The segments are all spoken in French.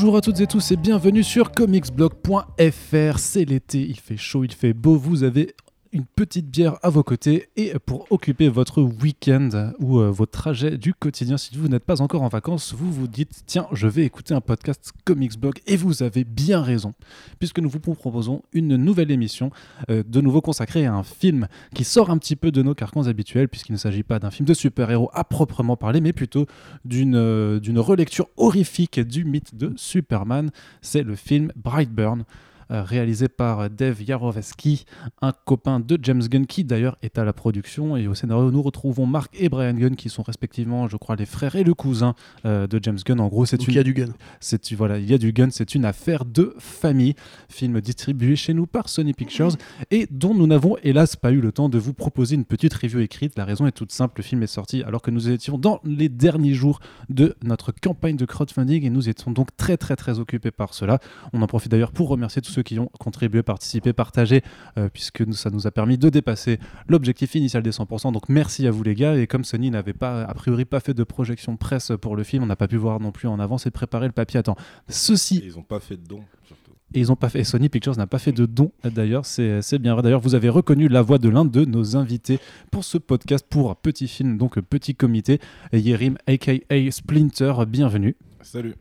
Bonjour à toutes et tous et bienvenue sur comicsblog.fr. C'est l'été, il fait chaud, il fait beau, vous avez une petite bière à vos côtés et pour occuper votre week-end ou euh, vos trajets du quotidien, si vous n'êtes pas encore en vacances, vous vous dites tiens, je vais écouter un podcast Comics Blog et vous avez bien raison, puisque nous vous proposons une nouvelle émission euh, de nouveau consacrée à un film qui sort un petit peu de nos carcans habituels, puisqu'il ne s'agit pas d'un film de super-héros à proprement parler, mais plutôt d'une euh, d'une relecture horrifique du mythe de Superman. C'est le film Brightburn. Euh, réalisé par Dave Yarovesky, un copain de James Gunn qui d'ailleurs est à la production. Et au scénario, nous retrouvons Mark et Brian Gunn qui sont respectivement, je crois, les frères et le cousin euh, de James Gunn. En gros, c'est une. Il y a du gun. C'est voilà, il y a du gun. C'est une affaire de famille. Film distribué chez nous par Sony Pictures et dont nous n'avons hélas pas eu le temps de vous proposer une petite review écrite. La raison est toute simple. Le film est sorti alors que nous étions dans les derniers jours de notre campagne de crowdfunding et nous étions donc très très très occupés par cela. On en profite d'ailleurs pour remercier tous ceux qui ont contribué, participé, partagé, euh, puisque nous, ça nous a permis de dépasser l'objectif initial des 100%. Donc merci à vous les gars. Et comme Sony n'avait pas, a priori, pas fait de projection presse pour le film, on n'a pas pu voir non plus en avance et préparer le papier à temps. Ceci. Et ils n'ont pas fait de don, surtout. Et ils ont pas fait, Sony Pictures n'a pas fait de don d'ailleurs, c'est c'est bien vrai. D'ailleurs, vous avez reconnu la voix de l'un de nos invités pour ce podcast pour Petit Film, donc Petit Comité, Yerim aka Splinter, bienvenue. Salut.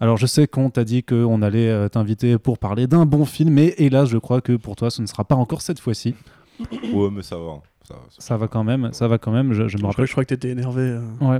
Alors je sais qu'on t'a dit qu'on allait euh, t'inviter pour parler d'un bon film, mais hélas je crois que pour toi ce ne sera pas encore cette fois-ci. Ouais, mais ça va. Ça, va, Ça va quand même, ça va quand même. Je, je me rappelle. je crois que t'étais énervé. euh. Ouais,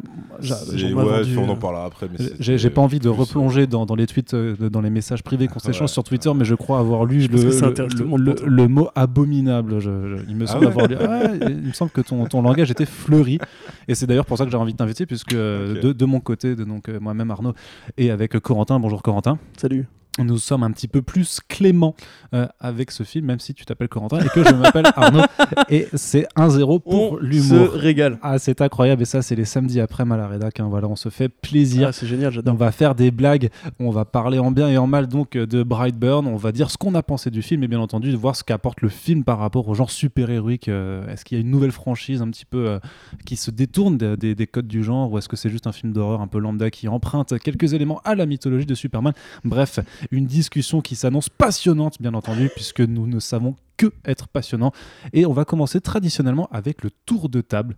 vendu, on en euh, parlera après. j'ai pas envie de plus, replonger euh, dans, dans les tweets, euh, dans les messages privés qu'on s'échange Ouais. sur Twitter, mais je crois avoir lu le, mot abominable. Je- je- il me Ah semble ouais avoir lu. Ouais, il me semble que ton, ton langage était fleuri, et c'est d'ailleurs pour ça que j'ai envie de t'inviter, puisque euh, de, de mon côté, de donc euh, moi-même Arnaud, et avec euh, Corentin. Bonjour Corentin. Salut. Nous sommes un petit peu plus clément euh, avec ce film, même si tu t'appelles Corentin et que je m'appelle Arnaud. Et c'est 1-0 pour l'humour. se régale. Ah, c'est incroyable. Et ça, c'est les samedis après à la rédac. hein. Voilà, on se fait plaisir. Ah, c'est génial, On va faire des blagues, on va parler en bien et en mal donc euh, de Brightburn, on va dire ce qu'on a pensé du film et bien entendu voir ce qu'apporte le film par rapport au genre super-héroïque. Euh, est-ce qu'il y a une nouvelle franchise un petit peu euh, qui se détourne des, des- des codes du genre ou est-ce que c'est juste un film d'horreur un peu lambda qui emprunte quelques éléments à la mythologie de Superman? Bref, une discussion qui s'annonce passionnante bien entendu puisque nous ne savons que être passionnant et on va commencer traditionnellement avec le tour de table.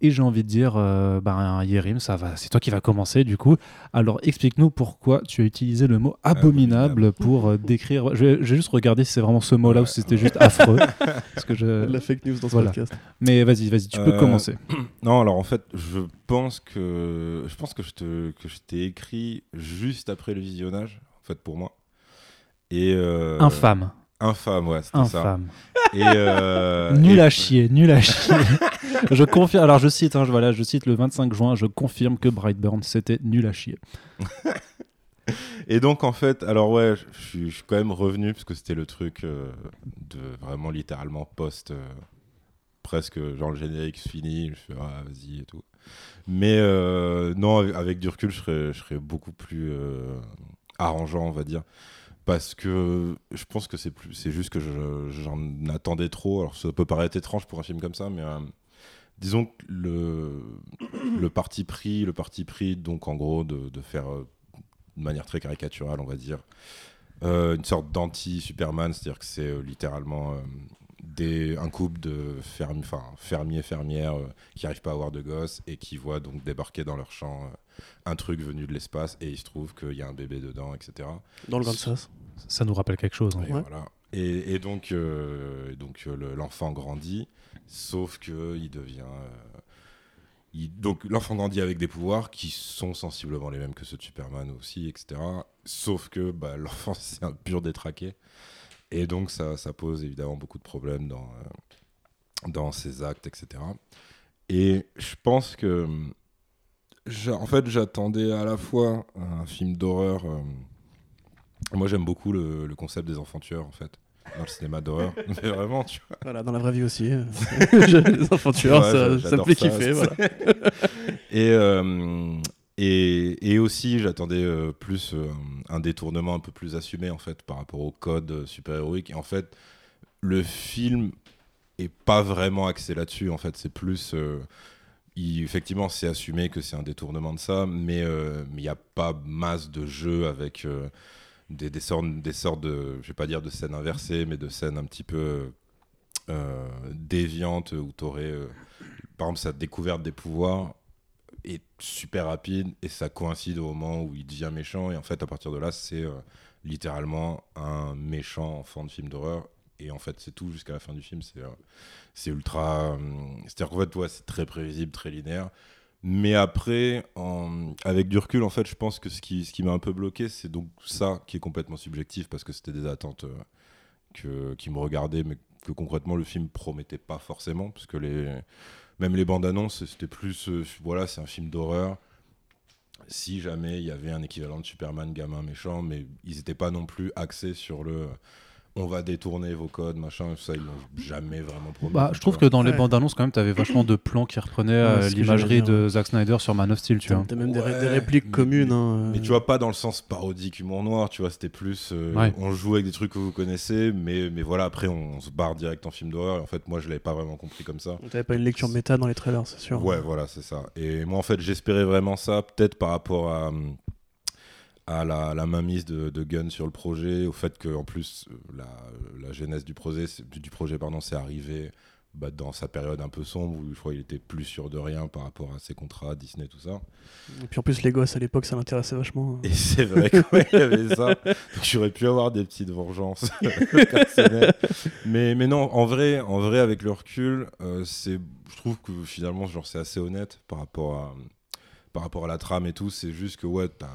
Et j'ai envie de dire, euh, ben, Yerim, ça va, c'est toi qui vas commencer du coup. Alors explique-nous pourquoi tu as utilisé le mot abominable, Abominable. pour euh, décrire. Je vais, je vais juste regarder si c'est vraiment ce mot-là ou si c'était juste affreux. Parce que je... La fake news dans ce voilà. podcast. Mais vas-y, vas-y, tu peux Euh, commencer. Non, alors en fait, je pense que je pense que je te que je t'ai écrit juste après le visionnage, pour moi. Et euh, Infâme, Infâme, ouais, c'était ça. infâme. Et euh, nul et- à chier, nul à chier. je confirme. Alors je cite, hein, je, voilà, je cite le 25 juin. Je confirme que Brightburn c'était nul à chier. Et donc en fait, alors ouais, je suis, je suis quand même revenu parce que c'était le truc euh, de vraiment littéralement post, euh, presque genre le générique fini, je fais ah vas-y et tout. Mais euh, non, avec, avec du recul, je serais, je serais beaucoup plus euh, arrangeant, on va dire, parce que je pense que c'est plus, c'est juste que je- j'en attendais trop. Alors ça peut paraître étrange pour un film comme ça, mais euh, disons que le le parti pris, le parti pris, donc en gros de, de faire euh, de manière très caricaturale, on va dire. Euh, une sorte d'anti-Superman, c'est-à-dire que c'est littéralement des, un couple de fermi- fermiers fermières qui n'arrivent pas à avoir de gosses et qui voient donc débarquer dans leur champ un truc venu de l'espace et il se trouve qu'il y a un bébé dedans, etc. Dans le Kansas. Ça nous rappelle quelque chose. hein. Et, Ouais. voilà. et, et donc, euh, donc euh, le- l'enfant grandit, sauf que il devient. euh, il- donc l'enfant grandit avec des pouvoirs qui sont sensiblement les mêmes que ceux de Superman aussi, etc. Sauf que bah, l'enfant c'est un pur détraqué. Et donc ça, ça pose évidemment beaucoup de problèmes dans, euh, dans ses actes, etc. Et je pense que. En fait, j'attendais à la fois un film d'horreur. euh, moi, j'aime beaucoup le, le concept des enfants tueurs, en fait, dans le cinéma d'horreur. Mais vraiment, tu vois. Voilà, dans la vraie vie aussi. euh. Les enfants tueurs, Ouais, ça, ça me fait ça, kiffer. Voilà. Et, euh, et, et aussi, j'attendais euh, plus un détournement un peu plus assumé, en fait, par rapport au code super-héroïque. Et en fait, le film est pas vraiment axé là-dessus, en fait. C'est plus. Effectivement, c'est assumé que c'est un détournement de ça, mais euh, il n'y a pas masse de jeux avec euh, des, sortes, des sortes de, je vais pas dire de scènes inversées, mais de scènes un petit peu euh, déviantes où tu par exemple, sa découverte des pouvoirs est super rapide et ça coïncide au moment où il devient méchant. Et en fait, à partir de là, c'est littéralement un méchant enfant de film d'horreur. Et en fait, c'est tout jusqu'à la fin du film. C'est euh, ultra. euh, C'est-à-dire qu'en fait, ouais, c'est très prévisible, très linéaire. Mais après, avec du recul, en fait, je pense que ce qui, m'a un peu bloqué, c'est donc ça qui est complètement subjectif parce que c'était des attentes euh, que, qui me regardaient, mais que concrètement le film promettait pas forcément, parce que même les bandes annonces, c'était plus, voilà, c'est un film d'horreur. Si jamais il y avait un équivalent de Superman gamin méchant, mais ils n'étaient pas non plus axés sur le on va détourner vos codes, machin, ça ils l'ont jamais vraiment promis. Bah, je trouve vois. que dans les Ouais. bandes annonces, quand même, t'avais vachement de plans qui reprenaient euh, l'imagerie de Zack Snyder sur Man of Steel, tu T'as vois. t'as même des, ré- Ouais, des répliques mais- communes. hein, Mais euh. tu vois, pas dans le sens parodique, humour noir, tu vois, c'était plus. euh, Ouais. On joue avec des trucs que vous connaissez, mais, mais voilà, après on, on se barre direct en film d'horreur. Et en fait, moi je l'avais pas vraiment compris comme ça. T'avais pas une lecture méta dans les trailers, c'est sûr. Ouais, voilà, c'est ça. Et moi, en fait, j'espérais vraiment ça, peut-être par rapport à, hum, à la, la mainmise de, de Gunn sur le projet, au fait que en plus la, la genèse du projet, du projet, pardon, c'est arrivé bah, dans sa période un peu sombre où je crois qu'il était plus sûr de rien par rapport à ses contrats Disney, tout ça. Et puis en plus, les gosses à l'époque, ça l'intéressait vachement. hein. Et c'est vrai qu'il y avait ça. J'aurais pu avoir des petites vengeances personnelles. Mais, mais non, en vrai, en vrai, avec le recul, euh, c'est, je trouve que finalement, genre, c'est assez honnête par rapport à, par rapport à la trame et tout. C'est juste que ouais, t'as,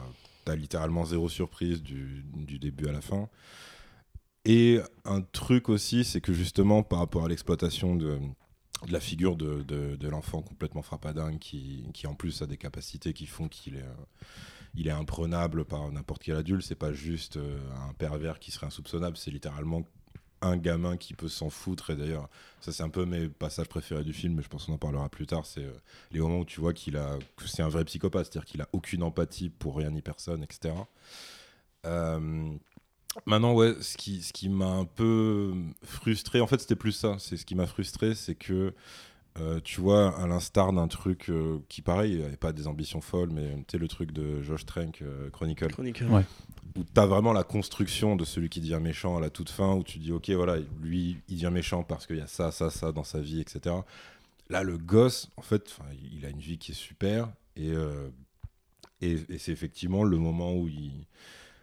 t'as littéralement zéro surprise du, du début à la fin. Et un truc aussi, c'est que justement, par rapport à l'exploitation de, la figure de, l'enfant complètement frappadingue, qui, qui en plus a des capacités qui font qu'il est, euh, est imprenable par n'importe quel adulte, c'est pas juste euh, un pervers qui serait insoupçonnable, c'est littéralement un gamin qui peut s'en foutre. Et d'ailleurs, ça c'est un peu mes passages préférés du film, mais je pense qu'on en parlera plus tard. C'est euh, les moments où tu vois qu'il a, que c'est un vrai psychopathe, c'est-à-dire qu'il a aucune empathie pour rien ni personne, etc. Euh, Maintenant, ouais, ce qui, ce qui m'a un peu frustré, en fait, c'était plus ça. C'est ce qui m'a frustré, c'est que, euh, tu vois, à l'instar d'un truc euh, qui, pareil, n'avait pas des ambitions folles, mais tu sais, le truc de Josh Trank, euh, Chronicle, Chronicle. Ouais. où tu as vraiment la construction de celui qui devient méchant à la toute fin, où tu dis, ok, voilà, lui, il devient méchant parce qu'il y a ça, ça, ça dans sa vie, etc. Là, le gosse, en fait, il a une vie qui est super, et, euh, et, et c'est effectivement le moment où il,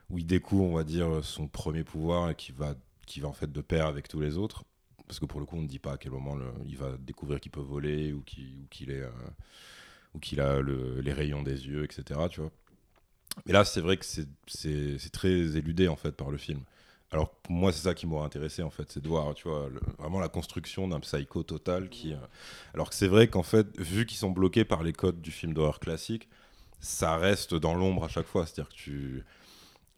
où il découvre, on va dire, son premier pouvoir et qui va, qui va en fait de pair avec tous les autres. Parce que pour le coup, on ne dit pas à quel moment il va découvrir qu'il peut voler ou qu'il est, euh, ou qu'il a le- les rayons des yeux, etc. Tu vois. Mais là, c'est vrai que c'est- très éludé en fait par le film. Alors moi, c'est ça qui m'aurait intéressé en fait, c'est de voir, tu vois, vraiment la construction d'un psycho total qui. euh, alors que c'est vrai qu'en fait, vu qu'ils sont bloqués par les codes du film d'horreur classique, ça reste dans l'ombre à chaque fois. C'est-à-dire que tu,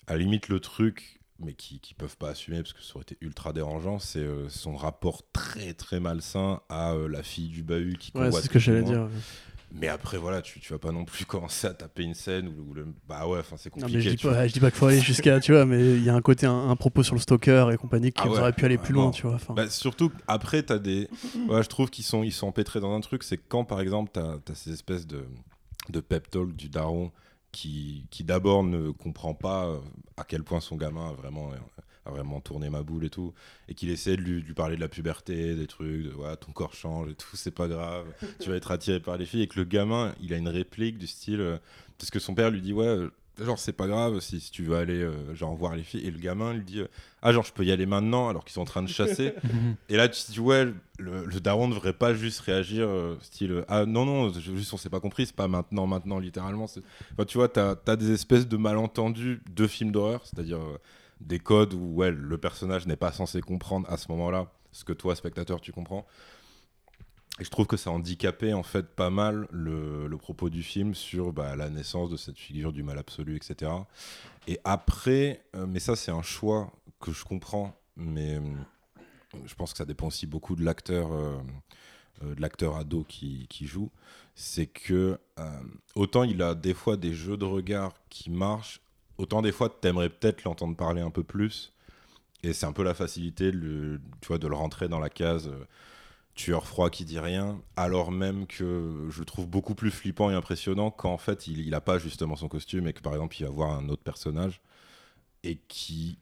à la limite, le truc, mais qui, qui peuvent pas assumer parce que ça aurait été ultra dérangeant, c'est euh, son rapport très très malsain à euh, la fille du bahut qui Ouais, c'est ce que j'allais dire. Mais après, voilà, tu, tu vas pas non plus commencer à taper une scène où, le. Bah ouais, c'est Non, compliqué. mais je dis, pas, je dis pas qu'il faut aller jusqu'à, tu vois, mais il y a un côté, un, un propos sur le stalker et compagnie qui Ah ouais, aurait pu aller plus loin, tu vois. Bah, surtout après, tu as des. Ouais, je trouve qu'ils sont, ils sont empêtrés dans un truc, c'est quand par exemple, tu as, ces espèces de, de pep talk du daron qui, d'abord ne comprend pas euh, à quel point son gamin a vraiment, a vraiment tourné ma boule et tout, et qu'il essaie de lui, de lui parler de la puberté, des trucs, de ouais, ton corps change et tout, c'est pas grave, tu vas être attiré par les filles, et que le gamin, il a une réplique du style. euh, parce que son père lui dit, ouais. Genre, c'est pas grave si, si tu veux aller euh, genre voir les filles. Et le gamin lui dit euh, Ah, genre, je peux y aller maintenant alors qu'ils sont en train de chasser. Et là, tu te dis, ouais, le, le daron ne devrait pas juste réagir, euh, style, ah non, non, juste on s'est pas compris, c'est pas maintenant, maintenant, littéralement. Enfin, tu vois, t'as as des espèces de malentendus de films d'horreur, c'est-à-dire des codes où, ouais, le personnage n'est pas censé comprendre à ce moment-là ce que toi, spectateur, tu comprends. Et je trouve que ça handicapait en fait pas mal le, propos du film sur bah, la naissance de cette figure du mal absolu, etc. Et après, euh, mais ça c'est un choix que je comprends, mais euh, je pense que ça dépend aussi beaucoup de l'acteur, euh, de l'acteur ado qui, joue. C'est que autant il a des fois des jeux de regard qui marchent, autant des fois t'aimerais peut-être l'entendre parler un peu plus. Et c'est un peu la facilité, tu vois, de le rentrer dans la case. Tueur froid qui dit rien, alors même que je le trouve beaucoup plus flippant et impressionnant quand en fait il, il a pas justement son costume et que par exemple il va voir un autre personnage et qui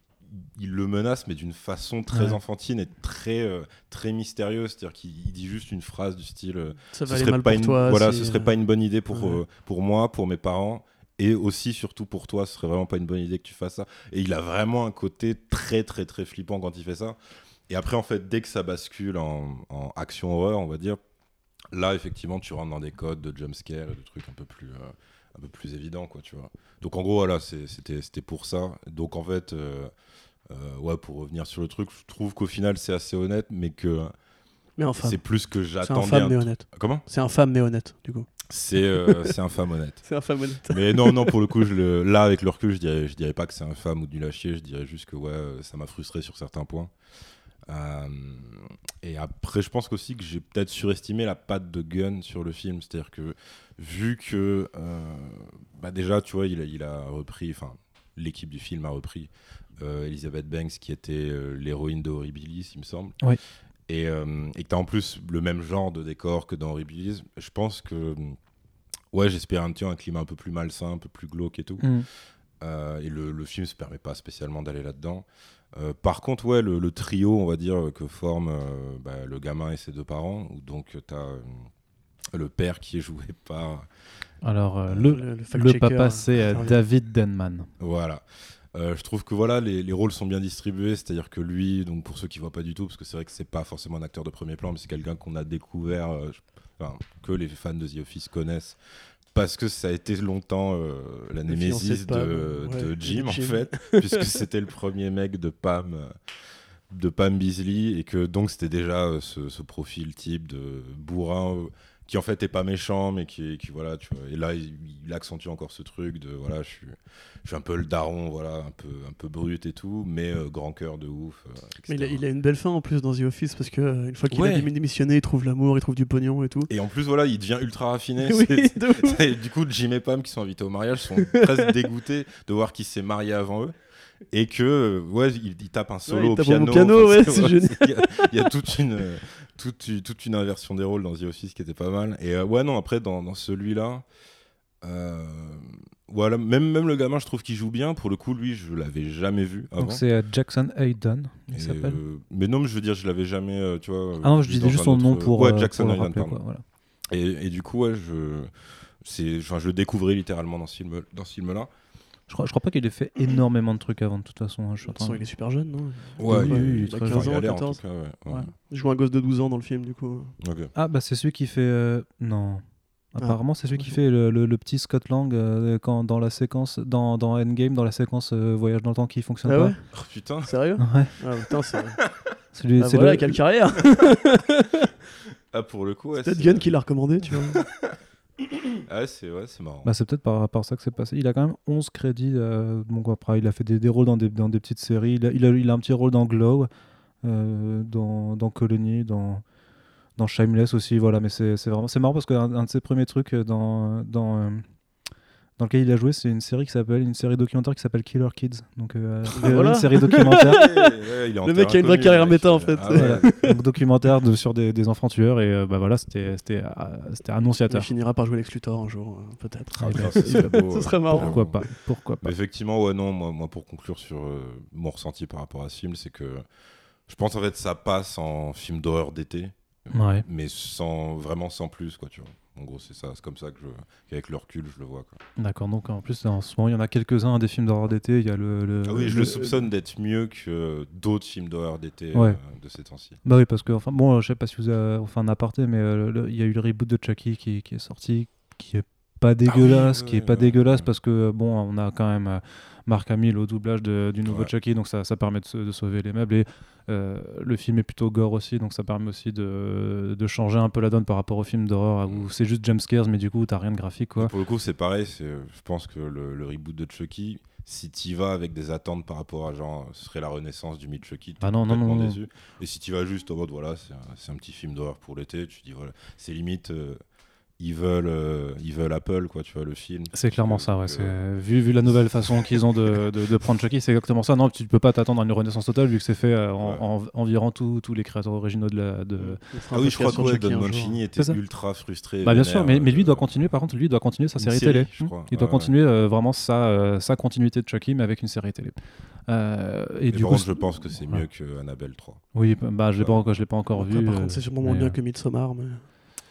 il le menace mais d'une façon très Ouais. enfantine et très euh, très mystérieuse, c'est-à-dire qu'il il dit juste une phrase du style euh, Ça ce serait pas une toi. voilà, ce serait pas une bonne idée pour ouais. euh, pour moi, pour mes parents et aussi surtout pour toi, ce serait vraiment pas une bonne idée que tu fasses ça. Et il a vraiment un côté très très très flippant quand il fait ça. Et après en fait, dès que ça bascule en, en action horreur, on va dire, là effectivement, tu rentres dans des codes de jumpscare et de trucs un peu plus euh, un peu plus évidents quoi, tu vois. Donc en gros voilà, c'est- c'était pour ça. Donc en fait euh, euh, ouais, pour revenir sur le truc, je trouve qu'au final c'est assez honnête, mais que Mais enfin, c'est plus que c'est j'attendais. infâme un- mais honnête. Comment? C'est infâme mais honnête, du coup. C'est euh, c'est infâme honnête. C'est infâme honnête. Mais non, non, pour le coup, je le... là, avec le recul, je dirais, je dirais pas que c'est infâme ou nul à chier, je dirais juste que ouais, ça m'a frustré sur certains points. Euh, Et après, je pense aussi que j'ai peut-être surestimé la patte de Gunn sur le film. C'est-à-dire que, vu que, euh, bah déjà, tu vois, il a, il a repris, enfin, l'équipe du film a repris euh, Elizabeth Banks, qui était euh, l'héroïne de Horribilis, il me semble. Oui. Et, et que tu as en plus le même genre de décor que dans Horribilis. Je pense que. Ouais, j'espère un petit peu un climat un peu plus malsain, un peu plus glauque et tout. Mm. Et le, le film se permet pas spécialement d'aller là-dedans. Euh, par contre, ouais, le, le trio, on va dire, que forment euh, bah, le gamin et ses deux parents, où donc tu as le père qui est joué par. Alors, euh, le, le papa, euh, c'est euh. David Denman. Voilà. Euh, je trouve que voilà, les, les rôles sont bien distribués, c'est-à-dire que lui, donc pour ceux qui voient pas du tout, parce que c'est vrai que c'est pas forcément un acteur de premier plan, mais c'est quelqu'un qu'on a découvert, euh, je- enfin, que les fans de The Office connaissent, parce que ça a été longtemps euh, la némésis de Jim, en fait, puisque c'était le premier mec de Pam, de Pam Beasley, et que donc c'était déjà euh, ce, ce profil type de bourrin. Qui en fait est pas méchant mais qui, voilà tu vois et là il, il accentue encore ce truc de voilà je suis je suis un peu le daron voilà un peu un peu brut et tout mais euh, grand cœur de ouf euh, Mais il a, etc. il a une belle fin en plus dans The Office parce que euh, une fois qu'il Ouais. a démi- démissionné, il trouve l'amour, il trouve du pognon et tout. et en plus voilà il devient ultra raffiné oui, du coup Jim et Pam qui sont invités au mariage sont presque dégoûtés de voir qu'il s'est marié avant eux et que ouais il, il tape un solo il au tape piano, au piano, ouais, ouais, il y y, a toute une toute, une- toute une inversion des rôles dans The Office qui était pas mal. Et euh, ouais non après dans, dans celui-là euh, voilà même même le gamin je trouve qu'il joue bien. Pour le coup lui je l'avais jamais vu avant. Donc, c'est euh, Jackson Hayden, il s'appelle. euh, mais non mais je veux dire je l'avais jamais euh, tu vois Ah non, je disais juste son nom pour, ouais euh, Jackson pour pardon. quoi, voilà. et, et du coup ouais je je le découvrais littéralement dans ce film dans ce film là Je crois, je crois pas qu'il ait fait énormément de trucs avant, de toute façon. hein, je suis en De toute façon, train il est super jeune, non? Ouais, Oui, il, il- il a très 15 enfin, il ans, a l'air, en 14. tout cas, ouais. Ouais. Ouais. Il joue un gosse de 12 ans dans le film, du coup. Ah, bah c'est celui qui fait. euh, Non. Ah. Apparemment, c'est celui qui fait le, le- le petit Scott Lang euh, quand, dans la séquence, dans, dans Endgame, dans la séquence euh, Voyage dans le temps qui fonctionne Ah ouais? Oh, putain Sérieux? Pas. Ouais. Ah putain, c'est. C'est lui- Ah, c'est voilà, le- quelle carrière ah pour le coup ouais, Peut-être c'est- Gunn qui l'a recommandé, tu vois. ah c'est ouais, marrant Bah, c'est peut-être par rapport à ça que c'est passé. Il a quand même 11 crédits. euh, donc après, il a fait des, rôles dans des, dans des petites séries. Il a, il a, un petit rôle dans Glow, euh, dans, dans Colony, dans, dans Shameless aussi. Voilà, mais c'est vraiment marrant parce qu'un un de ses premiers trucs euh, dans, dans, euh, dans lequel il a joué, c'est une série qui s'appelle une série documentaire qui s'appelle Killer Kids. Donc euh, Ah, voilà. une série documentaire. Ouais, Le mec a une vraie carrière méta, en il- fait. ah ouais. Voilà. donc documentaire de, sur des, des enfants tueurs et euh, bah voilà, c'était c'était euh, c'était Il annonciateur. finira par jouer Lex Luthor un jour, euh, peut-être. Ah, ben, ce serait marrant. Pourquoi pas Pourquoi pas Mais effectivement, ouais, non, moi, moi pour conclure sur euh, mon ressenti par rapport à ce film, c'est que je pense en fait ça passe en film d'horreur d'été, Ouais. mais sans vraiment sans plus, quoi, tu vois. En gros, c'est ça, c'est comme ça que je, qu'avec le recul, je le vois. Quoi. D'accord, donc en plus en ce moment il y en a quelques-uns des films d'horreur d'été, il y a le, le- Ah oui, je le- le soupçonne d'être mieux que d'autres films d'horreur d'été Ouais. euh, de ces temps-ci. Bah oui parce que enfin bon je sais pas si vous avez enfin un aparté mais euh, il y a eu le reboot de Chucky qui, qui est sorti qui est pas dégueulasse, Ah oui, qui est pas dégueulasse parce que bon on a quand même euh, Marc Hamill au doublage de- du nouveau Ouais. Chucky donc ça, ça permet de, sauver les meubles et euh, le film est plutôt gore aussi donc ça permet aussi de, de changer un peu la donne par rapport au film d'horreur où Mm. c'est juste jumpscares mais du coup t'as rien de graphique quoi. Pour le coup, c'est pareil. Je pense que le, le reboot de Chucky, si tu vas avec des attentes par rapport à genre, ce serait la renaissance du mythe Chucky, Ah non, non, complètement non, non. déçu. Et si tu vas juste en mode, voilà, c'est un, c'est un petit film d'horreur pour l'été, tu dis, voilà, c'est limite. euh, ils veulent, euh, ils veulent Apple, quoi, tu vois, le film. C'est clairement ça, ouais. euh, Vu, vu la nouvelle façon qu'ils ont de, de, de prendre Chucky, c'est exactement ça. Non, tu peux pas t'attendre à une renaissance totale vu que c'est fait euh, en, Ouais. en- environ tous tous les créateurs originaux de la. De... Ah un oui, je crois que Don. Mancini était C'est ça. ultra frustré. Bah bien sûr, mais, mais lui euh, doit continuer. Par contre, lui doit continuer sa série, série, télé. je crois. Il doit Ouais, continuer euh, vraiment sa, euh, sa continuité de Chucky, mais avec une série télé. Euh, et Et du coup, je pense que c'est mieux que Annabelle 3. oui, bah je l'ai pas encore, je l'ai pas encore Après, vu. par contre, c'est sûrement moins bien que Midsommar. Mais...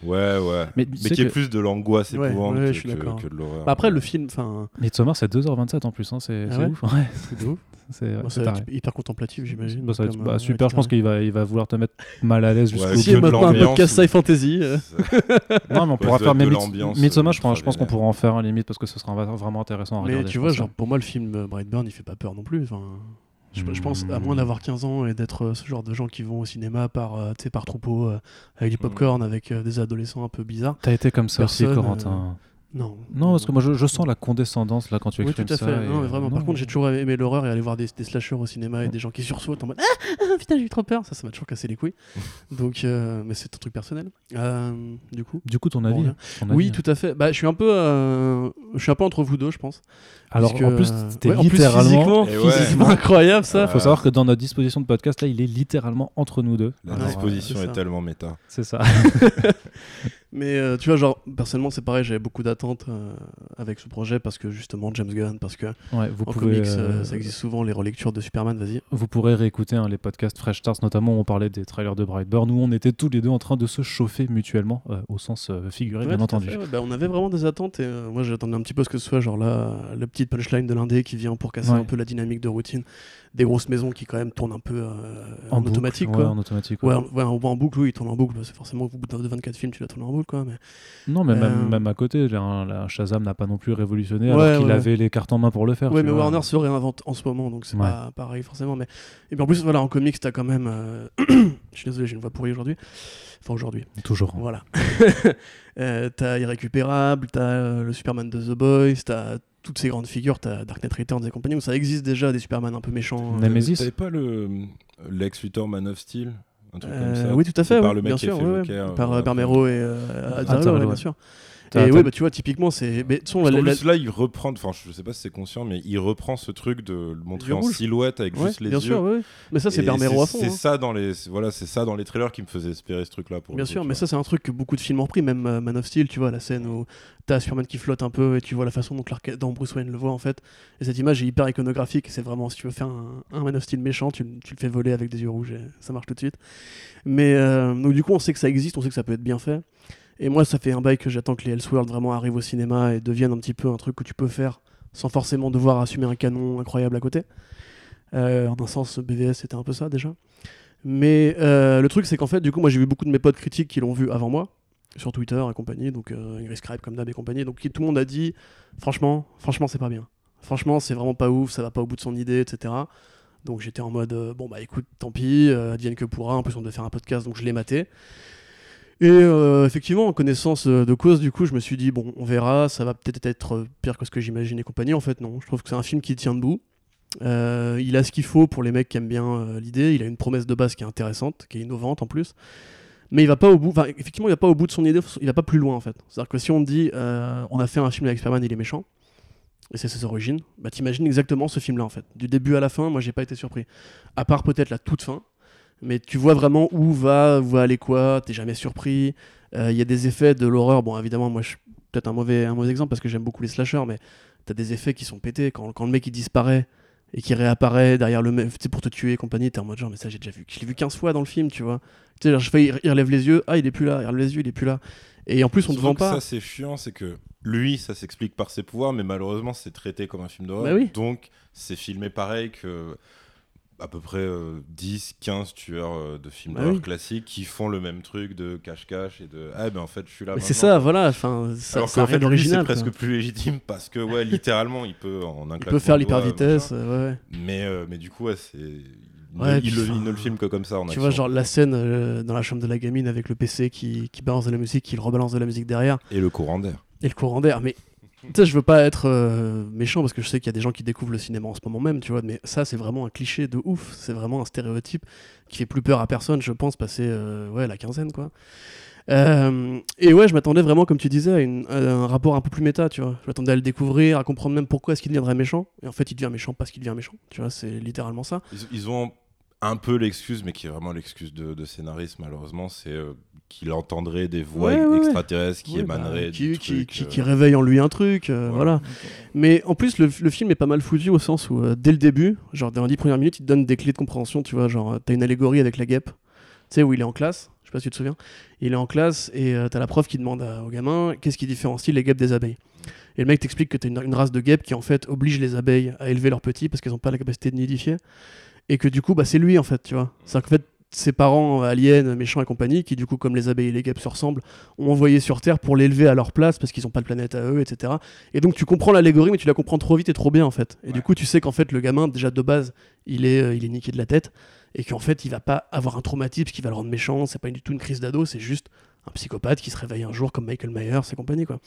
Ouais, ouais. Mais Mais, tu sais qui est plus de l'angoisse Ouais, épouvante ouais, que, je suis que- d'accord. que de l'horreur. Bah, après, le film, enfin, Midsommar, c'est 2h27 en plus, hein, c'est Ah ouf. Ouais, c'est ouf. c'est Bon, hyper contemplatif, j'imagine. Bah, bah, euh, super, je pense qu'il va, il va vouloir te mettre mal à l'aise jusqu'au Ouais, bout. Si, maintenant un podcast ou- sci fantasy. euh, Non, mais on pourra faire même l'ambiance, Midsommar, euh, je pense, je pense qu'on pourra en faire un limite parce que ce sera vraiment intéressant à Mais regarder. tu je vois, genre, hein. pour moi, le film euh, Brightburn, il fait pas peur non plus. Enfin, je, je pense, à moins d'avoir 15 ans et d'être euh, ce genre de gens qui vont au cinéma par, euh, tu sais, par troupeau, euh, avec du popcorn, avec des adolescents un peu bizarres. T'as été comme ça aussi, Personne, Corentin. Non. Non, parce que moi je, je sens la condescendance là quand tu Oui, exprimes tout à fait. et, Non, mais vraiment. Par non. contre, j'ai toujours aimé l'horreur et aller voir des, des slashers au cinéma et des gens qui sursautent en mode Ah, ah, putain, j'ai eu trop peur. Ça, ça m'a toujours cassé les couilles. Donc, euh, mais c'est un truc personnel. Euh, du coup. Du coup, ton avis, ton Oui, avis. tout à fait. Bah, je suis un peu, euh, je suis un peu entre vous deux, je pense. Alors Puisque, en plus, c'était ouais, littéralement. physiquement, ouais. physiquement incroyable ça. Faut savoir que dans notre disposition de podcast là, il est littéralement entre nous deux. La disposition est ça. tellement méta. C'est ça. Mais euh, tu vois, genre, personnellement, c'est pareil, j'avais beaucoup d'attentes euh, avec ce projet parce que justement, James Gunn, parce que Ouais, vous en pouvez. comics, euh, euh, ça existe souvent, les relectures de Superman, vas-y. Vous pourrez réécouter hein, les podcasts Fresh Stars, notamment où on parlait des trailers de Brightburn, où on était tous les deux en train de se chauffer mutuellement, euh, au sens figuré, Ouais, bien entendu. fait, ouais. Bah, on avait vraiment des attentes et moi j'attendais un petit peu ce que ce soit genre là la petite punchline de l'indé qui vient pour casser un peu la dynamique de routine des grosses maisons qui quand même tournent un peu euh, en, boucle, automatique en automatique. Ouais, en, ouais, en, en boucle, oui, il tourne en boucle. C'est forcément au bout de 24 films, tu l'as tourné en boucle, quoi. Mais... Non, mais même, même à côté, la, la Shazam n'a pas non plus révolutionné, Ouais, alors qu'il ouais. avait les cartes en main pour le faire. Tu mais vois. Warner se réinvente en ce moment, donc c'est Ouais. pas pareil forcément. Mais... Et puis en plus, voilà, en comics, t'as quand même. euh, Je suis désolé, j'ai une voix pourrie aujourd'hui. Enfin, aujourd'hui. Toujours. Voilà. Euh, t'as Irrécupérable, t'as euh, le Superman de The Boys, t'as toutes ces grandes figures, t'as Dark Knight Returns et compagnie, où ça existe déjà des Superman un peu méchants. euh, Nemesis. T'avais pas le Lex Luthor Man of Steel Un truc euh, comme ça oui, tout à fait. par oui, le mec bien qui sûr, a fait ouais, ouais. Joker, par euh, Bermero et euh, Ah, ouais. bien sûr. Et oui, bah, tu vois, typiquement, c'est. Mais, Parce la- qu'en la- plus, là, il reprend, enfin, je sais pas si c'est conscient, mais il reprend ce truc de le montrer en silhouette avec ouais, juste les bien yeux. sûr, ouais. Mais ça, c'est Bermero à fond. C'est hein. ça dans les, voilà, c'est ça dans les trailers qui me faisait espérer ce truc-là. pour Bien coup, sûr, mais ça c'est un truc que beaucoup de films ont repris, même euh, Man of Steel, tu vois, la scène où t'as Superman qui flotte un peu et tu vois la façon dont, Clark- dont Bruce Wayne le voit en fait. Et cette image est hyper iconographique, c'est vraiment, si tu veux faire un, un Man of Steel méchant, tu, le- tu le fais voler avec des yeux rouges et ça marche tout de suite. Mais euh, donc du coup, on sait que ça existe, on sait que ça peut être bien fait. Et moi, ça fait un bail que j'attends que les Elseworlds vraiment arrivent au cinéma et deviennent un petit peu un truc que tu peux faire sans forcément devoir assumer un canon incroyable à côté. Euh, en un sens, BVS c'était un peu ça déjà. Mais euh, le truc, c'est qu'en fait, du coup, moi j'ai vu beaucoup de mes potes critiques qui l'ont vu avant moi, sur Twitter et compagnie, donc euh, Ingrid Scribe comme d'hab et compagnie, donc tout le monde a dit, franchement, franchement, c'est pas bien. Franchement, c'est vraiment pas ouf, ça va pas au bout de son idée, etc. Donc j'étais en mode, euh, bon bah écoute, tant pis, advienne que pourra, en plus on devait faire un podcast, donc je l'ai maté. Et euh, effectivement, en connaissance euh, de cause, du coup, je me suis dit, bon, on verra, ça va peut-être être euh, pire que ce que j'imaginais et compagnie. En fait, non, je trouve que c'est un film qui tient debout. Il a ce qu'il faut pour les mecs qui aiment bien l'idée. Il a une promesse de base qui est intéressante, qui est innovante en plus. Mais il va pas au bout. Enfin, effectivement, il va pas au bout de son idée. Il va pas plus loin en fait. C'est-à-dire que si on dit, on a fait un film avec Superman, il est méchant, et c'est ses origines, bah t'imagines exactement ce film-là en fait. Du début à la fin, moi j'ai pas été surpris. À part peut-être la toute fin, mais tu vois vraiment où va, où va aller quoi. T'es jamais surpris. Euh, Il y a des effets de l'horreur. Bon, évidemment, moi je suis peut-être un mauvais, un mauvais exemple parce que j'aime beaucoup les slashers, mais t'as des effets qui sont pétés quand, quand le mec il disparaît et qui réapparaît derrière le mec tu sais, pour te tuer et compagnie t'es en mode genre mais ça j'ai déjà vu je l'ai vu 15 fois dans le film tu vois tu sais genre, je fais il, relève les yeux ah il est plus là il relève les yeux il est plus là et en plus on te Surtout vend pas Ça, c'est chiant, c'est que lui, ça s'explique par ses pouvoirs, mais malheureusement, c'est traité comme un film d'horreur. Bah oui. Donc, c'est filmé pareil que à peu près euh, 10, 15 tueurs euh, de films Bah d'horreur oui. classiques qui font le même truc de cache-cache et de ah ben en fait je suis là. Mais c'est ça voilà enfin ça, Alors qu'en fait, lui, c'est presque plus légitime parce que ouais, littéralement, il peut en un il peut faire l'hyper vitesse ouais. Mais euh, mais du coup, ouais, c'est il, Ouais, ne, il le- enfin, il ne le filme que comme ça en tu action. vois genre la scène euh, dans la chambre de la gamine avec le PC qui, qui balance de la musique qui le rebalance de la musique derrière Et le courant d'air. et le courant d'air. Mais tu sais, je veux pas être euh, méchant parce que je sais qu'il y a des gens qui découvrent le cinéma en ce moment même, tu vois. Mais ça, c'est vraiment un cliché de ouf. C'est vraiment un stéréotype qui fait plus peur à personne, je pense, passer euh, ouais, la quinzaine, quoi. Euh, et ouais, je m'attendais vraiment, comme tu disais, à, un rapport un peu plus méta, tu vois. Je m'attendais à le découvrir, à comprendre même pourquoi est-ce qu'il deviendrait méchant. Et en fait, il devient méchant parce qu'il devient méchant, tu vois, c'est littéralement ça. Ils, ont un peu l'excuse, mais qui est vraiment l'excuse de, de scénariste, malheureusement, c'est qu'il entendrait des voix Ouais, ouais, ouais. extraterrestres qui Ouais, bah, émaneraient qui, du qui, truc, qui- euh, qui réveille en lui un truc, euh, Voilà. voilà. Mais en plus, le, le film est pas mal foutu au sens où, euh, dès le début, genre dans les 10 premières minutes, il te donne des clés de compréhension, tu vois. Genre, t'as une allégorie avec la guêpe, tu sais, où il est en classe, je sais pas si tu te souviens. Il est en classe et euh, t'as la prof qui demande à- au gamin qu'est-ce qui différencie les guêpes des abeilles? Et le mec t'explique que t'as une, une race de guêpes qui en fait oblige les abeilles à élever leurs petits parce qu'elles ont pas la capacité de nidifier. Et que du coup, bah, c'est lui en fait, tu vois. C'est-à-dire qu'en fait, ses parents aliens, méchants et compagnie, qui du coup, comme les abeilles et les guêpes se ressemblent, ont envoyé sur Terre pour l'élever à leur place parce qu'ils ont pas de planète à eux, etc. Et donc tu comprends l'allégorie, mais tu la comprends trop vite et trop bien en fait. Et du coup, tu sais qu'en fait, le gamin, déjà de base, il est, euh, il est niqué de la tête et qu'en fait, il va pas avoir un traumatisme qui va le rendre méchant. C'est pas du tout une crise d'ado, c'est juste un psychopathe qui se réveille un jour comme Michael Myers et compagnie quoi.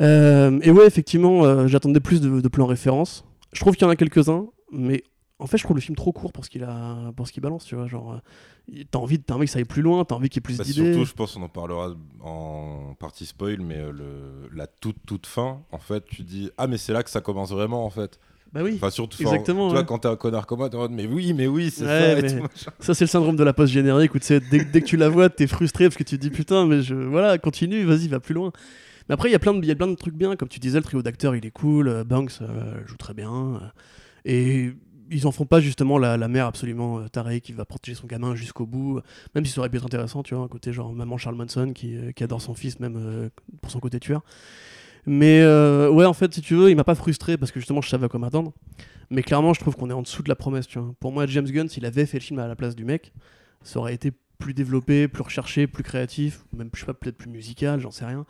Euh, et ouais, effectivement, euh, j'attendais plus de, de plans références. Je trouve qu'il y en a quelques-uns, mais en fait, je trouve le film trop court pour ce qu'il a, pour ce qu'il balance, tu vois. Genre, euh, t'as envie, t'as envie que ça aille plus loin, t'as envie qu'il y ait plus Bah, d'idées. surtout, je pense qu'on en parlera en partie spoil, mais euh, le, la toute toute fin, en fait, tu dis ah mais c'est là que ça commence vraiment en fait. Bah oui. Enfin surtout, Exactement, toi ouais. quand t'es un connard comme moi, t'es en mode mais oui, mais oui, c'est Ouais, ça. et tout. Ça, c'est le syndrome de la post générique où tu sais, dès, dès que tu la vois, t'es frustré parce que tu te dis putain, mais je, voilà, continue, vas-y, va plus loin. Mais après, il y, a plein de- il y a plein de trucs bien, comme tu disais, le trio d'acteurs il est cool, euh, Banks euh, joue très bien. et ils en font pas justement la, mère absolument euh, tarée qui va protéger son gamin jusqu'au bout, même si ça aurait pu être intéressant, tu vois, un côté genre maman Charles Manson qui, euh, adore son fils, même euh, pour son côté tueur. Mais euh, ouais, en fait, si tu veux, il m'a pas frustré parce que justement je savais à quoi m'attendre. Mais clairement, je trouve qu'on est en dessous de la promesse, tu vois. Pour moi, James Gunn, s'il avait fait le film à la place du mec, ça aurait été plus développé, plus recherché, plus créatif, même, je sais pas, peut-être plus musical, j'en sais rien.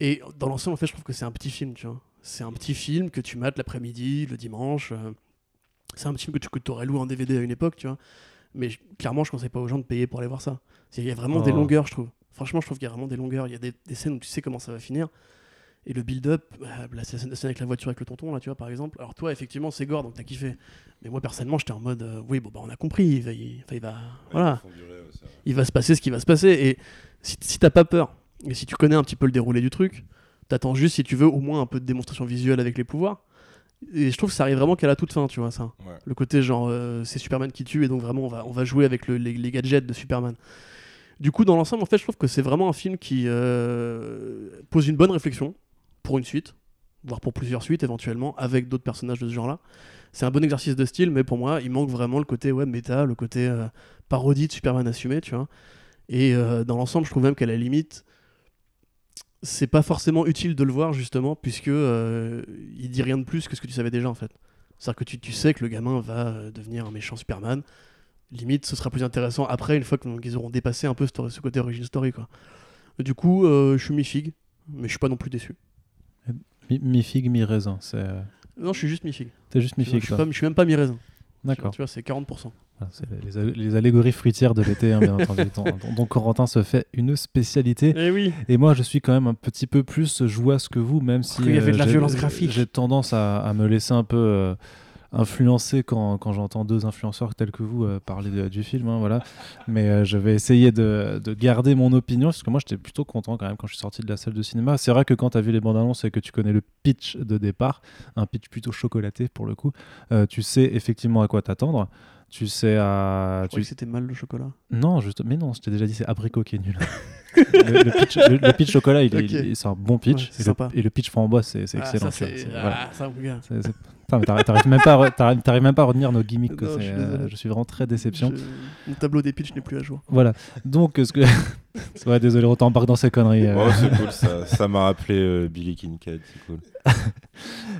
Et dans l'ensemble, en fait, je trouve que c'est un petit film, tu vois. C'est un petit film que tu mates l'après-midi, le dimanche. euh, c'est un petit film que tu que aurais loué en DVD à une époque, tu vois. Mais je- clairement, je conseille pas aux gens de payer pour aller voir ça. Il y a vraiment des Oh. longueurs, je trouve. Franchement, je trouve qu'il y a vraiment des longueurs. Il y a des, des scènes où tu sais comment ça va finir. Et le build-up, bah, la scène, avec la voiture avec le tonton, là, tu vois, par exemple. Alors, toi, effectivement, c'est gore, donc t'as kiffé. Mais moi, personnellement, j'étais en mode, euh, oui, bon, bah, on a compris. Il va, il, enfin, il va, voilà, rêve, il va se passer ce qui va se passer. Et si, si t'as pas peur, et si tu connais un petit peu le déroulé du truc, t'attends juste, si tu veux, au moins un peu de démonstration visuelle avec les pouvoirs. Et je trouve que ça arrive vraiment qu'à la toute fin, tu vois, ça. Ouais. Le côté genre, euh, c'est Superman qui tue, et donc vraiment, on va, on va jouer avec le- les, les gadgets de Superman. Du coup, dans l'ensemble, en fait, je trouve que c'est vraiment un film qui euh, pose une bonne réflexion pour une suite, voire pour plusieurs suites éventuellement, avec d'autres personnages de ce genre-là. C'est un bon exercice de style, mais pour moi, il manque vraiment le côté ouais, méta, le côté euh, parodie de Superman assumé, tu vois. Et dans l'ensemble, je trouve même qu'à la limite, c'est pas forcément utile de le voir justement, puisque euh, il dit rien de plus que ce que tu savais déjà en fait. C'est-à-dire que tu, tu sais que le gamin va euh, devenir un méchant Superman. Limite, ce sera plus intéressant après, une fois qu'ils auront dépassé un peu ce, ce côté origin story. Quoi. Du coup, euh, je suis mi-figue, mais je suis pas non plus déçu. Mi, mi figue, mi raisin. C'est Non, je suis juste mi-figue. t'es juste mi Tu vois, figue. Je suis pas- je suis même pas mi-raisin. D'accord. Tu vois, c'est 40%. C'est les, allégories fruitières de l'été, hein, bien entendu, dont Corentin se fait une spécialité. Eh oui Et moi, je suis quand même un petit peu plus jouasse que vous, même si Il y avait de la j'ai- violence graphique. J'ai tendance à, à me laisser un peu euh, influencer quand, quand j'entends deux influenceurs tels que vous euh, parler de- du film. hein, voilà. Mais euh, je vais essayer de, de garder mon opinion, parce que moi, j'étais plutôt content quand même quand je suis sorti de la salle de cinéma. C'est vrai que quand tu as vu les bandes annonces et que tu connais le pitch de départ, un pitch plutôt chocolaté pour le coup, euh, tu sais effectivement à quoi t'attendre. Tu sais à. Je tu- que c'était mal le chocolat. non, juste... mais non, je t'ai déjà dit, c'est abricot qui est nul. le, le pitch, le- le pitch chocolat, il, est- Ok. il est- c'est un bon pitch. Ouais, c'est et, le, sympa. et le pitch framboise, c'est c'est Ah, excellent. ça, ah, voilà. mais t'arrives t'arrives même, pas à re- t'arrives- t'arrives même pas à retenir nos gimmicks. quoi, Non, je suis euh, désolé. je suis vraiment très déception. Je- Mon tableau des pitchs n'est plus à jour. Voilà. Donc, ce que. ouais, désolé, on t'embarque dans ces conneries. euh. Oh, c'est cool, ça ça m'a rappelé euh, Billy Kincaid, c'est cool.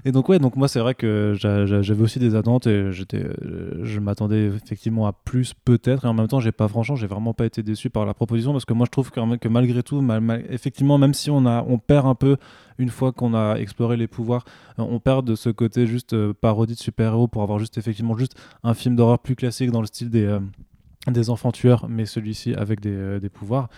Et donc ouais, donc moi c'est vrai que j'a- j'a- j'avais aussi des attentes et j'étais, euh, je m'attendais effectivement à plus peut-être et en même temps j'ai pas franchement j'ai vraiment pas été déçu par la proposition parce que moi je trouve quand même que malgré tout, effectivement même si on a, on perd un peu une fois qu'on a exploré les pouvoirs, euh, on perd de ce côté juste euh, parodie de super-héros pour avoir juste effectivement juste un film d'horreur plus classique dans le style des euh, des enfants tueurs, mais celui-ci avec des, euh, des pouvoirs.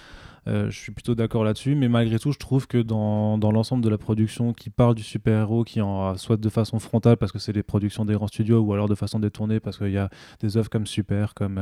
Je suis plutôt d'accord là-dessus, mais malgré tout, je trouve que dans, dans l'ensemble de la production qui parle du super-héros, qui en soit de façon frontale parce que c'est des productions des grands studios, ou alors de façon détournée parce qu'il y a des œuvres comme Super, comme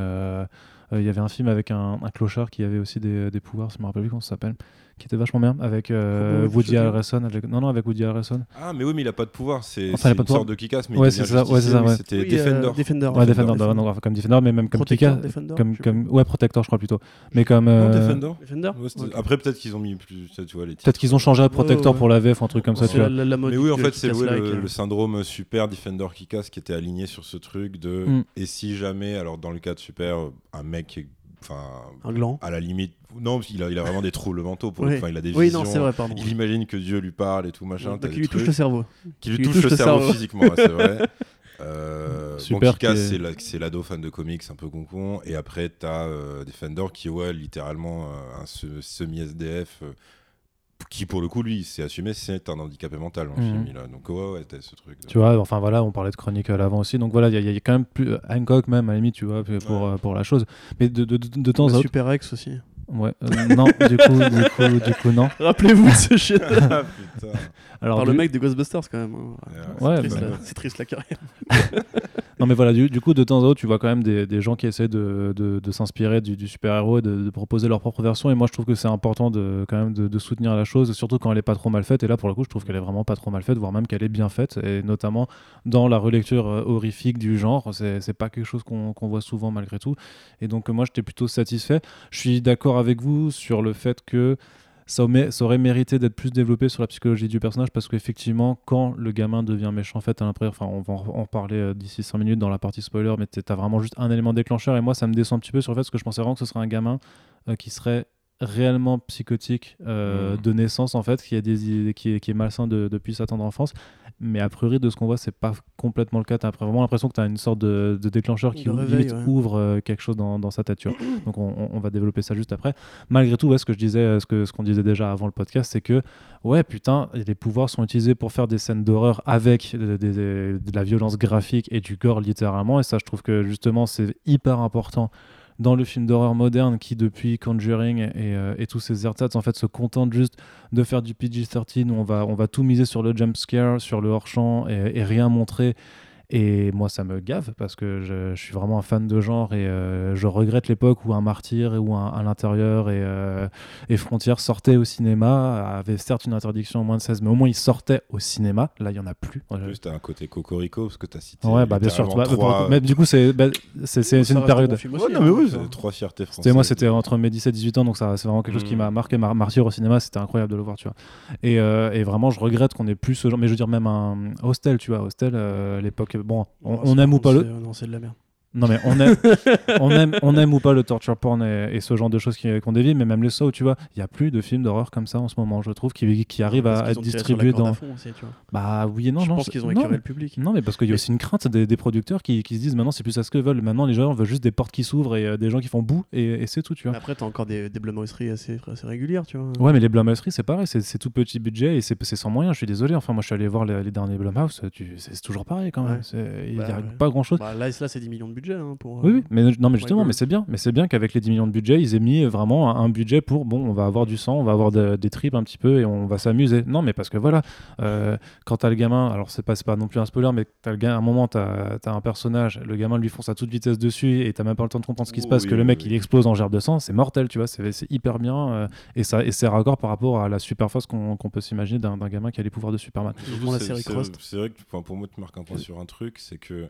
Il y avait un film avec un, clochard qui avait aussi des, des pouvoirs, je me rappelle plus comment ça s'appelle, qui était vachement bien, avec euh, Woody. Harrelson. Avec... Non, non, avec Woody Harrelson. Ah, mais oui, mais il a pas de pouvoir. C'est Enfin, il a c'est pas une de pouvoir. sorte de Kick-Ass, mais Ouais, c'est ça, ouais, c'est ça, justicier, ouais. C'était Oui, euh, Defender. Defender. Ouais, Defender, non, non, enfin, comme Defender, mais même comme Protector, Kika. Defender, Comme, je sais pas. comme... Ouais, Protector, je crois plutôt. Mais comme. Non, euh, Defender Defender. Après, peut-être qu'ils ont mis plus. Tu vois, les titres. Peut-être qu'ils ont changé à Protector ouais, pour la VF, un truc comme ça, tu vois. Mais oui, en fait, c'est le, syndrome super Defender Kick-Ass qui était aligné sur ce truc de. Mm. Et si jamais, alors dans le cas de super, un mec qui Enfin, Un gland. à la limite. Non, parce qu'il a, il a vraiment des troubles mentaux. Pour le- Oui. Enfin, il a des Oui, visions. non, vrai, pardon. Il imagine que Dieu lui parle et tout machin. Donc, t'as il lui touche le cerveau. Qui lui touche, le cerveau, physiquement, ouais, c'est vrai. Euh, Super, qui est- c'est la- c'est l'ado fan de comics un peu concon. Et après, t'as euh, Defender qui est ouais, littéralement euh, un se- semi-SDF. Qui pour le coup, lui, s'est assumé, c'est un handicapé mental dans le Mhm. film. il a- Donc ouais, ouais, t'as ce truc. de- Tu vois, enfin voilà, on parlait de chronique à l'avant aussi. Donc voilà, il y, a- il y a quand même plus. euh, Hancock, même, à la limite, tu vois, pour, Ouais. euh, pour la chose. Mais de, de, de, de temps La à autre. Super X aussi. Ouais, euh, non, du coup, du coup, du coup, non. Rappelez-vous de ce shit. Ah, putain. Alors, Par du- le mec de Ghostbusters quand même. hein. Ouais, Ouais, C'est triste, bah- la- C'est triste la carrière. Non, mais voilà, du, coup, de temps à autre, tu vois quand même des, gens qui essaient de, s'inspirer du, super-héros et de, proposer leur propre version. Et moi, je trouve que c'est important de, quand même de, soutenir la chose, surtout quand elle est pas trop mal faite. Et là, pour le coup, je trouve qu'elle est vraiment pas trop mal faite, voire même qu'elle est bien faite. Et notamment dans la relecture euh, horrifique du genre, c'est pas quelque chose qu'on voit souvent malgré tout. Et donc, moi, j'étais plutôt satisfait. Je suis d'accord avec vous sur le fait que ça, aurait- mérité d'être plus développé sur la psychologie du personnage parce qu'effectivement, quand le gamin devient méchant, en fait, t'as l'impression, enfin, on va en en parler euh, d'ici 5 minutes dans la partie spoiler, mais t'as vraiment juste un élément déclencheur et moi, ça me descend un petit peu sur le fait parce que je pensais vraiment que ce serait un gamin euh, qui serait réellement psychotique euh, Mhm. de naissance en fait qui a des idées- qui est, qui est malsain de- depuis sa tendre enfance. Mais a priori de ce qu'on voit c'est pas complètement le cas. T'as vraiment l'impression que t'as une sorte de, de déclencheur qui réveil, ouais. ouvre euh, quelque chose dans, dans sa tête donc on, va développer ça juste après. Malgré tout ouais, ce que je disais euh, ce que ce qu'on disait déjà avant le podcast c'est que ouais putain les pouvoirs sont utilisés pour faire des scènes d'horreur avec de la violence graphique et du gore littéralement. Et ça je trouve que justement c'est hyper important dans le film d'horreur moderne qui depuis Conjuring et, euh, et tous ces ersatz en fait se contentent juste de faire du PG-13 où on va, on va tout miser sur le jump scare, sur le hors-champ et rien montrer. Et moi, ça me gave parce que je, je suis vraiment un fan de genre et euh, je regrette l'époque où un martyr ou un à l'intérieur et, euh, et Frontières sortait au cinéma, avait certes une interdiction en moins de 16, mais au moins il sortait au cinéma. Là, il y en a plus. En plus, t'as un côté cocorico parce que t'as cité. Ouais, bah bien sûr. Bah, mais trois- du coup, c'est bah, une période. bon Ouais, non, mais hein, oui, c'est trois fiertés françaises. Moi, c'était entre mes 17 et 18 ans, donc ça, c'est vraiment quelque chose qui Mm. m'a marqué. Mar Martyr au cinéma, c'était incroyable de le voir, tu vois. Et, euh, et vraiment, je regrette qu'on ait plus ce genre. Mais je veux dire, même un Hostel, tu vois, Hostel, euh, l'époque, bon, on, on aime ou pas le. c'est- Non, c'est de la merde. Non, mais on aime, on aime, on aime ou pas le torture porn et, et ce genre de choses qu'on dévie, mais même les Saw, tu vois, il y a plus de films d'horreur comme ça en ce moment, je trouve, qui, qui arrivent Parce à qu'ils être distribués dans. fond aussi, tu vois. Bah oui et non, Je non. pense qu'ils ont non, écœuré le public. non, mais parce qu'il y a aussi une crainte des, des producteurs qui, qui se disent maintenant c'est plus ça ce que veulent. Maintenant, les gens veulent juste des portes qui s'ouvrent et euh, des gens qui font bout et, et c'est tout, tu vois. Mais Après, t'as encore des, des blâmeries assez, assez régulières, tu vois. Ouais, mais les Blumhouseries, c'est pareil, c'est tout petit budget et c'est sans moyens. Je suis désolé. Enfin, moi, je suis allé voir les, les derniers Blumhouse, c'est toujours pareil quand même. Ouais. Il n'y Bah, a ouais. pas grand chose. Bah, là, là c'est 10 millions de budget. Hein, pour, Oui, euh, oui, mais non, mais justement, mais c'est bien, mais c'est bien qu'avec les 10 millions de budget, ils aient mis vraiment un, un budget pour bon, on va avoir du sang, on va avoir de- des tripes un petit peu et on va s'amuser. Non, mais parce que voilà, euh, quand t'as le gamin, alors c'est pas, pas non plus un spoiler, mais t'as le gamin, à un moment, t'as as un personnage, le gamin lui fonce à toute vitesse dessus et t'as même pas le temps de comprendre ce qui se passe, oui, que le mec oui. il explose en gerbe de sang, c'est mortel, tu vois, c'est hyper bien euh, et ça et c'est raccord par rapport à la super force qu'on peut s'imaginer d'un gamin qui a les pouvoirs de Superman. C'est- vrai que pour moi, tu marques un point sur un truc, c'est que.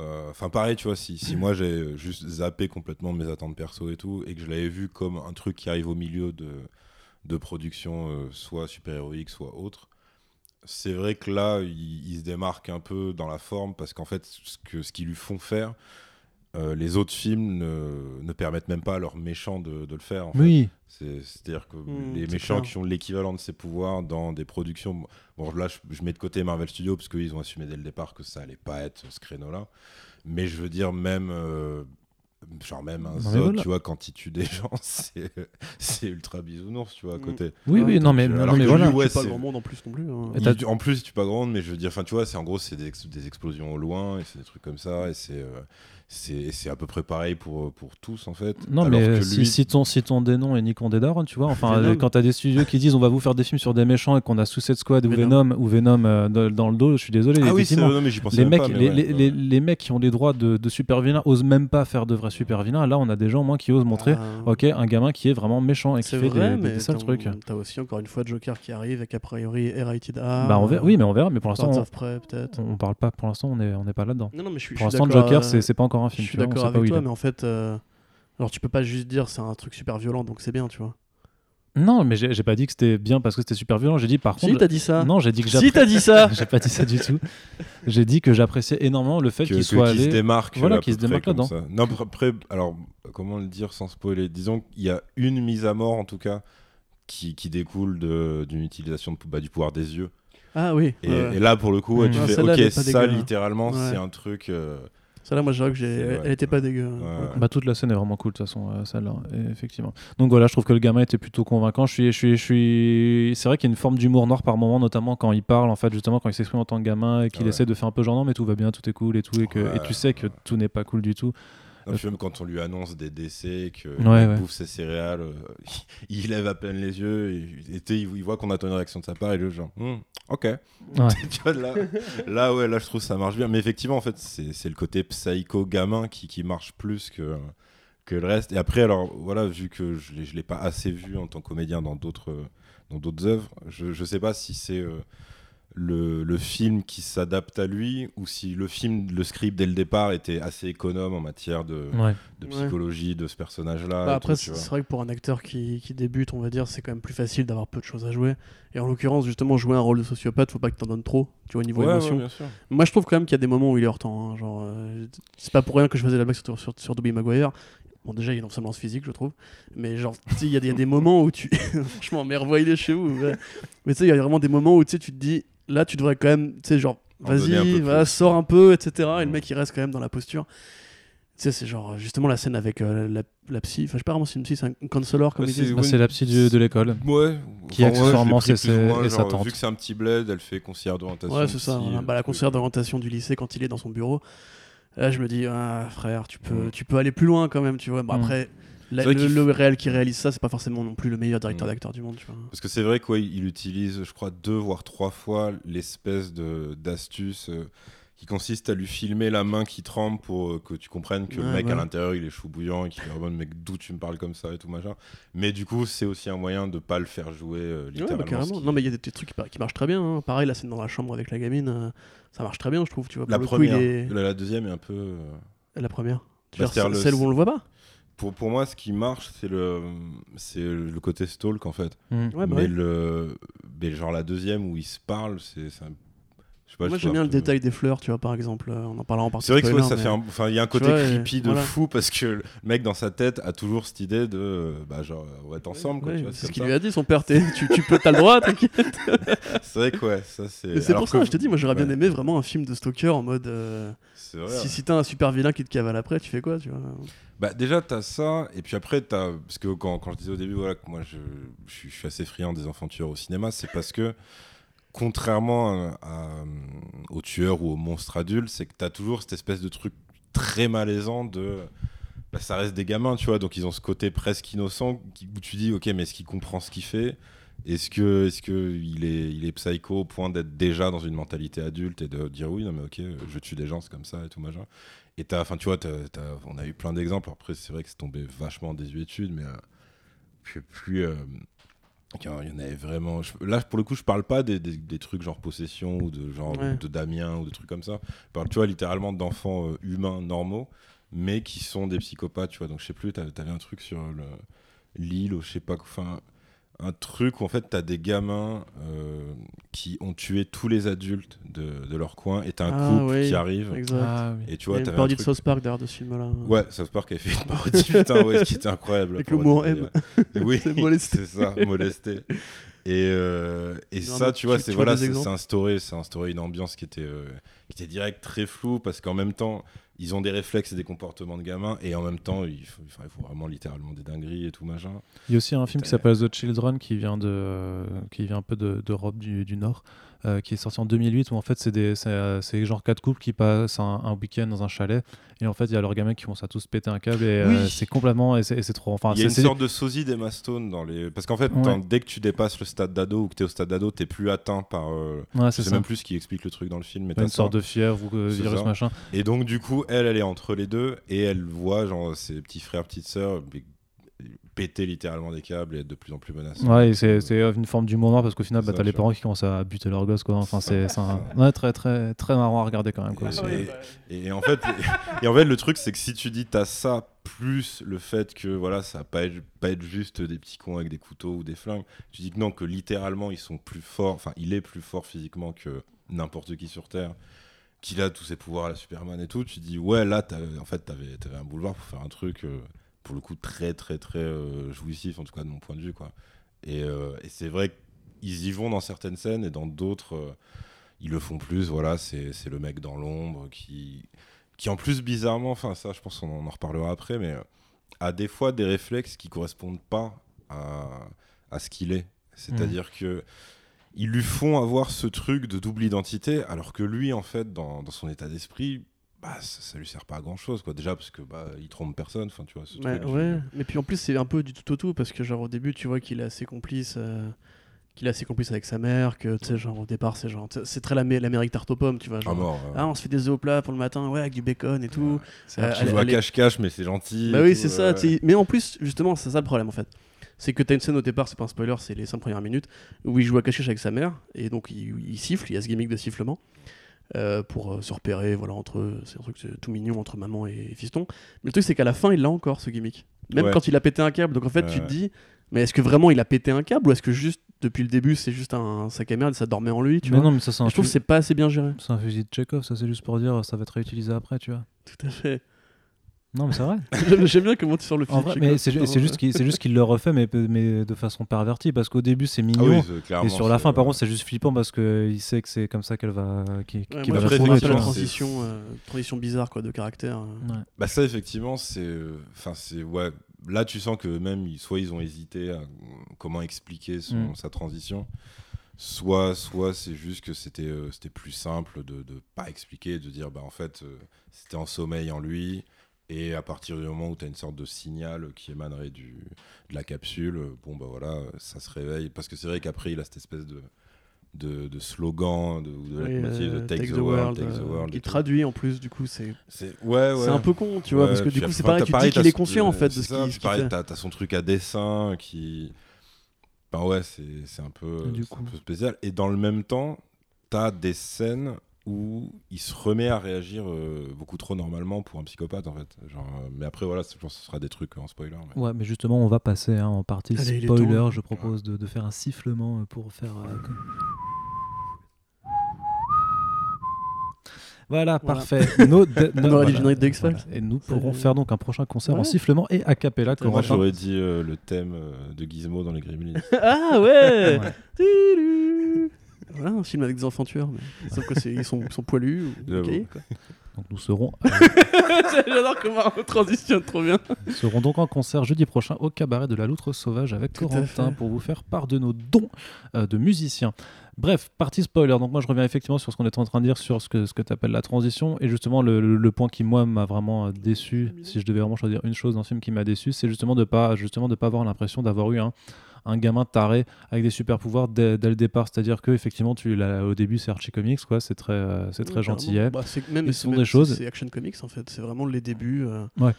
Euh, Enfin, pareil, tu vois, si, moi j'ai juste zappé complètement mes attentes perso et tout, et que je l'avais vu comme un truc qui arrive au milieu de, de production, euh, soit super-héroïque, soit autre, c'est vrai que là, il, se démarque un peu dans la forme, parce qu'en fait, ce qu'ils lui font faire, euh, les autres films ne, ne permettent même pas à leurs méchants de, de le faire. en fait. Oui, C'est- C'est-à-dire que Mm, les méchants clair. qui ont l'équivalent de ces pouvoirs dans des productions. Bon, là, je, je mets de côté Marvel Studios parce qu'ils ont assumé dès le départ que ça allait pas être ce créneau-là. Mais je veux dire, même. euh, genre, même un Zod, voilà. tu vois, quand il tue des gens, c'est ultra bisounours, tu vois, à Mm. côté. oui, oui, non mais, alors non, mais voilà. ouais, c'est pas grand monde en plus non plus. hein. Il- en plus, tu pas grande, mais je veux dire, enfin, tu vois, c'est en gros, c'est des, ex- des explosions au loin, et c'est des trucs comme ça, et c'est, euh, c'est c'est à peu près pareil pour, pour tous en fait. Non, Alors mais que si, lui- si ton, si ton dénom est Nikon Dedaron, tu vois, enfin, Venom. euh, quand t'as des studios qui disent on va vous faire des films sur des méchants et qu'on a Suicide Squad ou Venom. Venom, ou Venom euh, dans, le dos, je suis désolé. Ah oui, c'est effectivement. non, mais j'y pensais les mecs, pas, mais les, ouais, les- ouais. les- les mecs qui ont les droits de, de super vilains osent même pas faire de vrais super vilains. Là, on a des gens au moins qui osent montrer, Ah, ok, un gamin qui est vraiment méchant et qui fait vrai, des, des- des sales t'as- trucs. T'as aussi encore une fois Joker qui arrive et qu'a priori est rated A. bah, on verra, oui, mais on verra. Mais pour l'instant, on, parle pas. Pour l'instant, on est, on n'est pas là-dedans. Non, non, mais je suis, Pour l'instant, Joker, euh, c'est c'est pas encore un Je suis d'accord avec toi, mais en fait, euh, alors tu peux pas juste dire c'est un truc super violent, donc c'est bien, tu vois. Non, mais j'ai pas dit que c'était bien parce que c'était super violent. J'ai dit par Si, contre. t'as dit ça. Non, j'ai dit que Si, t'as dit ça. J'ai pas dit ça du tout. J'ai dit que j'appréciais énormément le fait qu'il que- soit qu'il se allé. démarque. Voilà, qu'il se démarque là-dedans. Non, après, alors, comment le dire sans spoiler? Disons qu'il y a une mise à mort, en tout cas, qui, qui découle de- d'une utilisation de, bah, du pouvoir des yeux. Ah oui. Et, ouais. et là, pour le coup, ouais, Mm. tu Ouais, fais, ok, ça, littéralement, Ouais. c'est un truc. euh, Celle-là, moi, je que j'ai. Elle, vrai. elle était pas dégueu. hein, Ouais. Bah, toute la scène est vraiment cool de toute façon, euh, celle-là, et- effectivement. Donc voilà, je trouve que le gamin était plutôt convaincant. Je suis, je suis, je suis... C'est vrai qu'il y a une forme d'humour noir par moment, notamment quand il parle, en fait, justement, quand il s'exprime en tant que gamin et qu'il Ouais. essaie de faire un peu genre non, mais tout va bien, tout est cool et tout, et, que, et tu sais que Ouais. tout n'est pas cool du tout. Puis même quand on lui annonce des décès, que Ouais, bouffe ses céréales, euh, il lève à peine les yeux, et, il, voit qu'on attend une réaction de sa part, et le genre, Hmm, ok. Ouais. tu vois, là, là, ouais, là, je trouve que ça marche bien. Mais effectivement, en fait, c'est le côté psycho gamin qui, qui marche plus que, que le reste. Et après, alors, voilà, vu que je ne l'ai pas assez vu en tant que comédien dans d'autres dans d'autres œuvres, je ne sais pas si c'est euh, le, le film qui s'adapte à lui ou si le film, le script dès le départ était assez économe en matière de, Ouais. de Ouais. psychologie de ce personnage-là. Bah, après, c'est vrai que pour un acteur qui, qui débute, on va dire, c'est quand même plus facile d'avoir peu de choses à jouer. Et en l'occurrence, justement, jouer un rôle de sociopathe, faut pas que t'en donnes trop, tu vois, au niveau Ouais, émotion. Moi, je trouve quand même qu'il y a des moments où il est hors temps. hein, genre, euh, c'est pas pour rien que je faisais la blague sur, sur, sur Tobey Maguire. Bon, déjà, il y a une ressemblance physique, je trouve. Mais genre, tu sais, il y, a des- il y a des moments où tu. Franchement, mais revoyez-les chez vous. ouais. Mais tu sais, il y a vraiment des moments où tu sais, tu te dis, là, tu devrais quand même, tu sais, genre, vas-y, va, sors un peu, etc. Et le mec, il reste quand même dans la posture. Tu sais, c'est genre, justement, la scène avec euh, la, la psy. Enfin, je sais pas vraiment si c'est une psy, c'est un counselor, comme Bah, ils c'est- disent. Bah, c'est la psy du- de l'école. Ouais. Qui, Enfin, ouais, accessoirement, c'est sa tante. Vu que c'est un petit bled, elle fait conseillère d'orientation. Ouais, c'est ça. psy, Bah, la conseillère d'orientation du lycée quand il est dans son bureau. Là, je me dis, ah, frère, tu peux, Mm. tu peux aller plus loin quand même, tu vois. Bon, Mm. après, la- le, le réel qui réalise ça, c'est pas forcément non plus le meilleur directeur Mm. d'acteur du monde, tu vois. Parce que c'est vrai qu'il il utilise, je crois, deux voire trois fois l'espèce d'astuce euh, qui consiste à lui filmer la main qui tremble pour euh, que tu comprennes que le Ouais, mec à ouais. l'intérieur il est chou bouillant et qu'il est en mode mec d'où tu me parles comme ça et tout machin. Mais du coup c'est aussi un moyen de pas le faire jouer euh, Ouais, littéralement. bah, qui- Non, mais il y a des, des trucs qui, marchent très bien. hein. Pareil, la scène dans la chambre avec la gamine, ça marche très bien, je trouve. Tu vois. La coup, première, il est- la, la deuxième est un peu. La première. Bah, celle où on le voit pas Pour, pour moi, ce qui marche, c'est le, c'est le côté stalk en fait. Mm. Ouais, bah mais ouais. le, mais genre la deuxième où ils se parlent, c'est, c'est un- je sais pas. Moi, je j'aime bien le peu- détail des fleurs, tu vois, par exemple. euh, On en parlera en partie. C'est vrai que ouais, ça mais- fait un... enfin il y a un côté vois, et creepy de voilà. fou parce que le mec dans sa tête a toujours cette idée de euh, bah genre on va être ensemble quoi, Ouais, tu vois, c'est ce qu'il comme lui a dit, son père. t'es- tu, tu peux, t'as le droit, t'inquiète. ça. C'est vrai que ouais, ça c'est Et C'est alors pour ça, que- je te dis, moi, j'aurais bien ouais, aimé vraiment un film de Stalker en mode. euh, C'est vrai. Si, si t'as un super vilain qui te cavale après, tu fais quoi, tu vois Bah déjà t'as ça et puis après t'as parce que quand, quand je disais au début voilà que moi je, je suis, je suis assez friand des enfants tueurs au cinéma, c'est parce que contrairement à- à- aux tueurs ou aux monstres adultes, c'est que t'as toujours cette espèce de truc très malaisant de bah, ça reste des gamins, tu vois, donc ils ont ce côté presque innocent où tu dis, ok, mais est-ce qu'il comprend ce qu'il fait? Est-ce que, est-ce que il est, il est psycho au point d'être déjà dans une mentalité adulte et de dire oui, non mais ok, je tue des gens, c'est comme ça et tout machin. Et t'as, enfin tu vois, on a eu plein d'exemples. Après, c'est vrai que c'est tombé vachement en désuétude, mais euh, je sais plus. euh, il y en avait vraiment. je- là, pour le coup, je parle pas des, des- des trucs genre possession ou de genre Ouais. de Damien ou de trucs comme ça. Je parle, tu vois, littéralement d'enfants euh, humains normaux, mais qui sont des psychopathes, tu vois. Donc, je sais plus, t'avais un truc sur le- l'île, ou je sais pas, quoi, enfin, un truc où en fait, t'as des gamins euh, qui ont tué tous les adultes de, de leur coin, et t'as un Ah, couple oui. qui arrive, Exact. Ah, oui. et tu vois, a une t'avais un parodie de truc- South Park derrière de ce film-là. Ouais, South Park a fait une parodie, putain, ouais, ce qui était incroyable. Avec le mot parodie, M. ouais. Oui, C'est molesté. c'est ça, molesté. Et, euh, et Non, ça, tu vois, c'est voilà, c'est instauré, c'est instauré une ambiance qui était, euh, qui était direct très flou parce qu'en même temps, ils ont des réflexes et des comportements de gamins et en même temps, il faut, enfin, il faut vraiment littéralement des dingueries et tout machin. Il y a aussi un film qui s'appelle The Children qui vient de qui vient un peu de- d'Europe du, du Nord, euh, qui est sorti en 2008 où en fait c'est des c'est euh, c'est genre quatre couples qui passent un, un week-end dans un chalet et en fait il y a leurs gamins qui vont à tous péter un câble et euh, c'est complètement et c'est et c'est trop enfin il y a une sorte de sosie d'Emma Stone dans les. Parce qu'en fait, Ouais. dès que tu dépasses le stade d'ado ou que tu es au stade d'ado, t'es plus atteint par. euh, ouais, je c'est sais ça. même plus ce qui explique le truc dans le film. Mais une t'as ça. sorte de fièvre ou euh, virus ça. machin. Et donc, du coup, elle, elle est entre les deux et elle voit genre, ses petits frères, petites sœurs péter littéralement des câbles et être de plus en plus menaçants. Ouais, c'est une forme d'humour noir parce qu'au final, bah, t'as les parents qui commencent à buter leur gosse, quoi. Enfin, c'est un- ouais, très, très, très marrant à regarder quand même, quoi. Et- C'est- et- Et en fait, et en fait, le truc, c'est que si tu dis t'as ça plus le fait que voilà, ça va pas être, pas être juste des petits cons avec des couteaux ou des flingues, tu dis que non, que littéralement ils sont plus forts, enfin, il est plus fort physiquement que n'importe qui sur Terre, qu'il a tous ses pouvoirs à la Superman et tout, tu dis ouais, là, t'as- en fait, t'avais avais un boulevard pour faire un truc, euh, pour le coup, très, très, très euh, jouissif, en tout cas de mon point de vue, quoi. Et, euh, et c'est vrai qu'ils y vont dans certaines scènes et dans d'autres. euh, ils le font plus, voilà, c'est c'est le mec dans l'ombre qui, qui en plus bizarrement, enfin ça je pense qu'on en reparlera après, mais a des fois des réflexes qui correspondent pas à, à ce qu'il est. C'est-à-dire que ils lui font avoir ce truc de double identité, alors que lui en fait dans, dans son état d'esprit, bah, ça, ça lui sert pas à grand chose quoi. Déjà parce que bah il trompe personne, enfin tu vois. Ce Ouais, truc, ouais. Mais puis en plus, c'est un peu du tout au tout parce que, genre, au début, tu vois qu'il est assez complice. euh, qu'il est assez complice avec sa mère, que tu sais, genre au départ, c'est genre, c'est très l'Amé- l'Amérique tarte aux pommes, tu vois. Genre, mort. ah, on se fait des œufs au plat pour le matin, ouais, avec du bacon et tout. c'est Euh, tu elle est- cache-cache, mais c'est gentil. Bah oui, c'est ça. Mais en plus, justement, c'est ça le problème en fait. C'est que t'as une scène au départ, c'est pas un spoiler, c'est les 5 premières minutes, où il joue à cache-cache avec sa mère, et donc il, il siffle, il y a ce gimmick de sifflement, euh, pour euh, se repérer, voilà, entre eux. C'est un truc c'est tout mignon entre maman et fiston. Mais le truc, c'est qu'à la fin, il l'a encore ce gimmick. Même Ouais. quand il a pété un câble. Donc en fait, tu te dis, mais est-ce que vraiment il a pété un câble, ou est-ce que juste depuis le début, c'est juste un sac à merde et ça dormait en lui, tu mais vois? non, mais ça, un, Je trouve que c'est pas assez bien géré. c'est un fusil de Chekhov, ça, c'est juste pour dire ça va être réutilisé après, tu vois. Tout à fait. Non, mais c'est vrai. J'aime bien comment tu sors le film. vrai, mais c'est ju- c'est juste qu'il le refait, mais, mais de façon pervertie, parce qu'au début, c'est Ah mignon. oui, c'est- clairement, Et sur la fin, par contre, c'est juste flippant parce qu'il sait que c'est comme ça qu'elle va, Ouais, qu'il moi, va la transition, euh, transition bizarre quoi, de caractère. euh. Ouais. Bah ça effectivement c'est euh, enfin c'est ouais là tu sens que même soit ils ont hésité à euh, comment expliquer son, Mm. sa transition soit soit c'est juste que c'était euh, c'était plus simple de de pas expliquer de dire bah en fait euh, c'était en sommeil en lui et à partir du moment où tu as une sorte de signal qui émanerait du de la capsule euh, bon bah voilà euh, ça se réveille parce que c'est vrai qu'après il a cette espèce de de, de slogan de, de Oui, leitmotiv de euh, take, the, world, take the euh, world qui tout. traduit en plus, du coup, c'est c'est ouais ouais c'est un peu con, tu vois, Ouais, parce que du coup, c'est pareil, tu te pareil, dis qu'il est conscient en fait de ça, ce qu'il fait. t'as t'as son truc à dessin qui. Ben ouais, c'est un, peu, Du un peu spécial. Et dans le même temps, t'as des scènes où il se remet à réagir euh, beaucoup trop normalement pour un psychopathe en fait. Genre, euh, mais après, voilà, je pense que ce sera des trucs en spoiler. mais- Ouais, mais justement, on va passer hein, en partie Allez, spoiler. Je propose de, de faire un sifflement euh, pour faire. euh, comme- Voilà, Voilà. parfait. Nos de- On voilà, générique de X-Files. voilà. Et nous pourrons faire donc un prochain concert en sifflement et a cappella. Moi, j'aurais dit euh, le thème euh, de Gizmo dans les Gremlins. ah ouais, Ouais. Voilà, un film avec des enfants tueurs, mais sauf que c'est ils sont, sont poilus ou quoi. Donc nous serons, J'adore comment on transitionne trop bien. nous serons donc en concert jeudi prochain au cabaret de la Loutre Sauvage avec Tout Corentin pour vous faire part de nos dons euh, de musiciens. Bref, partie spoiler. Donc moi je reviens effectivement sur ce qu'on était en train de dire sur ce que, ce que tu appelles la transition. Et justement le, le- le point qui moi m'a vraiment euh, déçu, si je devais vraiment choisir une chose dans film qui m'a déçu, c'est justement de pas justement de pas avoir l'impression d'avoir eu un, un gamin taré avec des super pouvoirs dès, dès le départ. C'est-à-dire que effectivement tu au début c'est Archie Comics quoi, c'est très euh, c'est très. Bah, c'est même, Ils des choses- C'est Action Comics en fait. C'est vraiment les débuts. euh, Ouais.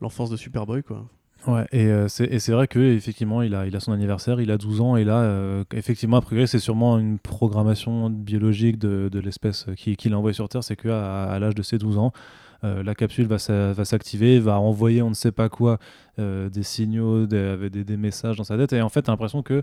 L'enfance de Superboy quoi. Ouais, et euh, c'est et c'est vrai que effectivement il a, il a son anniversaire, il a 12 ans, et là, euh, effectivement, a priori, c'est sûrement une programmation biologique de, de l'espèce qui, qui l'a envoyé sur Terre, c'est qu'à à, l'âge de ses 12 ans, euh, la capsule va s'a- va s'activer, va envoyer on ne sait pas quoi, euh, des signaux, des, messages dans sa tête, et en fait, t'as l'impression que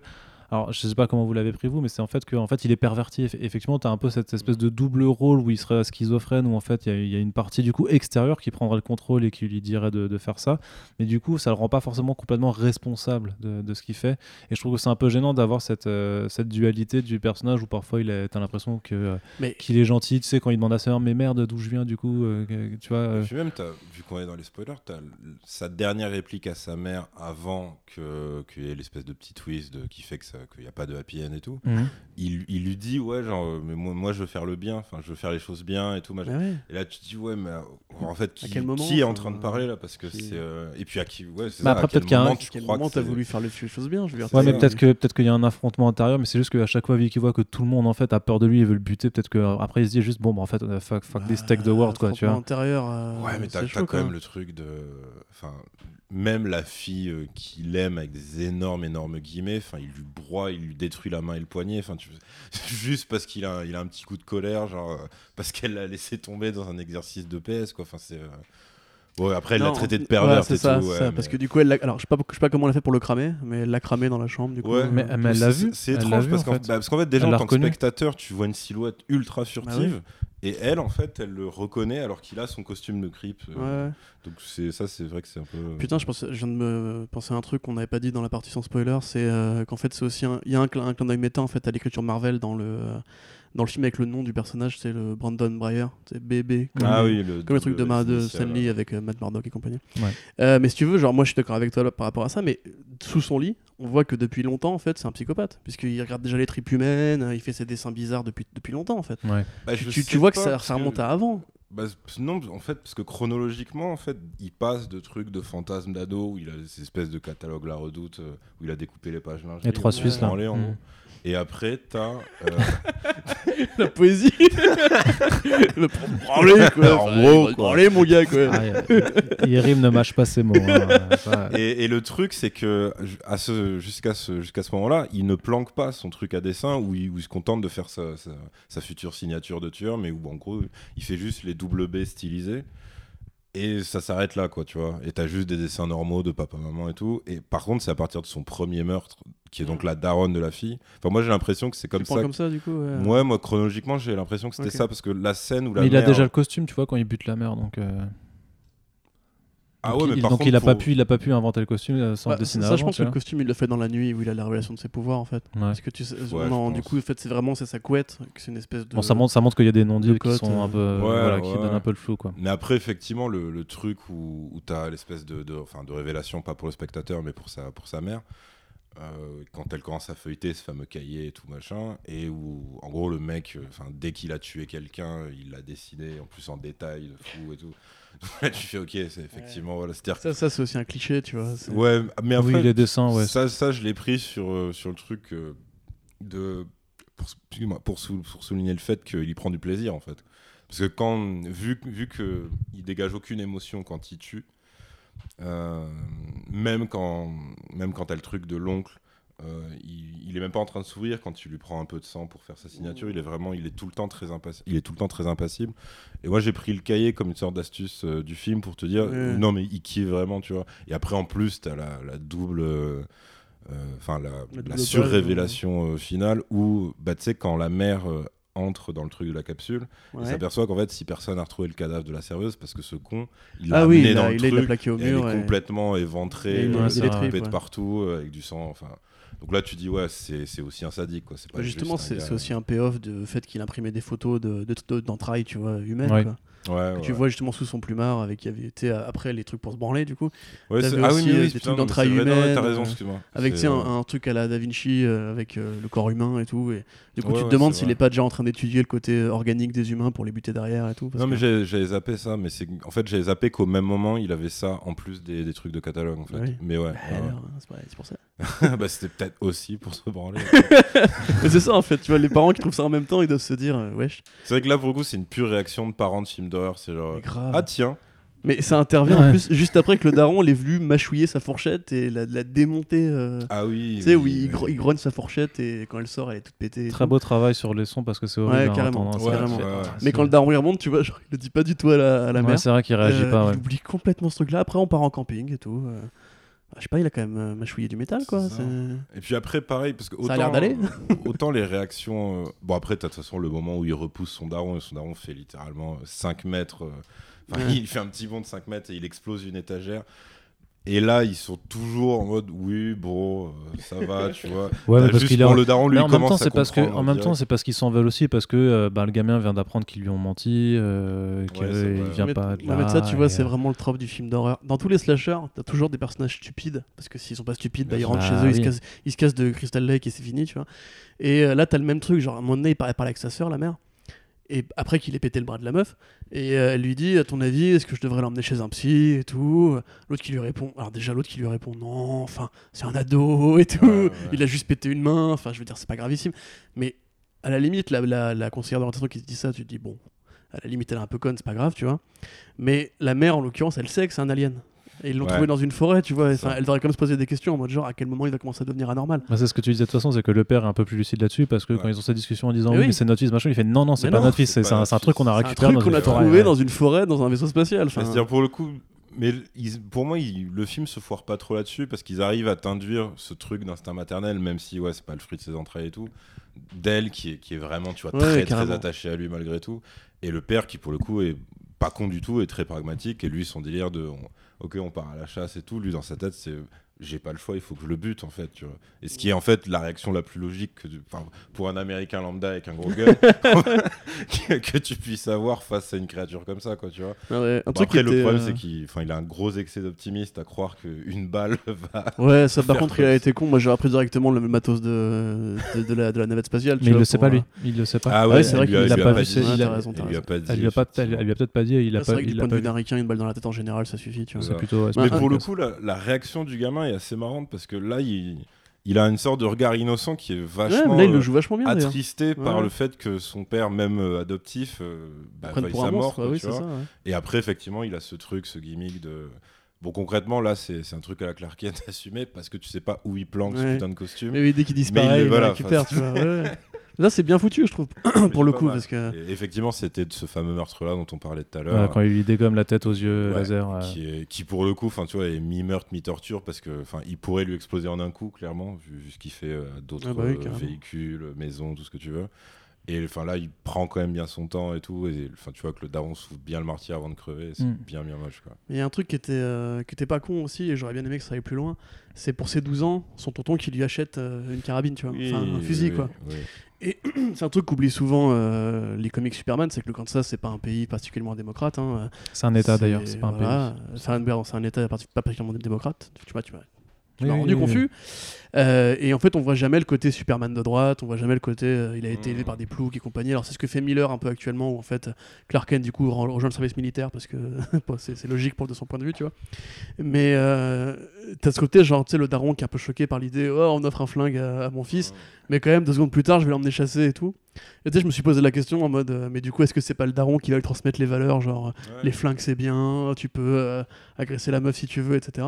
Alors, je sais pas comment vous l'avez pris vous, mais c'est en fait qu'en fait, il est perverti. Eff- Effectivement, tu as un peu cette espèce de double rôle où il serait schizophrène, où en fait, il y a- il y, a une partie du coup extérieure qui prendrait le contrôle et qui lui dirait de, de faire ça. Mais du coup, ça le rend pas forcément complètement responsable de, de ce qu'il fait. Et je trouve que c'est un peu gênant d'avoir cette, euh, cette dualité du personnage où parfois, il a, t'as l'impression que euh, Mais qu'il est gentil, tu sais, quand il demande à sa mère, mais merde, d'où je viens, du coup, euh, que- tu vois. euh, puis même, vu qu'on est dans les spoilers, t'as l- sa dernière réplique à sa mère avant que- qu'il y ait l'espèce de petit twist de- qui fait que ça- qu'il n'y a pas de happy end et tout. mhm. Il, il lui dit, ouais, genre, euh, mais moi, moi je veux faire le bien, enfin, je veux faire les choses bien et tout. ouais. Et là, tu te dis, ouais, mais euh, en fait, qui, quel moment, qui est en train de parler là Parce que qui- c'est. euh, Et puis à qui. Ouais, c'est ça, après, à peut-être qu'il y a un- À quel moment t'as voulu faire les choses bien je veux dire, Ouais, mais peut-être que peut-être qu'il y a un affrontement intérieur, mais c'est juste qu'à chaque fois, vu qu'il voit que tout le monde en fait a peur de lui et veut le buter, peut-être qu'après il se dit juste bon, bah, en fait, euh, fuck, fuck this take the world, quoi, tu vois. intérieur. euh, Ouais, mais t'as c'est t'as chaud, quand même le truc de. Enfin, même la fille euh, qu'il aime avec des énormes, énormes guillemets, enfin, il lui broie, il lui détruit la main et le poignet, enfin, tu... juste parce qu'il a, il a un petit coup de colère, genre, euh, parce qu'elle l'a laissé tomber dans un exercice de PS, quoi. Enfin, c'est. euh, Ouais, après, elle l'a traité de ouais, pervers, c'est et ça, tout. c'est ouais, ça, mais- parce que du coup, elle alors je sais pas, je sais pas comment elle a fait pour le cramer, mais elle l'a cramé dans la chambre du coup. Ouais, euh, Mais, mais elle l'a C'est- vu. Étrange vu, parce en qu'en fait. bah, déjà Elle en tant que spectateur, tu vois une silhouette ultra Ah furtive. Et elle, en fait, elle le reconnaît alors qu'il a son costume de creep. euh, Ouais, ouais. Donc c'est ça, c'est vrai que c'est un peu. Putain, je, pense, je viens de me penser à un truc qu'on n'avait pas dit dans la partie sans spoiler, c'est euh, qu'en fait c'est aussi un, il y a un, cl- un clin d'œil méta en fait à l'écriture Marvel dans le euh, dans le film avec le nom du personnage, c'est le Brandon Breyer, c'est BB. comme Ah le- oui, le, Comme le truc de, le Ma- de Stanley avec euh, Matt Murdock et compagnie. Ouais. Euh, mais si tu veux, genre moi je suis d'accord avec toi là, par rapport à ça, mais sous son lit, on voit que depuis longtemps en fait c'est un psychopathe, puisqu'il regarde déjà les tripes humaines, euh, il fait ses dessins bizarres depuis, depuis longtemps en fait. Ouais. bah, Tu, vois que ça, remonte à avant. Bah, non, en fait, parce que chronologiquement, en fait, il passe de trucs de fantasmes d'ado où il a ces espèces de catalogue La Redoute où il a découpé les pages lingerie, Les trois Suisses là. en. Et après, t'as. euh, La poésie Le branler quoi En gros, branler, mon gars quoi Ah, Yerim ne mâche pas ses mots. hein, et, et le truc, c'est que à ce, jusqu'à ce, jusqu'à ce moment-là, il ne planque pas son truc à dessin où il, où il se contente de faire sa, sa, sa future signature de tueur, mais où en gros, il fait juste les double B stylisés. Et ça s'arrête là, quoi, tu vois. Et t'as juste des dessins normaux de papa-maman et tout. Et par contre, c'est à partir de son premier meurtre, qui est donc la daronne de la fille. Enfin, moi, j'ai l'impression que c'est comme Tu ça. comme ça du coup ouais. Moi, moi, chronologiquement, j'ai l'impression que c'était ça, parce que la scène où la Mais il a déjà le costume, tu vois, quand il bute la mère, donc. euh, Ah donc ouais, il, mais par donc contre, il a pas pu, il a pas pu inventer le costume euh, sans Bah, le dessiner ça, avant. je pense que le costume il le fait dans la nuit où il a la révélation de ses pouvoirs en fait. Ouais. Parce que tu sais, Ouais, non, du coup, en fait, c'est vraiment c'est sa couette, c'est une espèce de. Bon, ça montre, ça montre qu'il y a des non-dits de qui sont un peu, euh, Ouais, voilà, qui donnent un peu le flou, quoi. Mais après, effectivement, le, le truc où, où tu as l'espèce de, de, enfin, de révélation, pas pour le spectateur, mais pour sa, pour sa mère, euh, quand elle commence à feuilleter ce fameux cahier et tout machin, et où, en gros, le mec, enfin, dès qu'il a tué quelqu'un, il l'a dessiné, en plus en détail, de fou et tout. Tu fais, ok, c'est effectivement, voilà, c'est-à-dire Ça, ça c'est aussi un cliché, tu vois. c'est- Ouais, mais après, oui, les dessins, ouais. ça, ça, je l'ai pris sur, euh, sur le truc euh, de. Pour, excuse-moi, pour, sou- pour souligner le fait qu'il y prend du plaisir, en fait. Parce que quand, vu, vu qu'il dégage aucune émotion quand il tue, euh, même quand, même quand t'as le truc de l'oncle, euh, il, il est même pas en train de sourire quand tu lui prends un peu de sang pour faire sa signature. Il est vraiment, il est tout le temps très impassible. Il est tout le temps très impassible. Et moi, j'ai pris le cahier comme une sorte d'astuce euh, du film pour te dire, Ouais. non mais il kiffe vraiment, tu vois. Et après, en plus, t'as la, la double. euh, Enfin, la, La la surrévélation finale où, bah, tu sais, quand la mère entre dans le truc de la capsule, Ouais. il s'aperçoit qu'en fait, si personne n'a retrouvé le cadavre de la serveuse, parce que ce con, il Ah oui, amené il a, il il plaqué au et elle est complètement éventrée, il tripes, pète ouais. partout, avec du sang, enfin... Donc là, tu dis, ouais, c'est c'est aussi un sadique, quoi. Pas Justement, c'est gars- aussi un payoff du fait qu'il imprimait des photos de- de- de- d'entrailles, tu vois, humaines. Ouais. quoi. Ouais, Que ouais. Tu vois justement sous son plumard, avec il y avait été après les trucs pour se branler, du coup. Ouais, ah oui, aussi, mais euh, oui, des putain, trucs d'entrailles c'est vrai, non, humaines, T'as raison, euh, excuse-moi. Avec tu C'est, sais, un, euh, un truc à la Da Vinci, euh, avec euh, le corps humain et tout. Et du coup, Ouais, tu te ouais, demandes s'il est pas déjà en train d'étudier le côté organique des humains pour les buter derrière et tout. parce Non, mais que- j'ai- j'avais zappé ça, mais c'est en fait, j'avais zappé qu'au même moment, il avait ça en plus des, des trucs de catalogue, en fait. Oui. Mais ouais, Bah, pareil, c'est pour ça. bah, c'était peut-être aussi pour se branler. Mais c'est ça en fait, tu vois, les parents qui trouvent ça en même temps, ils doivent se dire, euh, wesh, c'est vrai que là, pour le coup, c'est une pure réaction de parents de films d'horreur. C'est genre, grave. ah tiens, Mais ça intervient Ouais. en plus juste après que le daron l'ait venu mâchouiller sa fourchette et la, la démonter. euh, ah oui. tu sais, où oui, il, oui. gro- il grogne sa fourchette et quand elle sort, elle est toute pétée. Très tout. beau travail sur les sons parce que c'est horrible. Ouais, hein, carrément, ouais, carrément. C'est- ouais, ouais. Mais quand le daron il remonte, tu vois, genre, il le dit pas du tout à la, à la Ouais, mère. c'est vrai qu'il réagit Euh, pas. Il ouais. oublie complètement ce truc-là. Après, on part en camping et tout. Euh. je sais pas, il a quand même euh, mâchouillé du métal, quoi. Et puis après, pareil, parce que Ça a autant, l'air d'aller. autant les réactions. euh, Bon, après, t'as de toute façon le moment où il repousse son daron, et son daron fait littéralement 5 mètres. euh, Enfin, Ouais. il fait un petit bond de 5 mètres et il explose une étagère. Et là, ils sont toujours en mode oui, bon, euh, ça va, tu vois. Ouais, parce juste qu'il est pour en- le daron, lui, Mais en même temps, c'est parce que, en même temps, c'est parce qu'ils s'en veulent aussi parce que euh, bah, le gamin vient d'apprendre qu'ils lui ont menti, euh, qu'il Ouais, vient mais, pas de là. mais ça, tu vois, c'est euh, vraiment le trope du film d'horreur. Dans tous les slashers, t'as toujours des personnages stupides, parce que s'ils sont pas stupides, bah, ils Bien rentrent chez eux, ils, se cassent, ils se cassent de Crystal Lake et c'est fini, tu vois. Et euh, là, t'as le même truc, genre à un moment donné, il parle, parle avec sa sœur, la mère, et après qu'il ait pété le bras de la meuf, et euh, elle lui dit, à ton avis, est-ce que je devrais l'emmener chez un psy et tout? L'autre qui lui répond, alors déjà l'autre qui lui répond, non, enfin, c'est un ado et tout, Ouais, ouais. il a juste pété une main, enfin, je veux dire, c'est pas gravissime, mais à la limite, la, la, la conseillère d'orientation qui te dit ça, tu te dis, bon, à la limite, elle est un peu conne, c'est pas grave, tu vois. Mais la mère, en l'occurrence, elle sait que c'est un alien. Et ils l'ont Ouais. trouvé dans une forêt, tu vois. Ça. elle devrait quand même se poser des questions en mode genre à quel moment il va commencer à devenir anormal. bah, c'est ce que tu disais de toute façon, c'est que le père est un peu plus lucide là-dessus parce que Ouais. quand ils ont cette discussion en disant Mais oui, oui. mais c'est notre fils, machin, il fait non, non, c'est pas non, notre fils, c'est un, un truc qu'on a. C'est un récupéré truc dans qu'on a une forêt, trouvé ouais. dans une forêt, dans un vaisseau spatial. C'est-à-dire pour le coup, mais ils- pour moi, ils- le film se foire pas trop là-dessus parce qu'ils arrivent à t'induire ce truc d'instinct maternel, même si ouais, c'est pas le fruit de ses entrailles et tout. D'elle qui est, qui est vraiment, tu vois, Ouais, très très carrément. attaché à lui malgré tout, et le père qui pour le coup est pas con du tout et très pragmatique. Et lui, son délire de, on- ok, on part à la chasse et tout. Lui, dans sa tête, c'est j'ai pas le choix, il faut que je le bute en fait. Tu vois. Et ce qui est en fait la réaction la plus logique que, pour un Américain lambda avec un gros gun que, que tu puisses avoir face à une créature comme ça, quoi, tu vois. ah ouais, un Bon, truc après, le était, problème, euh, c'est qu'il enfin, il a un gros excès d'optimiste à croire qu'une balle va. Ouais, ça par contre, il a été con. Moi, j'aurais pris directement le matos de, de, de la, de la navette spatiale. tu Mais il vois, le sait pas lui, euh, il le sait pas. Ah ouais, c'est vrai il lui a- qu'il il a pas vu il a- raison, Il lui a pas dit. Elle lui a pas, elle, elle lui a peut-être pas dit, il a Ah, C'est pas, vrai que du il point a de pas vue vu. d'un une balle dans la tête en général, ça suffit. Tu vois. C'est C'est ça. plutôt. ouais, c'est Mais pour le coup, la réaction du gamin est assez marrante parce que là, il, il a une sorte de regard innocent qui est vachement mais là, il le euh, joue vachement bien. d'ailleurs. attristé par le fait que son père, même euh, adoptif, euh, bah, pour sa mort. monstre, quoi, ouais, oui, tu c'est vois. ça. ouais. Et après, effectivement, il a ce truc, ce gimmick de. Bon, concrètement, là, c'est un truc à la Clark Kent assumé parce que tu sais pas où il planque ce putain de costume. Mais oui, dès qu'il disparaît, il- il, voilà, le récupère, tu vois. Là, c'est bien foutu, je trouve, pour le coup, parce que. Et effectivement, c'était de ce fameux meurtre-là dont on parlait tout à l'heure. Ouais, quand il lui dégomme la tête aux yeux Ouais, laser. qui, est, qui pour le coup, enfin tu vois, est mi-meurtre, mi-torture parce que, enfin, il pourrait lui exploser en un coup, clairement, vu, vu ce qu'il fait euh, à d'autres Ah bah oui, euh, véhicules, maisons, tout ce que tu veux. Et enfin là, il prend quand même bien son temps et tout. Et enfin, tu vois que le daron souffle bien le martyr avant de crever. C'est Mm. bien, bien moche, il y a un truc qui était, euh, qui était pas con aussi, et j'aurais bien aimé que ça aille plus loin. C'est pour ses 12 ans, son tonton qui lui achète euh, une carabine, tu vois. enfin, un fusil, oui, quoi. oui. C'est un truc qu'oublient souvent euh, les comics Superman, c'est que le Kansas, c'est pas un pays particulièrement démocrate. Hein. C'est un état d'ailleurs, c'est pas un voilà, pays. C'est un, un état pas particulièrement démocrate. Tu vois, tu m'as tu Oui, m'as oui, rendu oui, oui. confus. Euh, et en fait, on voit jamais le côté Superman de droite, on voit jamais le côté euh, il a été élevé par des ploucs et compagnie. Alors, c'est ce que fait Miller un peu actuellement, où en fait, Clark Kent, du coup, re- rejoint le service militaire parce que bon, c'est logique pour de son point de vue, tu vois. Mais euh, t'as ce côté, genre, tu sais, le daron qui est un peu choqué par l'idée oh, on offre un flingue à, à mon fils, mais quand même, deux secondes plus tard, je vais l'emmener chasser et tout. Et tu sais, je me suis posé la question en mode euh, mais du coup, est-ce que c'est pas le daron qui va lui transmettre les valeurs, genre, Ouais. les flingues c'est bien, tu peux euh, agresser la meuf si tu veux, etc.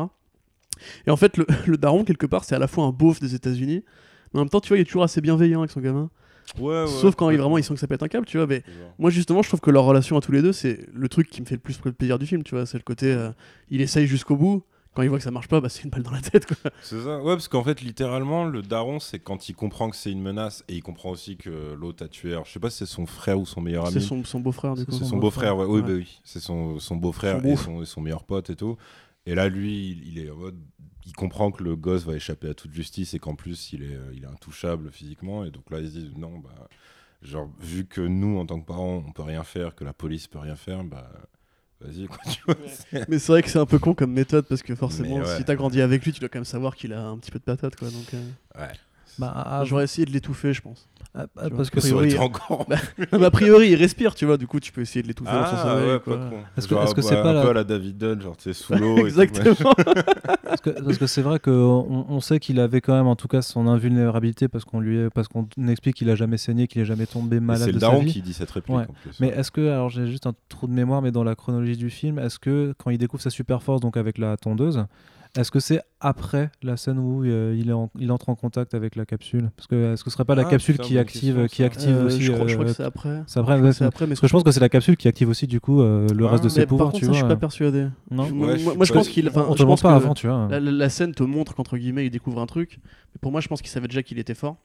Et en fait, le, le daron, quelque part, c'est à la fois un beauf des États-Unis, mais en même temps, tu vois, il est toujours assez bienveillant avec son gamin. Ouais, ouais, Sauf quand il, vraiment il sent que ça pète un câble, tu vois. Mais moi, justement, je trouve que leur relation à tous les deux, c'est le truc qui me fait le plus plaisir du film, tu vois. C'est le côté, euh, il essaye jusqu'au bout. Quand il voit que ça marche pas, bah, c'est une balle dans la tête, quoi. C'est ça, ouais, parce qu'en fait, littéralement, le daron, c'est quand il comprend que c'est une menace et il comprend aussi que l'autre a tué. Alors, je sais pas si c'est son frère ou son meilleur ami. C'est son, son beau-frère, du coup. C'est son beau-frère, ouais. oui, bah oui. C'est son, son beau-frère et son meilleur pote et tout. Et là, lui, il, il est en mode. Il comprend que le gosse va échapper à toute justice et qu'en plus, il est, euh, il est intouchable physiquement. Et donc là, il se dit non, bah. Genre, vu que nous, en tant que parents, on peut rien faire, que la police peut rien faire, bah. Vas-y, quoi, tu vois. Mais c'est vrai que c'est un peu con comme méthode parce que forcément, ouais. si t'as grandi avec lui, tu dois quand même savoir qu'il a un petit peu de patate, quoi. Donc, euh, Ouais. Bah, ah, j'aurais essayé de l'étouffer, je pense. ah, ah, parce que priori, encore. Non, mais a priori, il respire, tu vois. Du coup, tu peux essayer de l'étouffer dans son Ah, sommeil. ouais, quoi. pas con. Est-ce que- est-ce que bah, c'est pas un la- peu à la David Dunn, genre, tu sais, sous l'eau. Exactement. Parce que parce que c'est vrai qu'on on sait qu'il avait quand même en tout cas son invulnérabilité parce qu'on lui parce qu'on explique qu'il a jamais saigné, qu'il est jamais tombé malade C'est le daron qui dit cette réplique Ouais. en plus. Mais est-ce que alors j'ai juste un trou de mémoire mais dans la chronologie du film, est-ce que quand il découvre sa super force donc avec la tondeuse, Est-ce que c'est après la scène où euh, il, est en- il entre en contact avec la capsule? Parce que est-ce que ce serait pas la Ah, capsule putain, qui active, question, qui ça. active Euh, aussi je, crois, je crois euh, que c'est après. c'est après, Je crois ouais, que c'est après, mais Parce que je pense que c'est la capsule qui active aussi du coup euh, le reste de ses par pouvoirs, contre, tu ça, je vois. suis pas persuadé. Non? Ouais, moi, je moi, pense qu'il. On je te pense pas avant, tu vois. La, scène te montre qu'entre guillemets il découvre un truc. Mais pour moi, je pense qu'il savait déjà qu'il était fort.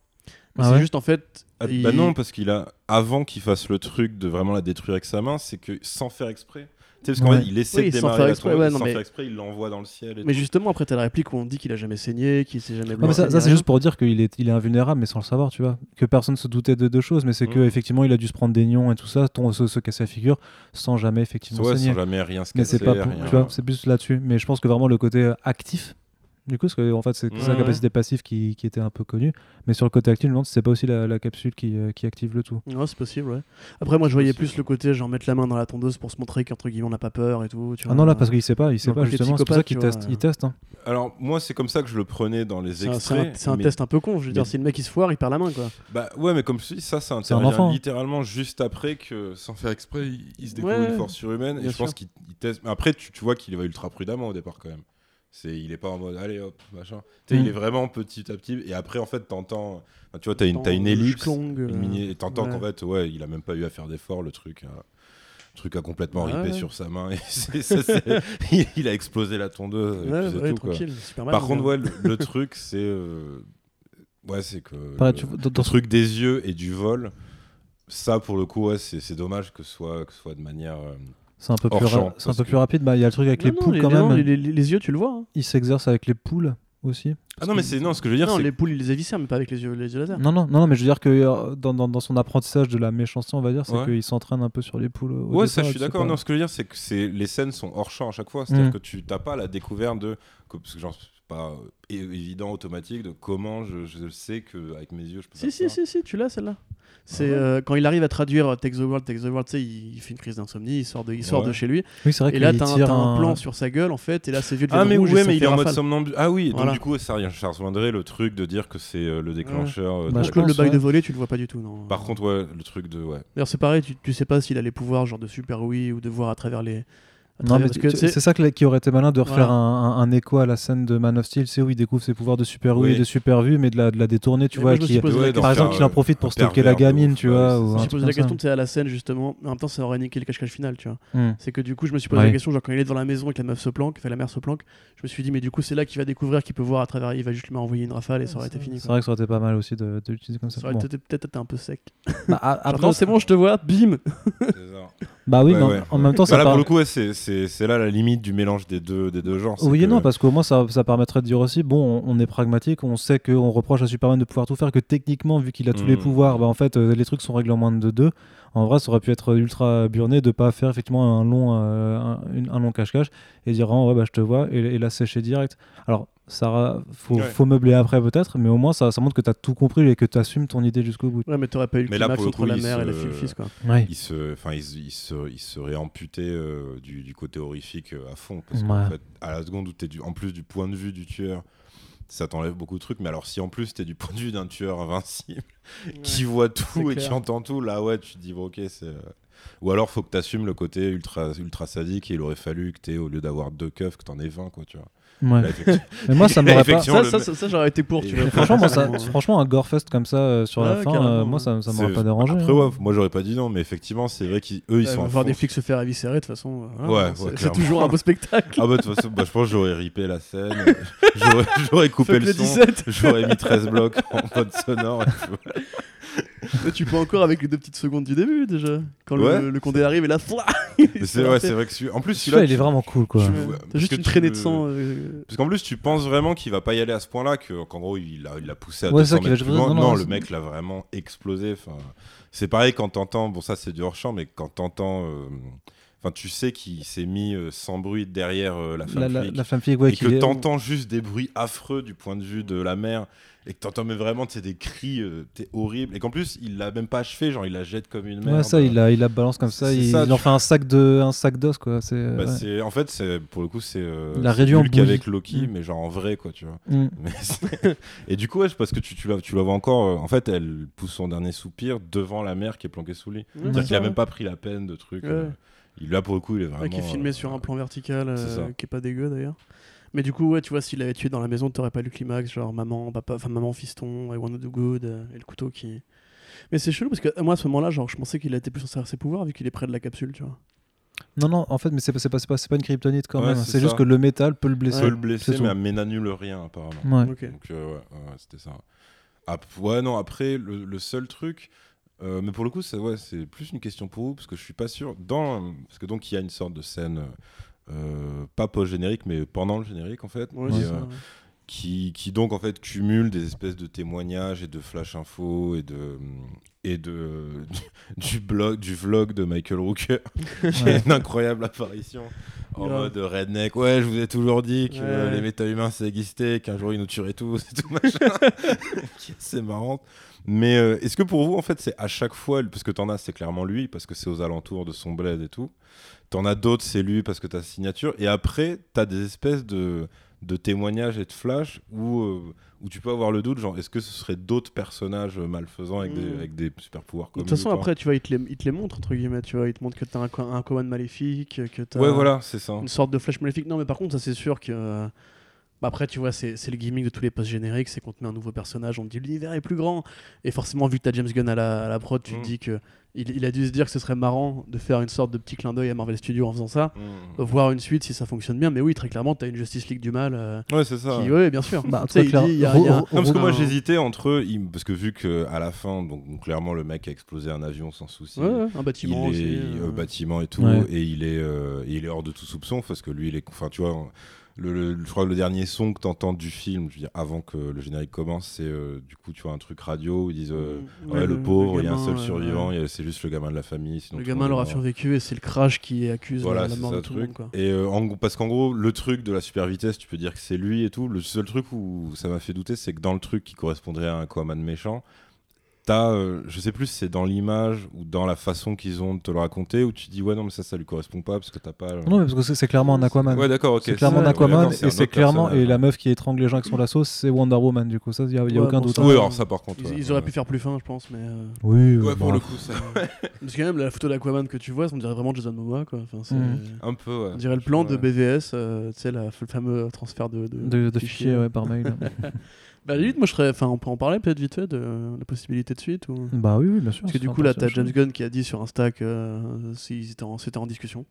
Mais Ah c'est ouais? juste en fait. Ah, il- Bah non, parce qu'il a, avant qu'il fasse le truc de vraiment la détruire avec sa main, c'est que sans faire exprès. Tu sais, parce qu'en Ouais. fait, il essaie Oui, de sans démarrer faire la exprès, ouais, sans mais- faire exprès, il l'envoie dans le ciel. Et Mais tout. justement, après, t'as la réplique où on dit qu'il a jamais saigné, qu'il s'est jamais blessé. ça, ça, c'est juste pour dire qu'il est, il est invulnérable, mais sans le savoir, tu vois. Que personne se doutait de deux choses, mais c'est que Mhm. effectivement, il a dû se prendre des nions et tout ça, ton- se, se casser la figure, sans jamais effectivement Ouais, saigner. sans jamais rien se Mais c'est casser, pas, pour- rien. tu vois, c'est plus là-dessus. Mais je pense que vraiment le côté actif, du coup, parce que en fait, c'est sa Ouais. capacité passive qui, qui était un peu connue. Mais sur le côté actif, je me demande si c'est pas aussi la, la capsule qui, euh, qui active le tout. Non, c'est possible, ouais. Après, moi, je voyais possible. plus le côté genre mettre la main dans la tondeuse pour se montrer qu'entre guillemets on n'a pas peur et tout. Tu Ah vois. non, là, parce qu'il sait pas, il sait pas justement. C'est pour ça qu'il teste. vois, Il teste. hein. Alors, moi, c'est comme ça que je le prenais dans les C'est un, c'est un- extraits. c'est un mais- test un peu con. Je veux dire, mais- si le mec il se foire, il perd la main, quoi. Bah ouais, mais comme je dis, ça, ça C'est un intervient enfant. littéralement juste après que, sans faire exprès, il, il se découvre Ouais, une force surhumaine. Et je pense qu'il il teste. Mais après, tu, tu vois qu'il va ultra prudemment au départ quand même. C'est, il est pas en mode allez hop, machin. Tu sais, Mm. il est vraiment petit à petit. Et après, en fait, t'entends. enfin, tu vois, t'as une, t'as une ellipse. euh, une mini- et t'entends ouais. qu'en fait, ouais, il a même pas eu à faire d'effort, le truc. a- le truc a complètement Ouais, ripé ouais. sur sa main. Et c'est- ça, c'est- il, il a explosé la tondeuse. et puis c'est ouais, tout, quoi. tranquille, super mal. Par contre, ouais, le, le truc, c'est. euh, Ouais, c'est que. Pareil, le- tu vois, dans- le dans- truc des yeux et du vol, ça pour le coup, ouais, c'est c'est dommage que ce soit, que ce soit de manière. euh, C'est un peu plus, champ, un peu que- plus rapide. Bah, il y a le truc avec Non, les non, poules les, quand non, même. les, les- les yeux, tu le vois. hein. Il s'exerce avec les poules aussi. Ah non, mais c'est non, ce que je veux dire, non, c'est les poules, il les éviscère, mais pas avec les yeux, les yeux laser. Non, non, non, mais je veux dire que euh, dans, dans, dans son apprentissage de la méchanceté, on va dire, c'est Ouais. qu'il s'entraîne un peu sur les poules. au Ouais, départ, ça, je suis d'accord. pas- Non, ce que je veux dire, c'est que c'est les scènes sont hors champ à chaque fois. C'est-à-dire Mm. que tu t'as pas la découverte de, que- parce que genre pas euh, évident, automatique, de comment je, je sais que avec mes yeux je peux Si, faire si, ça. si, si, tu l'as celle-là. C'est Ah ouais euh, quand il arrive à traduire euh, Take the World, Take the World, tu sais, il, il fait une crise d'insomnie, il sort de, il sort Ouais. de chez lui. Oui, c'est vrai Et là, t'as un, un un plan sur sa gueule, en fait, et là, ses yeux Ah deviennent mais rouges ouais, mais il est en mode somnambule. Ah oui, Voilà. donc du coup ça, ça rejoindrait le truc de dire que c'est euh, le déclencheur. euh, Bah, de je la- Le, le pense, bail ouais. de voler, tu le vois pas du tout, non. Par contre, ouais, le truc de ouais. D'ailleurs, c'est pareil, tu, tu sais pas s'il a les pouvoirs genre de super oui ou de voir à travers les. Non, mais c'est ça que- qui aurait été malin de refaire Voilà. un, un- un écho à la scène de Man of Steel, c'est où il découvre ses pouvoirs de super oui, et de super vue, mais de la, de la détourner, tu vois. qui- suis Ouais, par exemple, qu'il en profite pour un stocker la gamine, ouf, tu vois. c'est ou Je me truc posé la question, sais, à la scène justement, mais en même temps, ça aurait niqué le cache-cache final, tu vois. Hmm. C'est que du coup, je me suis posé Ouais. la question, genre quand il est devant la maison et que la meuf se planque, enfin la mère se planque, je me suis dit, mais du coup, c'est là qu'il va découvrir qu'il peut voir à travers, il va juste lui envoyer une rafale et ça aurait été fini. C'est vrai que ça aurait été pas mal aussi de, l'utiliser comme ça. Ça aurait peut-être été un peu sec. Bah, après, non, c'est bon, je te vois, bim C'est ça. bah oui, Ouais, mais en- ouais. en même temps, ça Bah là, pour le coup, ouais, c'est- là la limite du mélange des deux, des deux genres. Oui et que- non, parce qu'au moins ça, ça permettrait de dire aussi, bon, on, on est pragmatique, on sait qu'on reproche à Superman de pouvoir tout faire, que techniquement, vu qu'il a tous les Mm. pouvoirs, bah, en fait, euh, les trucs sont réglés en moins de deux. En vrai, ça aurait pu être ultra burné de pas faire effectivement un long, euh, un, une- un long cache-cache et dire, ah, ouais, bah, je te vois, et, et la sécher direct. Alors, ça faut, Ouais. faut meubler après peut-être, mais au moins ça, ça montre que tu as tout compris et que tu assumes ton idée jusqu'au bout. Ouais, mais t'aurais pas eu le Mais là, climax entre coup, la mère et se- la fille, le fils, quoi. Ouais. il se, enfin, il, se- il se- il serait amputé euh, du, du côté horrifique euh, à fond. Parce Ouais. qu'en fait, à la seconde où tu es du, en plus du point de vue du tueur, ça t'enlève beaucoup de trucs. Mais alors, si en plus tu es du point de vue d'un tueur invincible qui voit tout et clair. qui entend tout, là, ouais, tu te dis, bon, ok, c'est. euh, Ou alors, faut que tu assumes le côté ultra, ultra sadique et il aurait fallu que tu au lieu d'avoir deux keufs, que tu en aies 20, quoi, tu vois. Ouais. Effectivement- Mais moi, ça m'aurait pas. Ça, le ça, mec- ça, ça, j'aurais été pour, tu Et- vois. Franchement, moi, ça, Vraiment. franchement, un gorefest comme ça euh, sur la Ouais, fin, euh, moi, ça, ça m'aurait pas dérangé. Après, hein. ouais, moi, j'aurais pas dit non, mais effectivement, c'est vrai qu'eux, ils sont voir des flics se faire éviscérer, de toute façon, euh, voilà, Ouais, c'est- ouais, c'est clairement. toujours un beau spectacle. Ah bah de toute façon, bah, je pense que j'aurais ripé la scène, j'aurais, coupé le, son, 17. j'aurais mis 13 blocs en mode sonore. Mais tu peux encore avec les deux petites secondes du début déjà. Quand Ouais. le, le condé arrive et là, c'est, rafler. c'est vrai que en plus Celui-là, celui-là, il est vraiment cool, quoi. T'as juste une traînée de sang. euh, Parce qu'en plus, tu penses vraiment qu'il va pas y aller à ce point-là, que, qu'en gros, il l'a, il poussé à Ouais, c'est 200 ça qu'il va mètres plus jouer- loin. non, Non, non, le mec l'a vraiment explosé. Enfin, c'est pareil quand t'entends, bon ça c'est du hors-champ, mais quand t'entends... euh, Enfin, tu sais qu'il s'est mis euh, sans bruit derrière euh, la femme La, la, flic. la femme flic, ouais, et que est- t'entends juste des bruits affreux du point de vue de la mère et que t'entends mais vraiment tu sais, des cris euh, t'es horrible et qu'en plus il l'a même pas achevé genre il la jette comme une merde Ouais, ça, il la, il la balance comme ça, il, ça, il en fait un sac de, un sac d'os, quoi. C'est. Bah, ouais. en fait c'est pour le coup c'est euh, Il a c'est réduit en Hulk bouillie. avec Loki Mm. mais genre en vrai quoi tu vois Mm. Mais et du coup ouais, parce que tu, tu, la, tu la vois encore euh, en fait elle pousse son dernier soupir devant la mère qui est planquée sous lit Ouais, c'est-à-dire c'est qu'il a même pas pris la peine de trucs Ouais. euh, il là pour le coup il est vraiment Ouais, qui est filmé euh, sur un plan vertical, euh, qui est pas dégueu d'ailleurs. Mais du coup, ouais, tu vois, s'il l'avait tué dans la maison, t'aurais pas lu climax, genre maman, papa, enfin maman, fiston, I wanna do good, euh, et le couteau qui. Mais c'est chelou parce que moi à ce moment-là, genre, je pensais qu'il était plus censé avoir ses pouvoirs vu qu'il est près de la capsule, tu vois. Non, non, en fait, mais c'est pas, c'est pas, c'est pas, c'est pas une kryptonite quand Ouais, même. c'est C'est juste ça. que le métal peut le blesser. peut le blesser, tout. mais, mais n'annule rien apparemment. Ouais. Ok. Donc euh, ouais, ouais, c'était ça. Ap- ouais, non, après, le, le seul truc, euh, mais pour le coup, c'est ouais, c'est plus une question pour vous, parce que je suis pas sûr. Dans, parce que donc, il y a une sorte de scène, euh, pas post-générique, mais pendant le générique, en fait, Ouais, c'est euh, ça, ouais. qui, qui donc, en fait, cumule des espèces de témoignages et de flash infos et de. Et de, du, blog, du vlog de Michael Rooker, qui Ouais. est une incroyable apparition en Grave. mode redneck. Ouais, je vous ai toujours dit que Ouais. euh, les méta-humains ça existait, qu'un jour ils nous tueraient tous et tout machin. qui est assez marrante. Mais euh, est-ce que pour vous, en fait, c'est à chaque fois, parce que t'en as, c'est clairement lui, parce que c'est aux alentours de son bled et tout. T'en as d'autres, c'est lui parce que t'as sa signature. Et après, t'as des espèces de, de témoignages et de flash où, euh, où tu peux avoir le doute, genre, est-ce que ce serait d'autres personnages malfaisants avec, des, Mm. avec des super pouvoirs De comme toute façon, après, tu vois, il te, les, il te les montre, entre guillemets, tu vois, il te montre que t'as un, un command maléfique, que t'as Ouais, voilà, c'est ça. une sorte de flèche maléfique. Non, mais par contre, ça c'est sûr que. euh, après, tu vois, c'est c'est le gimmick de tous les posts génériques, c'est qu'on te met un nouveau personnage, on te dit l'univers est plus grand. Et forcément, vu que t'as James Gunn à la, à la prod, tu Mm. te dis que il, il a dû se dire que ce serait marrant de faire une sorte de petit clin d'œil à Marvel Studios en faisant ça. Mm. Voir une suite si ça fonctionne bien. Mais oui, très clairement, t'as une Justice League du mal. euh, Ouais, c'est ça. qui, ouais, bien sûr. Bah, il dit, y a- y a Non, parce que moi j'hésitais entre eux, il- parce que vu que à la fin, donc, donc, clairement le mec a explosé un avion sans souci. Ouais, ouais, un Il bâtiment est aussi. euh, euh, bâtiment et tout, Ouais. et il est, euh, et il est hors de tout soupçon parce que lui, il est, enfin tu vois, le, le- je crois que le dernier son que t'entends du film, je veux dire avant que le générique commence, c'est euh, du coup tu vois un truc radio où ils disent euh, Mm, ouais, le, pauvre, il y a un seul survivant, ouais. c'est juste le gamin de la famille. sinon Le gamin l'aura survécu et c'est le crash qui accuse Voilà, la, mort de tout le monde. Quoi. Et euh, en parce qu'en gros, le truc de la super vitesse, tu peux dire que c'est lui et tout. Le seul truc où ça m'a fait douter, c'est que dans le truc qui correspondrait à un Aquaman méchant, t'as, euh, je sais plus si c'est dans l'image ou dans la façon qu'ils ont de te le raconter, où tu dis ouais non mais ça ça lui correspond pas parce que t'as pas. le- Non, mais parce que c'est- c'est clairement un Aquaman. Ouais d'accord ok. c'est clairement un ouais, Aquaman non, c'est un et c'est clairement personnage. et la meuf qui étrangle les gens avec son lasso c'est Wonder Woman du coup ça y a, y a Ouais, aucun bon, doute. ça-. Oui alors ça par contre. Ils, ouais, ils auraient ouais. pu faire plus fin, je pense, mais. euh, Oui, Ouais euh, pour bon, le coup ça. Parce que même la photo d'Aquaman que tu vois, on dirait vraiment Jason Momoa, quoi. Enfin, c'est- Mm. Un peu ouais. On dirait le plan de. BVS, euh, tu sais, la- le fameux transfert de, de, de, de fichiers par mail. Bah, à la limite, moi, je serais. Enfin, on peut en parler peut-être vite fait de euh, la possibilité de suite ou... bah oui, oui, bien sûr. Parce que du coup, là, t'as James Gunn qui a dit sur Insta que euh, en- c'était en discussion.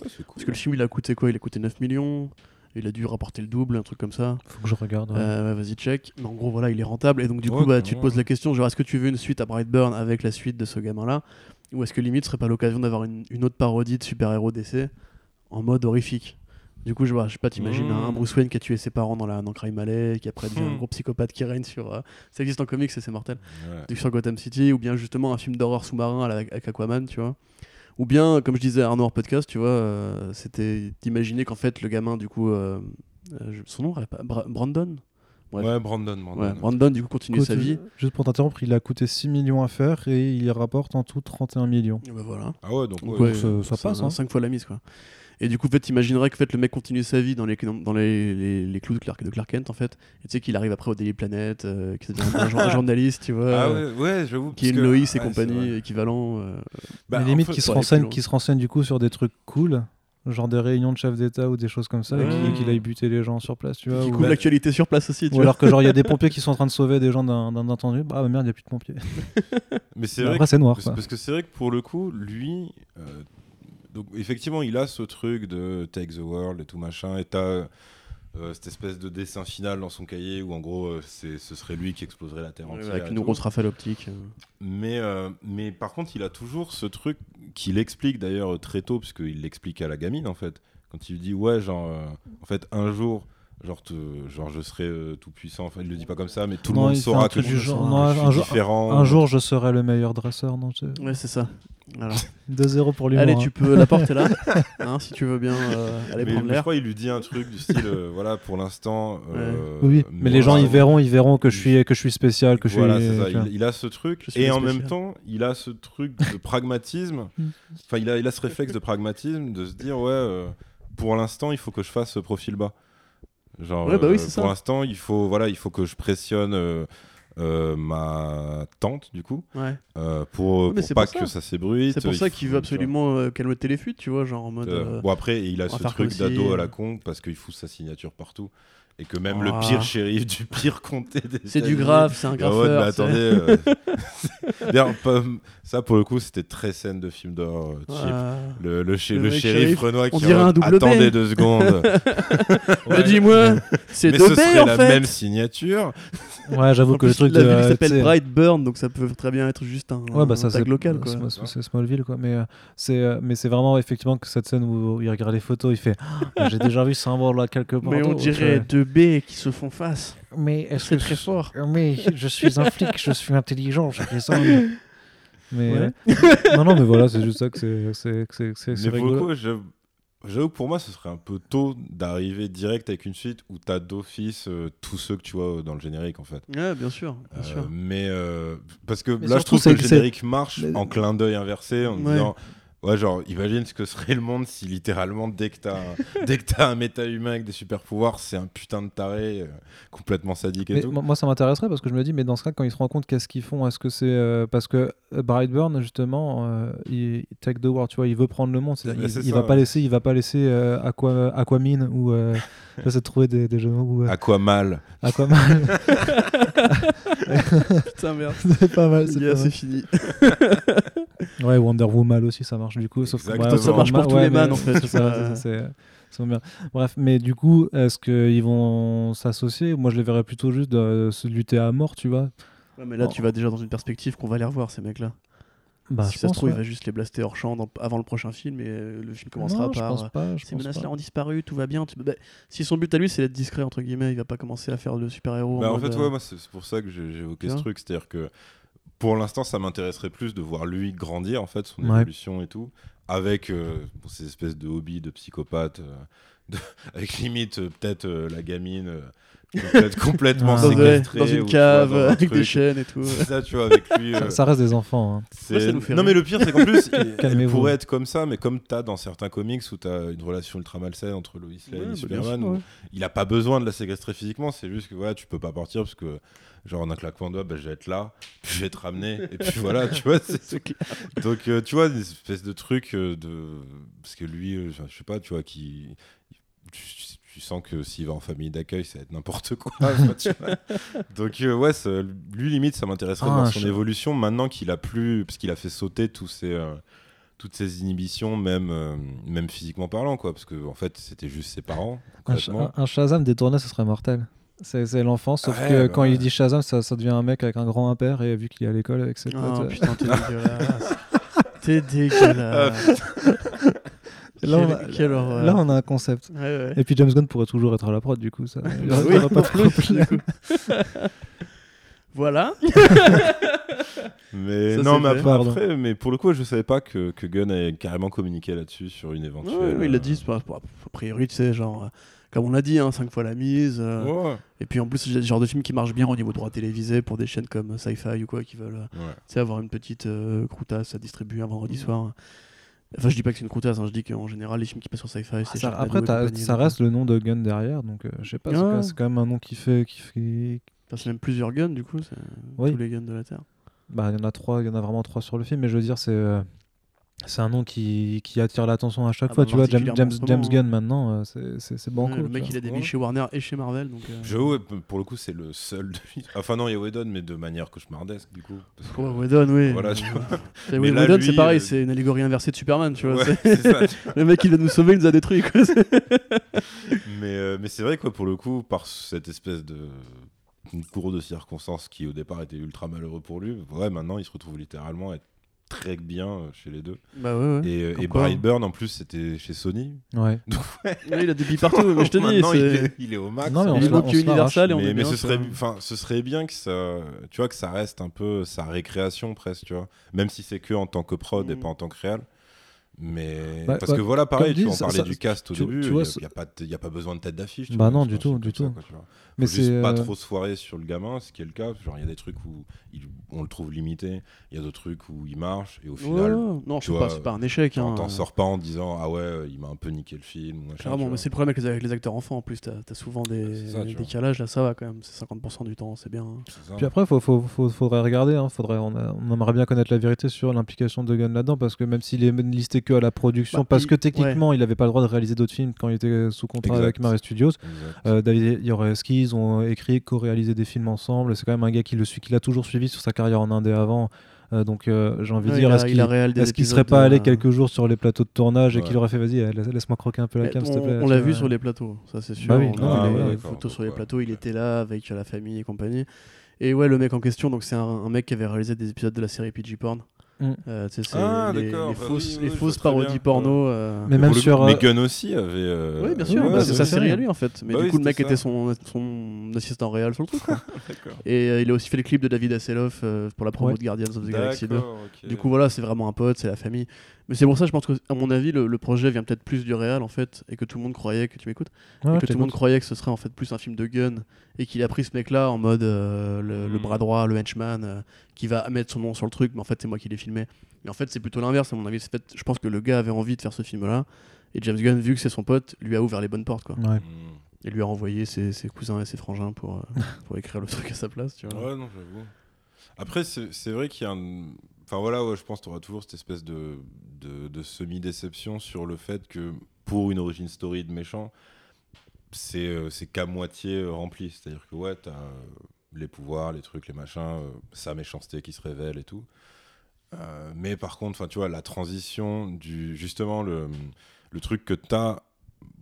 Ouais, c'est cool. Parce que le film, il a coûté quoi? Il a coûté 9 millions. Il a dû rapporter le double, un truc comme ça. Faut que je regarde. ouais. Euh, Vas-y, check. Mais en gros, voilà, il est rentable. Et donc, du Ouais, coup, bah, tu te poses la question genre, est-ce que tu veux une suite à Brightburn avec la suite de ce gamin-là? Ou est-ce que limite, ce serait pas l'occasion d'avoir une, une autre parodie de super-héros d'essai en mode horrifique? Du coup, je vois, je sais pas, t'imagines un Bruce Wayne qui a tué ses parents dans, la, dans Crime Alley, qui après devient un Mm. gros psychopathe qui règne sur. euh, ça existe en comics et c'est mortel. Ouais. Sur Gotham City, ou bien justement un film d'horreur sous-marin avec Aquaman, tu vois. Ou bien, comme je disais à Arnaud podcast, tu vois, euh, c'était d'imaginer qu'en fait, le gamin, du coup, euh, son nom, Bra- Brandon? Bref. Ouais Brandon Brandon. Ouais, Brandon, du coup, continue sa vie. Juste pour t'interrompre, il a coûté 6 millions à faire et il rapporte en tout 31 millions. Et bah voilà. Ah ouais donc Donc, ouais, ouais, ça- passe, un- hein. cinq fois la mise, quoi. Et du coup, en fait, t'imaginerais que en fait, le mec continue sa vie dans les, dans les, les, les clous de Clark, de Clark Kent, en fait. Et tu sais qu'il arrive après au Daily Planet, euh, qu'il devient un, un journaliste, tu vois. Ah euh, ouais ouais j'avoue. Qui est une que- Loïs et ouais, c'est compagnie, équivalent. euh, Bah, limite qui se ouais, renseigne, qui se renseigne du coup sur des trucs cool, genre des réunions de chefs d'État ou des choses comme ça, et Ouais. qu'il qu'il aille buter les gens sur place, tu vois. qui ou- bah- l'actualité sur place aussi, tu Ou vois. alors que genre il y a des pompiers qui sont en train de sauver des gens d'un d'un incendies, bah merde, il y a plus de pompiers. Mais c'est vrai Après c'est noir parce que c'est vrai que pour le coup, lui, euh, donc effectivement, il a ce truc de take the world et tout machin, et t'as euh, cette espèce de dessin final dans son cahier où en gros, euh, c'est, ce serait lui qui exploserait la Terre Ouais, entière. avec une grosse rafale optique. euh. Mais, euh, mais par contre, il a toujours ce truc qu'il explique d'ailleurs très tôt, puisqu'il l'explique à la gamine en fait. Quand il dit, ouais, genre, en fait, un jour, genre, te- genre je serai euh, tout puissant. Enfin, il le dit pas comme ça, mais tout Non, le monde il saura un que truc je, genre- je non, suis un jour- différent. Un jour je serai le meilleur dresseur, non tu sais. Ouais, c'est ça. Voilà. 2-0 pour lui. Allez, tu peux, la porte est là. Hein, si tu veux bien euh, aller mais, prendre mais je l'air. crois qu'il lui dit un truc du style, euh, voilà, pour l'instant. euh, Oui, mais moi, les gens ils verront, ils verront que je suis que je suis spécial, que je voilà, suis. c'est ça. Il, il a ce truc et en spécial. même temps, il a ce truc de pragmatisme. Enfin, il a, il a ce réflexe de pragmatisme de se dire ouais, euh, pour l'instant, il faut que je fasse ce profil bas. Genre, Ouais, bah oui, euh, pour l'instant, il faut voilà, il faut que je pressionne. euh, euh, ma tante, du coup, Ouais. euh, pour, Ouais, pas pour que ça s'ébruite. C'est pour ça qu'il veut absolument euh, calmer les fuites, tu vois, genre en mode. Bon après il a ce truc si- d'ado à la con parce qu'il fout sa signature partout et que même le Ah. pire shérif du pire comté des C'est du grave, c'est un Ah ouais, graffeur. mais attendez euh, ça pour le coup c'était très scène de film d'horreur euh, cheap. Ah. Le, le, Le le shérif, Renoir on qui un double B. attendez deux secondes Mais dis-moi, c'est mais de ce serait en la fait. même signature Ouais, j'avoue que le truc la de. ville euh, s'appelle sais- Brightburn, donc ça peut très bien être juste un, Ouais, bah un ça c'est tag local. Quoi. c'est- Smallville quoi, mais euh, c'est euh, mais c'est vraiment effectivement que cette scène où il regarde les photos, il fait Ah, j'ai déjà vu ce symbole là quelque part. Mais on dirait euh. deux B qui se font face. Mais est-ce C'est très fort. Mais je suis un flic, je suis intelligent, je raisonne. Mais Ouais. euh, non non mais voilà, c'est juste ça que c'est c'est rigolo. j'avoue que pour moi ce serait un peu tôt d'arriver direct avec une suite où t'as d'office euh, tous ceux que tu vois dans le générique en fait Ouais, bien sûr. Bien Euh, mais euh, parce que Mais là je trouve que le générique marche Mais- en clin d'œil inversé en Ouais. disant ouais genre imagine ce que serait le monde si littéralement dès que t'as dès que t'as un méta humain avec des super pouvoirs c'est un putain de taré euh, complètement sadique et Mais tout moi, ça m'intéresserait parce que je me dis, mais dans ce cas, quand ils se rendent compte, qu'est-ce qu'ils font? Est-ce que c'est euh, parce que euh, Brightburn justement, euh, il, take the world, tu vois, il veut prendre le monde, il, c'est il ça, va pas laisser, il va pas laisser euh, Aqua, Aquamine ou euh, j'essaie de trouver des, des jeux euh, Aquamal Aquaman. Putain, merde. c'est pas mal, c'est Yeah, pas c'est mal. fini. Ouais, Wonder Woman aussi, ça marche du coup. Sauf que, Exactement. Ça marche pour tous les man, en fait, ça, pas- c'est- c'est- c'est bien. Bref, mais du coup, est-ce qu'ils vont s'associer? Moi, je les verrais plutôt juste de se lutter à mort, tu vois. Ouais, mais là, tu vas déjà dans une perspective qu'on va les revoir, ces mecs-là. Bah, si je ça pense, se trouve, ouais. il va juste les blaster hors champ dans- avant le prochain film et euh, le film commencera non, je par. pense euh, pas. Je Ces pense menaces-là pas. ont disparu, tout va bien. Tu- bah, si son but à lui c'est d'être discret, entre guillemets, il va pas commencer à faire le super-héros. Bah, en mode, fait, euh, ouais, moi, c'est c'est pour ça que j'ai évoqué ce truc. C'est-à-dire que pour l'instant, ça m'intéresserait plus de voir lui grandir, en fait, son Ouais. évolution et tout, avec euh, bon, ces espèces de hobbies de psychopathe, euh, de- avec limite euh, peut-être euh, la gamine euh, complète- complètement Ah. séquestrée. dans une vois, cave dans un avec des chaînes et tout. C'est ça, tu vois, avec lui. euh, Ça, ça reste des enfants. hein. c'est- Moi, ça nous fait non, mais le pire, c'est qu'en plus, il- elle pourrait être comme ça, mais comme t'as dans certains comics où t'as une relation ultra malsaine entre Lois Lane Ouais, et bah, Superman, sûr, il a pas besoin de la séquestrer physiquement, c'est juste que voilà, tu peux pas partir parce que, genre, en un claquement de doigts, bah, je vais être là, puis je vais te ramener, et puis voilà, tu vois. Donc, euh, tu vois, une espèce de truc euh, de. Parce que lui, euh, je sais pas, tu vois, qui. Tu, tu sens que s'il va en famille d'accueil, ça va être n'importe quoi. enfin, tu vois. Donc, euh, ouais, ça- lui, limite, ça m'intéresserait Ah, un son évolution maintenant qu'il a plus. Parce qu'il a fait sauter tous ses. toutes ses inhibitions, même, euh, même physiquement parlant, quoi, parce que en fait, c'était juste ses parents, Un, un- un Shazam détourné, ce serait mortel. C'est c'est l'enfance, sauf Ouais, que bah quand ouais. il dit Shazam, ça, ça devient un mec avec un grand impair et vu qu'il est à l'école avec ses potes. Oh euh, putain, t'es dégueulasse. T'es dégueulasse. là, on a, Quelle- quelle horreur. là, on a un concept. Ouais, ouais. Et puis James Gunn pourrait toujours être à la prod, du coup. Ça, il Oui, aura pas plus, problème. du coup. Voilà. Mais Ça, non, mais après, mais pour le coup, je savais pas que, que Gunn avait carrément communiqué là-dessus sur une éventuelle. ouais, il a euh, dit, a priori, tu sais, genre, euh, comme on l'a dit, hein, 5 fois la mise. euh, Ouais. Et puis en plus, c'est le genre de film qui marche bien au niveau droit télévisé pour des chaînes comme Sci-Fi ou quoi qui veulent euh, Ouais. tu sais, avoir une petite euh, croutasse à distribuer un vendredi Mm. soir. Enfin, je dis pas que c'est une croutasse, hein, je dis qu'en général, les films qui passent sur Sci-Fi, Ah, c'est ça- Sharknado après, compagnie, ça donc, reste le nom de Gunn derrière, donc euh, je sais pas, c'est Ouais. quand- c'est quand même un nom qui fait. Qui fait... Enfin, c'est même plusieurs guns, du coup, Oui. tous les guns de la Terre. Bah, il y en a trois, il y en a vraiment trois sur le film, mais je veux dire, c'est. C'est un nom qui, qui attire l'attention à chaque Ah fois, bah, tu vois. James, Gunn maintenant, euh, c'est- c'est c'est banco. Ouais, le mec, il a des billes chez Warner et chez Marvel, donc. euh, pour le coup, c'est le seul de Enfin, non, il y a Whedon, mais de manière cauchemardesque, du coup. parce que- Whedon, oui. Voilà, tu vois. Et Mais là, Whedon, c'est pareil, euh, c'est une allégorie inversée de Superman, tu vois. Ouais, ça. le mec, il va nous sauver, il nous a détruit, quoi. mais euh, mais c'est vrai, quoi, pour le coup, par cette espèce de une cour de circonstances qui, au départ, était ultra malheureux pour lui, ouais, maintenant, il se retrouve littéralement à être très bien euh, chez les deux. bah ouais, ouais. Et, euh, et. Brightburn, en plus, c'était chez Sony. Ouais. Ouais, il a des billes partout, mais je te dis, il c'est. est, il est au max. Non, mais on on Universal et on mais, est mais bien, ce serait ce serait bien que ça tu vois que ça reste un peu sa récréation presque tu vois même si c'est que en tant que prod et Mm. pas en tant que réal Mais Bah, parce bah, que voilà, pareil, tu dit, en ça- parlais ça- du cast au tu- début. Il n'y a, y a pas besoin de tête d'affiche. Bah vois, non, du tout, du tout. quoi, tu vois. Mais Faut juste c'est pas euh, trop se foirer sur le gamin, ce qui est le cas. Genre, il y a des trucs où il- on le trouve limité, il y a d'autres trucs où il marche, et au Ouais, final, non, tu c'est pas, c'est pas un échec. t'en hein. t'en sors pas en disant Ah ouais, euh, il m'a un peu niqué le film. machin, mais c'est le problème avec les, avec les acteurs enfants en plus. T'as as souvent des, C'est ça, décalages, là ça va quand même. C'est 50% du temps, c'est bien. hein. Ça. Puis après, faut, faut, faut- faudrait regarder. Hein, faudrait, on, a- on aimerait bien connaître la vérité sur l'implication de Gunn là-dedans, parce que même s'il est listé que à la production, Bah, parce il- que techniquement, il n'avait pas le droit de réaliser d'autres films quand il était sous contrat Exact. avec Marvel Studios. Euh, David Yoreski, ils ont écrit, co-réalisé des films ensemble. C'est quand même un gars qui le suit, qui l'a toujours suivi sur sa carrière en indé avant. Euh, donc euh, j'ai envie de dire, est-ce il qu'il qu'il serait pas de- allé quelques jours sur les plateaux de tournage et qu'il aurait fait, vas-y, euh, laisse- laisse-moi croquer un peu la Mais cam, s'il te plaît. on l'a vu sur les plateaux, ça c'est sûr. Bah oui, on a les photos sur les plateaux, il était là avec euh, la famille et compagnie. Et ouais, le mec en question, donc c'est un, un mec qui avait réalisé des épisodes de la série PG Porn. Mm. Euh, c'est Ah, les, les bah fausses, oui, oui, les parodies bien, porno. euh, Mais même sur, Mais euh, Gunn aussi avait. euh, Oui, bien sûr, ouais, bah, c'est sa ça, série rien. à lui en fait. Mais Bah du oui, coup, le mec était son, son assistant réel sur le truc. quoi. Et euh, il a aussi fait le clip de David Hasselhoff euh, pour la promo Ouais. de Guardians of the Galaxy 2. D'accord, ok. Du coup, voilà, c'est vraiment un pote, c'est la famille. Mais c'est pour ça, je pense que, à mon avis, le, le projet vient peut-être plus du réel en fait, et que tout le monde croyait que tu m'écoutes, et que tout le monde croyait que ce serait en fait plus un film de gun, et qu'il a pris ce mec-là en mode euh, le, le Mm. bras droit, le henchman, euh, qui va mettre son nom sur le truc, mais en fait, c'est moi qui l'ai filmé. Mais en fait, c'est plutôt l'inverse, à mon avis. C'est fait, je pense que le gars avait envie de faire ce film-là, et James Gunn, vu que c'est son pote, lui a ouvert les bonnes portes, quoi. Ouais. Hmm. Et lui a envoyé ses, ses cousins et ses frangins pour, euh, pour écrire le truc à sa place, tu vois. Ouais, non, j'avoue. Après, c'est vrai qu'il y a un. Enfin voilà, ouais, je pense que tu auras toujours cette espèce de, de, de semi-déception sur le fait que pour une origin story de méchant, c'est euh, c'est qu'à moitié euh, rempli. C'est-à-dire que ouais, t'as les pouvoirs, les trucs, les machins, euh, sa méchanceté qui se révèle et tout. Euh, mais par contre, tu vois, la transition du justement le, le truc que t'as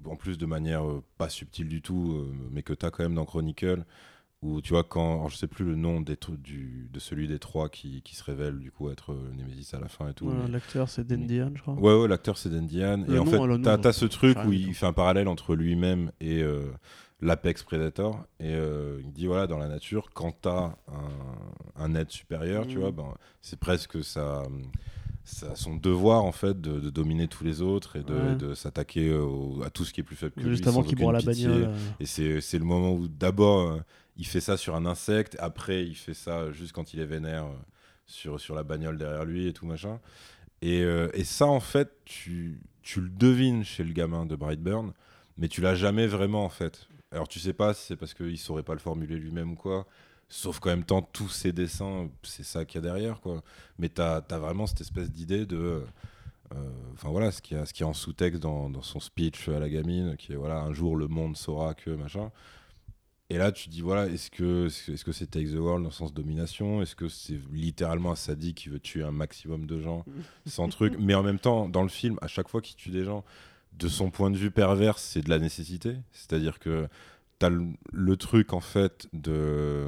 en plus de manière euh, pas subtile du tout, euh, mais que t'as quand même dans Chronicle, où tu vois quand je sais plus le nom des tr- du, de celui des trois qui, qui se révèle du coup être Nemesis à la fin et tout. Mais- L'acteur, c'est Dan Diane, je crois. Ouais, ouais, l'acteur c'est. Le Et en fait, t'as nom, t'as ce truc où il fait un parallèle entre lui-même et l'Apex Predator. Et euh, il dit voilà, dans la nature, quand t'as un, un être supérieur, tu Mhm. vois, ben, c'est presque sa, sa- son devoir en fait de, de dominer tous les autres et de, Ouais. de s'attaquer à tout ce qui est plus faible que lui. Juste avant sans qu'il aucune boit la bagnole. euh, Et c'est c'est le moment où d'abord euh, il fait ça sur un insecte, après il fait ça juste quand il est vénère euh, sur, sur la bagnole derrière lui et tout machin. Et, et ça en fait, tu, tu le devines chez le gamin de Brightburn, mais tu l'as jamais vraiment en fait. Alors tu sais pas si c'est parce qu'il saurait pas le formuler lui-même ou quoi. Sauf qu'en même temps, tous ces dessins, c'est ça qu'il y a derrière, quoi. Mais t'as as vraiment cette espèce d'idée de. euh, Enfin voilà, ce qu'il y, a- y en sous-texte dans, dans son speech à la gamine, qui est voilà, un jour le monde saura que machin. Et là, tu te dis, voilà, est-ce que c'est -ce c'est Take the World dans le sens domination? Est-ce que c'est littéralement un sadique qui veut tuer un maximum de gens sans truc? Mais en même temps, dans le film, à chaque fois qu'il tue des gens, de son point de vue pervers, c'est de la nécessité. C'est-à-dire que t'as le, le truc, en fait, de,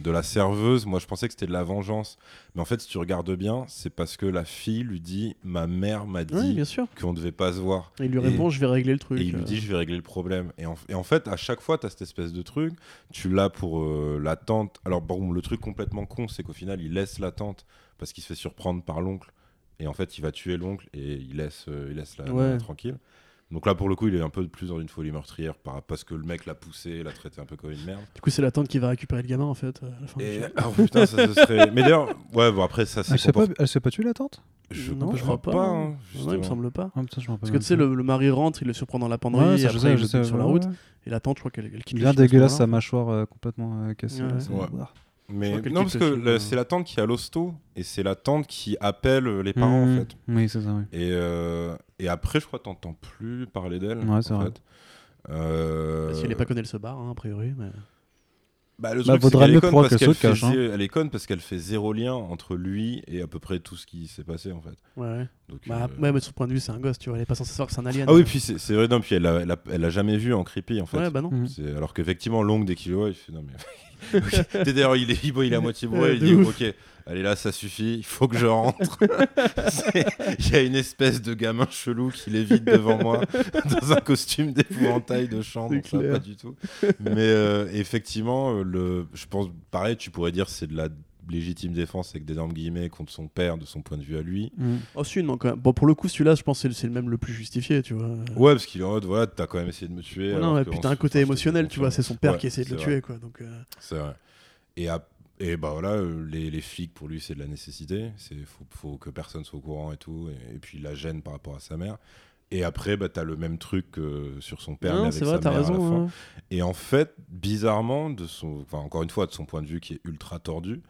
de la serveuse. Moi, je pensais que c'était de la vengeance. Mais en fait, si tu regardes bien, c'est parce que la fille lui dit, ma mère m'a Oui, dit bien sûr. qu'on devait pas se voir. Et il lui Et- répond, je vais régler le truc. Et il lui euh. dit, je vais régler le problème. Et en, et en fait, à chaque fois, tu as cette espèce de truc. Tu l'as pour euh, la tante. Alors, bon, le truc complètement con, c'est qu'au final, il laisse la tante parce qu'il se fait surprendre par l'oncle. Et en fait, il va tuer l'oncle et il laisse, euh, il laisse la, Ouais. tranquille. Donc là, pour le coup, il est un peu plus dans une folie meurtrière par- parce que le mec l'a poussé, l'a traité un peu comme une merde. Du coup, c'est la tante qui va récupérer le gamin en fait. euh, à la fin du Et film. oh, putain, ça, ce serait. Mais d'ailleurs, ouais, bon, après, ça, c'est. Elle s'est pas, comport- elle s'est pas tuée la tante? Je, non, je crois pas. pas. hein, Non, il me semble pas. Ah, putain, je m'en Parce que tu sais, le, le mari rentre, il le surprend dans la penderie, Ouais, et ça, je après sais, il le sais. sur la route. ouais. Et la tante, je crois qu'elle elle quitte Bien dégueulasse, sa mâchoire euh, complètement euh, cassée. Ouais. là. Mais non, parce que le- euh. c'est la tante qui a l'hosto et c'est la tante qui appelle euh, les parents Mmh. en fait. Oui, c'est ça, oui. Et, euh, et après, je crois que t'entends plus parler d'elle. Ouais, c'est vrai. fait. Euh, Si elle n'est pas connue, elle se barre, hein, a priori. Mais... Bah, le Bah, truc, c'est vaudrait qu'elle est mieux conne croire parce qu'elle qu'elle se fait cache, hein. Elle est conne parce qu'elle fait zéro lien entre lui et à peu près tout ce qui s'est passé en fait. Ouais, ouais. Donc, Bah, euh, ouais, mais de son point de vue, c'est un gosse, tu vois. Elle est pas censée savoir que c'est un alien. Ah oui, puis c'est vrai, non, puis elle a, elle, a, elle a jamais vu en creepy en fait. Ouais, bah non. Mhm. Alors qu'effectivement, Long, dès qu'il le voit, il fait non mais. T'es D'ailleurs, il est, bon, il est à moitié bourré, il dit ouf. Ok, allez là, ça suffit, il faut que je rentre. Il y a une espèce de gamin chelou qui lévite devant moi dans un costume d'épouvantail de donc ça clair. pas du tout. Mais euh, effectivement, euh, le, je pense, pareil, tu pourrais dire c'est de la légitime défense avec d'énormes guillemets contre son père de son point de vue à lui. Mm. Oh, si, non, quand même. Bon, pour le coup, celui-là, je pense que c'est- le même le plus justifié, tu vois. Ouais, parce qu'il est en mode, voilà, t'as quand même essayé de me tuer. Ouais, alors non, et que puis t'as un côté émotionnel, tu vois, c'est son père Ouais, qui essaie de le vrai. tuer, quoi. Donc, euh, C'est vrai. Et, ap- et bah voilà, euh, les, les flics pour lui c'est de la nécessité. C'est faut, faut que personne soit au courant et tout. Et, et puis la gêne par rapport à sa mère. Et après, bah, t'as le même truc que sur son père, mais non, avec c'est vrai, sa mère à la raison. fin. hein. Et en fait, bizarrement, de son, enfin, encore une fois, de son point de vue qui est ultra tordu,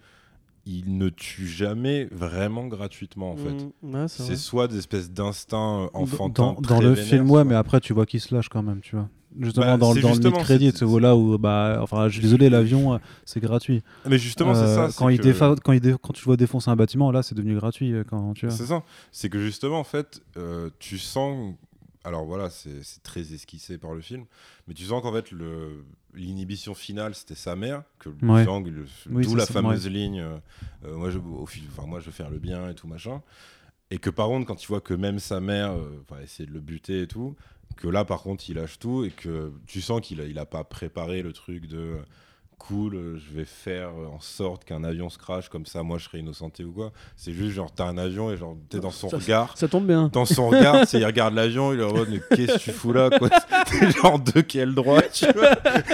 il ne tue jamais vraiment gratuitement en fait. Mm, ouais, c'est soit des espèces d'instincts enfantins. dans, dans le film, ouais, mais après, tu vois qu'il se lâche quand même, tu vois. Justement, Bah, dans, dans le justement, c'est- tu vois là où, bah, enfin, je suis désolé, l'avion, euh, c'est gratuit. Mais justement, c'est Euh, ça. c'est Quand, il que- défa- quand, il dé- quand tu le vois défoncer un bâtiment, là, c'est devenu gratuit. euh, Quand, tu. C'est ça. C'est que justement, en fait, euh, tu sens. Alors voilà, c'est très esquissé par le film, mais tu sens qu'en fait, le- l'inhibition finale, c'était sa mère, que Ouais. Le- Oui, d'où la fameuse ligne euh, euh, moi, je, enfin, moi, je veux faire le bien et tout machin. Et que par contre, quand tu vois que même sa mère euh, va essayer de le buter et tout, que là, par contre, il lâche tout et que tu sens qu'il a, il a pas préparé le truc de cool, euh, je vais faire en sorte qu'un avion se crache comme ça, moi je serai innocenté ou quoi. C'est juste genre, t'as un avion et genre, t'es dans son Ça, regard. Ça tombe bien. Dans son regard, il regarde l'avion, il est en mode, mais qu'est-ce que tu fous là, quoi? T'es genre de quel droit, tu vois?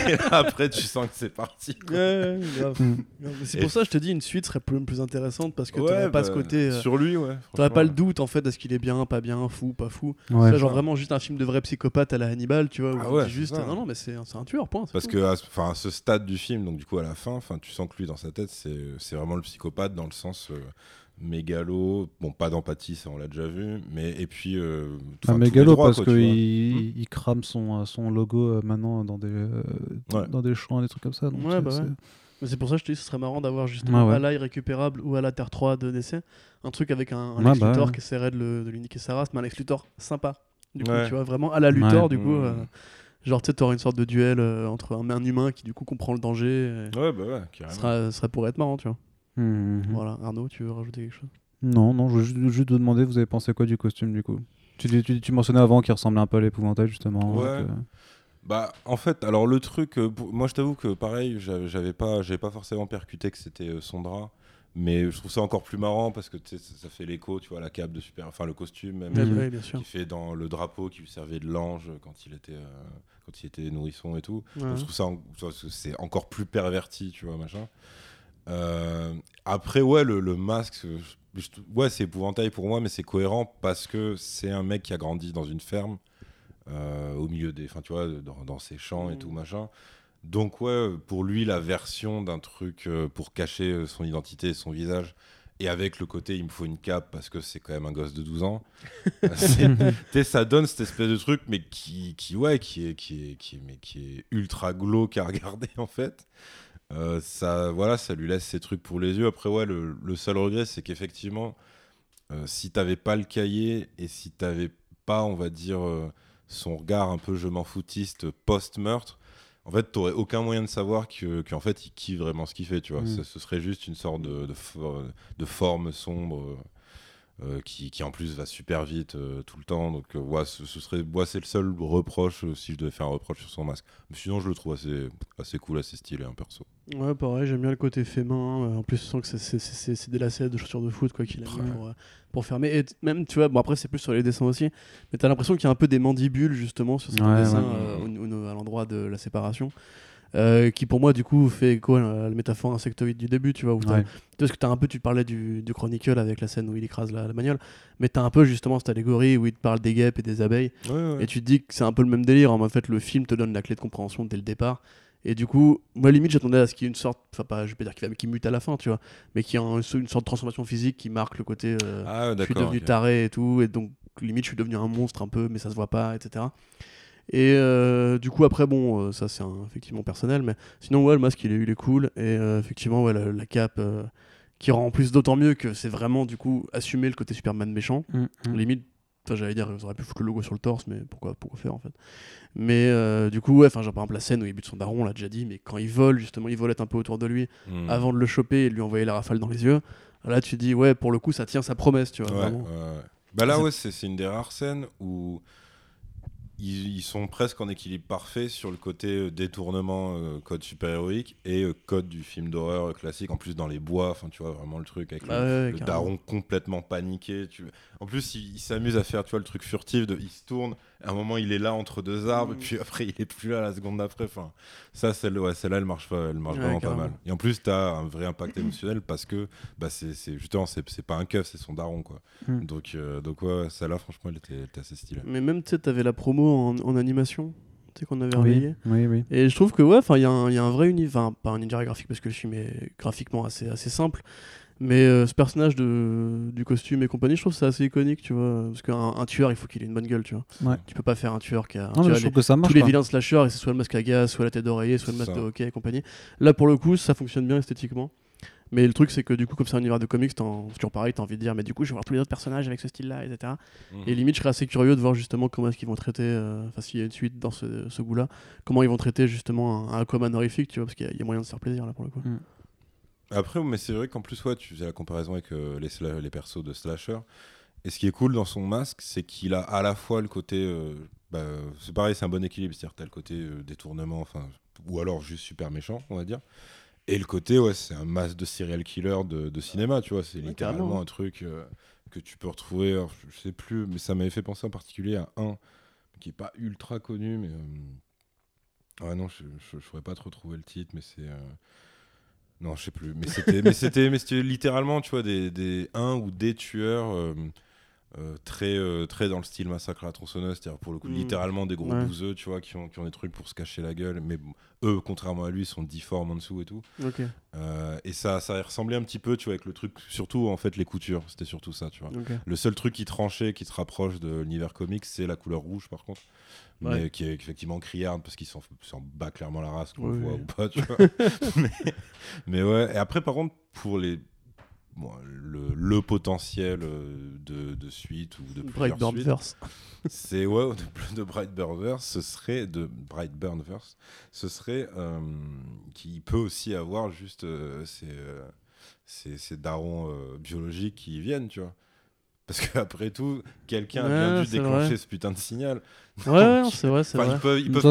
Et là, après, tu sens que c'est parti. quoi. Ouais, ouais, grave. Mm. C'est Et- pour ça que je te dis, une suite serait plus, plus intéressante parce que Ouais, t'aurais pas bah, ce côté. euh, Sur lui, ouais. T'aurais pas le doute en fait, est-ce qu'il est bien, pas bien, fou, pas fou. Ouais. C'est genre vraiment juste un film de vrai psychopathe à la Hannibal, tu vois. Où Ah ouais, juste, ça. non, non, mais c'est c'est un tueur, point. Parce tout. que, à à ce stade du film, donc du coup à la fin, enfin, tu sens que lui dans sa tête, c'est c'est vraiment le psychopathe dans le sens euh, mégalo. Bon, pas d'empathie, ça on l'a déjà vu, mais et puis. Euh, enfin, Un mégalo droits, parce qu'il il crame son, euh, son logo euh, maintenant dans des, euh, Ouais. dans des champs, des trucs comme ça. donc Ouais, c'est- bah c'est- ouais. Mais c'est pour ça que je te dis, ce serait marrant d'avoir justement à l'ail récupérable ou à la Terre 3 de DC. Un truc avec un, un Ouais, Lex bah Luthor qui essaierait de, le- de lui niquer sa race, mais un Lex Luthor sympa. Du coup, Ouais. tu vois, vraiment à la Luthor, Ouais. du coup. Mmh. euh, genre, tu sais, t'aurais une sorte de duel euh, entre un, un humain qui, du coup, comprend le danger. et Ouais, bah ouais, carrément. serait, ce serait pour être marrant, tu vois. Mhm. Voilà, Arnaud, tu veux rajouter quelque chose? Non, non, je veux juste, vous demander, vous avez pensé quoi du costume du coup? Tu, tu, tu mentionnais avant qu'il ressemblait un peu à l'épouvantail justement. Ouais. que- Bah, en fait, alors le truc, euh, moi je t'avoue que pareil, j'avais pas, j'avais pas forcément percuté que c'était euh, son drap, mais je trouve ça encore plus marrant parce que tu sais, ça, ça fait l'écho, tu vois, la cape de super, enfin le costume même, bien sûr. qui fait dans le drapeau qui lui servait de l'ange quand il était, euh, quand il était nourrisson et tout. Ouais. Je trouve ça, en- c'est- encore plus perverti, tu vois, machin. Euh, après, ouais, le, le masque, je- je- ouais, c'est épouvantail pour moi, mais c'est cohérent parce que c'est un mec qui a grandi dans une ferme, euh, au milieu des, enfin, tu vois, dans, dans ses champs et Mm. tout machin. Donc ouais, pour lui, la version d'un truc euh, pour cacher son identité et son visage, et avec le côté il me faut une cape parce que c'est quand même un gosse de 12 ans, ça donne cette espèce de truc, mais qui, qui ouais, qui est, qui est, qui est, mais qui est ultra glauque à regarder en fait. Euh, ça, voilà, ça lui laisse ses trucs pour les yeux. Après, ouais, le, le seul regret, c'est qu'effectivement, euh, si t'avais pas le cahier et si t'avais pas, on va dire, euh, son regard un peu je m'en foutiste post-meurtre, en fait, t'aurais aucun moyen de savoir que- qu'en fait, il kiffe vraiment ce qu'il fait, tu vois. Mm. Ce, ce serait juste une sorte de, de, for- de forme sombre euh, qui, qui, en plus, va super vite euh, tout le temps. Donc, euh, ouais, ce, ce serait, ouais, c'est le seul reproche, euh, si je devais faire un reproche sur son masque. Mais sinon, je le trouve assez, assez cool, assez stylé, un perso. Ouais, pareil, j'aime bien le côté fait main. euh, En plus, je sens que c'est- c'est- c'est c'est des lacets de chaussures de foot quoi qu'il a mis pour, euh, pour fermer. Et même, tu vois, bon, après, c'est plus sur les dessins aussi, mais t'as l'impression qu'il y a un peu des mandibules justement sur Ouais, dessins ouais. euh, au- au- à l'endroit de la séparation. Euh, qui pour moi du coup fait écho à la métaphore insectoïde du début tu vois où Ouais. tu vois, que t'as un peu tu parlais du, du Chronicle avec la scène où il écrase la, la bagnole mais t'as un peu justement cette allégorie où il te parle des guêpes et des abeilles et tu te dis que c'est un peu le même délire. En fait, le film te donne la clé de compréhension dès le départ. Et du coup, moi, limite, j'attendais à ce qu'il y ait une sorte, enfin, pas, je vais pas dire qu'il qu'il mute à la fin, tu vois, mais qu'il y ait un- une sorte de transformation physique qui marque le côté euh, Ah, je suis devenu taré et tout. Et donc, limite, je suis devenu un monstre un peu, mais ça se voit pas, etc. Et euh, du coup, après, bon, euh, ça c'est un- effectivement personnel, mais sinon, ouais, le masque il est, il est cool. Et euh, effectivement, ouais, la, la cape euh, qui rend en plus d'autant mieux que c'est vraiment du coup assumer le côté Superman méchant. Mm, mm. Limite, j'allais dire, ils auraient pu foutre le logo sur le torse, mais pourquoi, pourquoi faire en fait? Mais euh, du coup, ouais, enfin, genre par exemple la scène où il bute son daron, on l'a déjà dit, mais quand il vole, justement, il volette un peu autour de lui Hmm. avant de le choper et de lui envoyer la rafale dans les yeux. Là, tu te dis, ouais, pour le coup, ça tient sa promesse, tu vois. Ouais, vraiment. ouais, ouais. Bah là, C'est- ouais, c'est c'est une des rares scènes où ils, ils sont presque en équilibre parfait sur le côté euh, détournement euh, code super-héroïque et euh, code du film d'horreur classique. En plus, dans les bois, enfin, tu vois vraiment le truc avec Bah le, ouais, le carrément. daron complètement paniqué. Tu... En plus, il, il s'amuse à faire tu vois, le truc furtif de il se tourne. À un moment, il est là entre deux arbres, Mm. et puis après, il est plus là la seconde d'après. Enfin, ça, celle, ouais, celle-là, elle marche, pas, elle marche Ouais, vraiment pas mal. Et en plus, tu as un vrai impact émotionnel parce que bah, c'est c'est- justement, c'est c'est pas un keuf, c'est son daron. Quoi. Mm. Donc, euh, donc, ouais, celle-là, franchement, elle était, elle était assez stylée. Mais même, tu sais, t'avais la promo en, en animation, tu sais, qu'on avait Oui, relayé. oui, oui. Et je trouve que, ouais, enfin, il y, a un- il y a un vrai univers, pas un univers graphique parce que le film est graphiquement assez, assez simple. Mais euh, ce personnage de, du costume et compagnie, je trouve que c'est assez iconique, tu vois. Parce qu'un un tueur, il faut qu'il ait une bonne gueule, tu vois. Ouais. Tu peux pas faire un tueur qui a. Non, tu mais vois, je trouve les- que ça marche. tous les vilains slasher, et c'est soit le masque à gaz, soit la tête d'oreiller, soit le masque Ça. de hockey et compagnie. Là, pour le coup, ça fonctionne bien esthétiquement. Mais le truc, c'est que du coup, comme c'est un univers de comics, c'est toujours pareil, t'as envie de dire, mais du coup, je vais voir tous les autres personnages avec ce style-là, etc. Et limite, je serais assez curieux de voir justement comment est-ce qu'ils vont traiter, euh, enfin, s'il y a une suite dans ce, ce goût-là, comment ils vont traiter justement un, un Aquaman horrifique, tu vois, parce qu'il y, a- il y a moyen de se faire plaisir là pour le coup. Après, mais c'est vrai qu'en plus, ouais, tu faisais la comparaison avec euh, les, sla- les persos de Slasher. Et ce qui est cool dans son masque, c'est qu'il a à la fois le côté. euh, bah, c'est pareil, c'est un bon équilibre. C'est-à-dire, t'as le côté euh, détournement, enfin, ou alors juste super méchant, on va dire. Et le côté, ouais, c'est un masque de serial killer de, de cinéma, tu vois. C'est Ouais, littéralement un truc euh, que tu peux retrouver. alors, je, je sais plus, mais ça m'avait fait penser en particulier à un qui est pas ultra connu, mais. euh, Ouais, non, je, je pourrais pas trop trouver le titre, mais c'est. euh, Non, je sais plus. Mais c'était, mais littéralement, tu vois, des, des un ou des tueurs euh, très, euh, très dans le style massacre à la tronçonneuse, c'est-à-dire pour le coup, Mm. littéralement des gros Ouais. bouseux, tu vois, qui ont, qui ont des trucs pour se cacher la gueule. Mais bon, eux, contrairement à lui, sont difformes en dessous et tout. Euh, et ça, ça ressemblait un petit peu, tu vois, avec le truc, surtout en fait les coutures. C'était surtout ça, tu vois. Le seul truc qui tranchait, qui te rapproche de l'univers comics, c'est la couleur rouge, par contre. Mais qui est effectivement criarde, parce qu'il s'en bat clairement la race, qu'on voit ou pas, tu vois. mais, mais ouais, et après, par contre, pour les. Bon, le, le potentiel euh, de, de suite ou de plusieurs Brightburn suites, c'est ouais de, de Brightburnverse ce serait de Brightburnverse ce serait euh, qui peut aussi avoir juste euh, ces, euh, ces, ces darons biologiques qui viennent tu vois parce qu'après tout quelqu'un a bien Ouais, dû déclencher vrai. ce putain de signal Ouais, ouais, c'est vrai, c'est vrai. ils peuvent, ils peuvent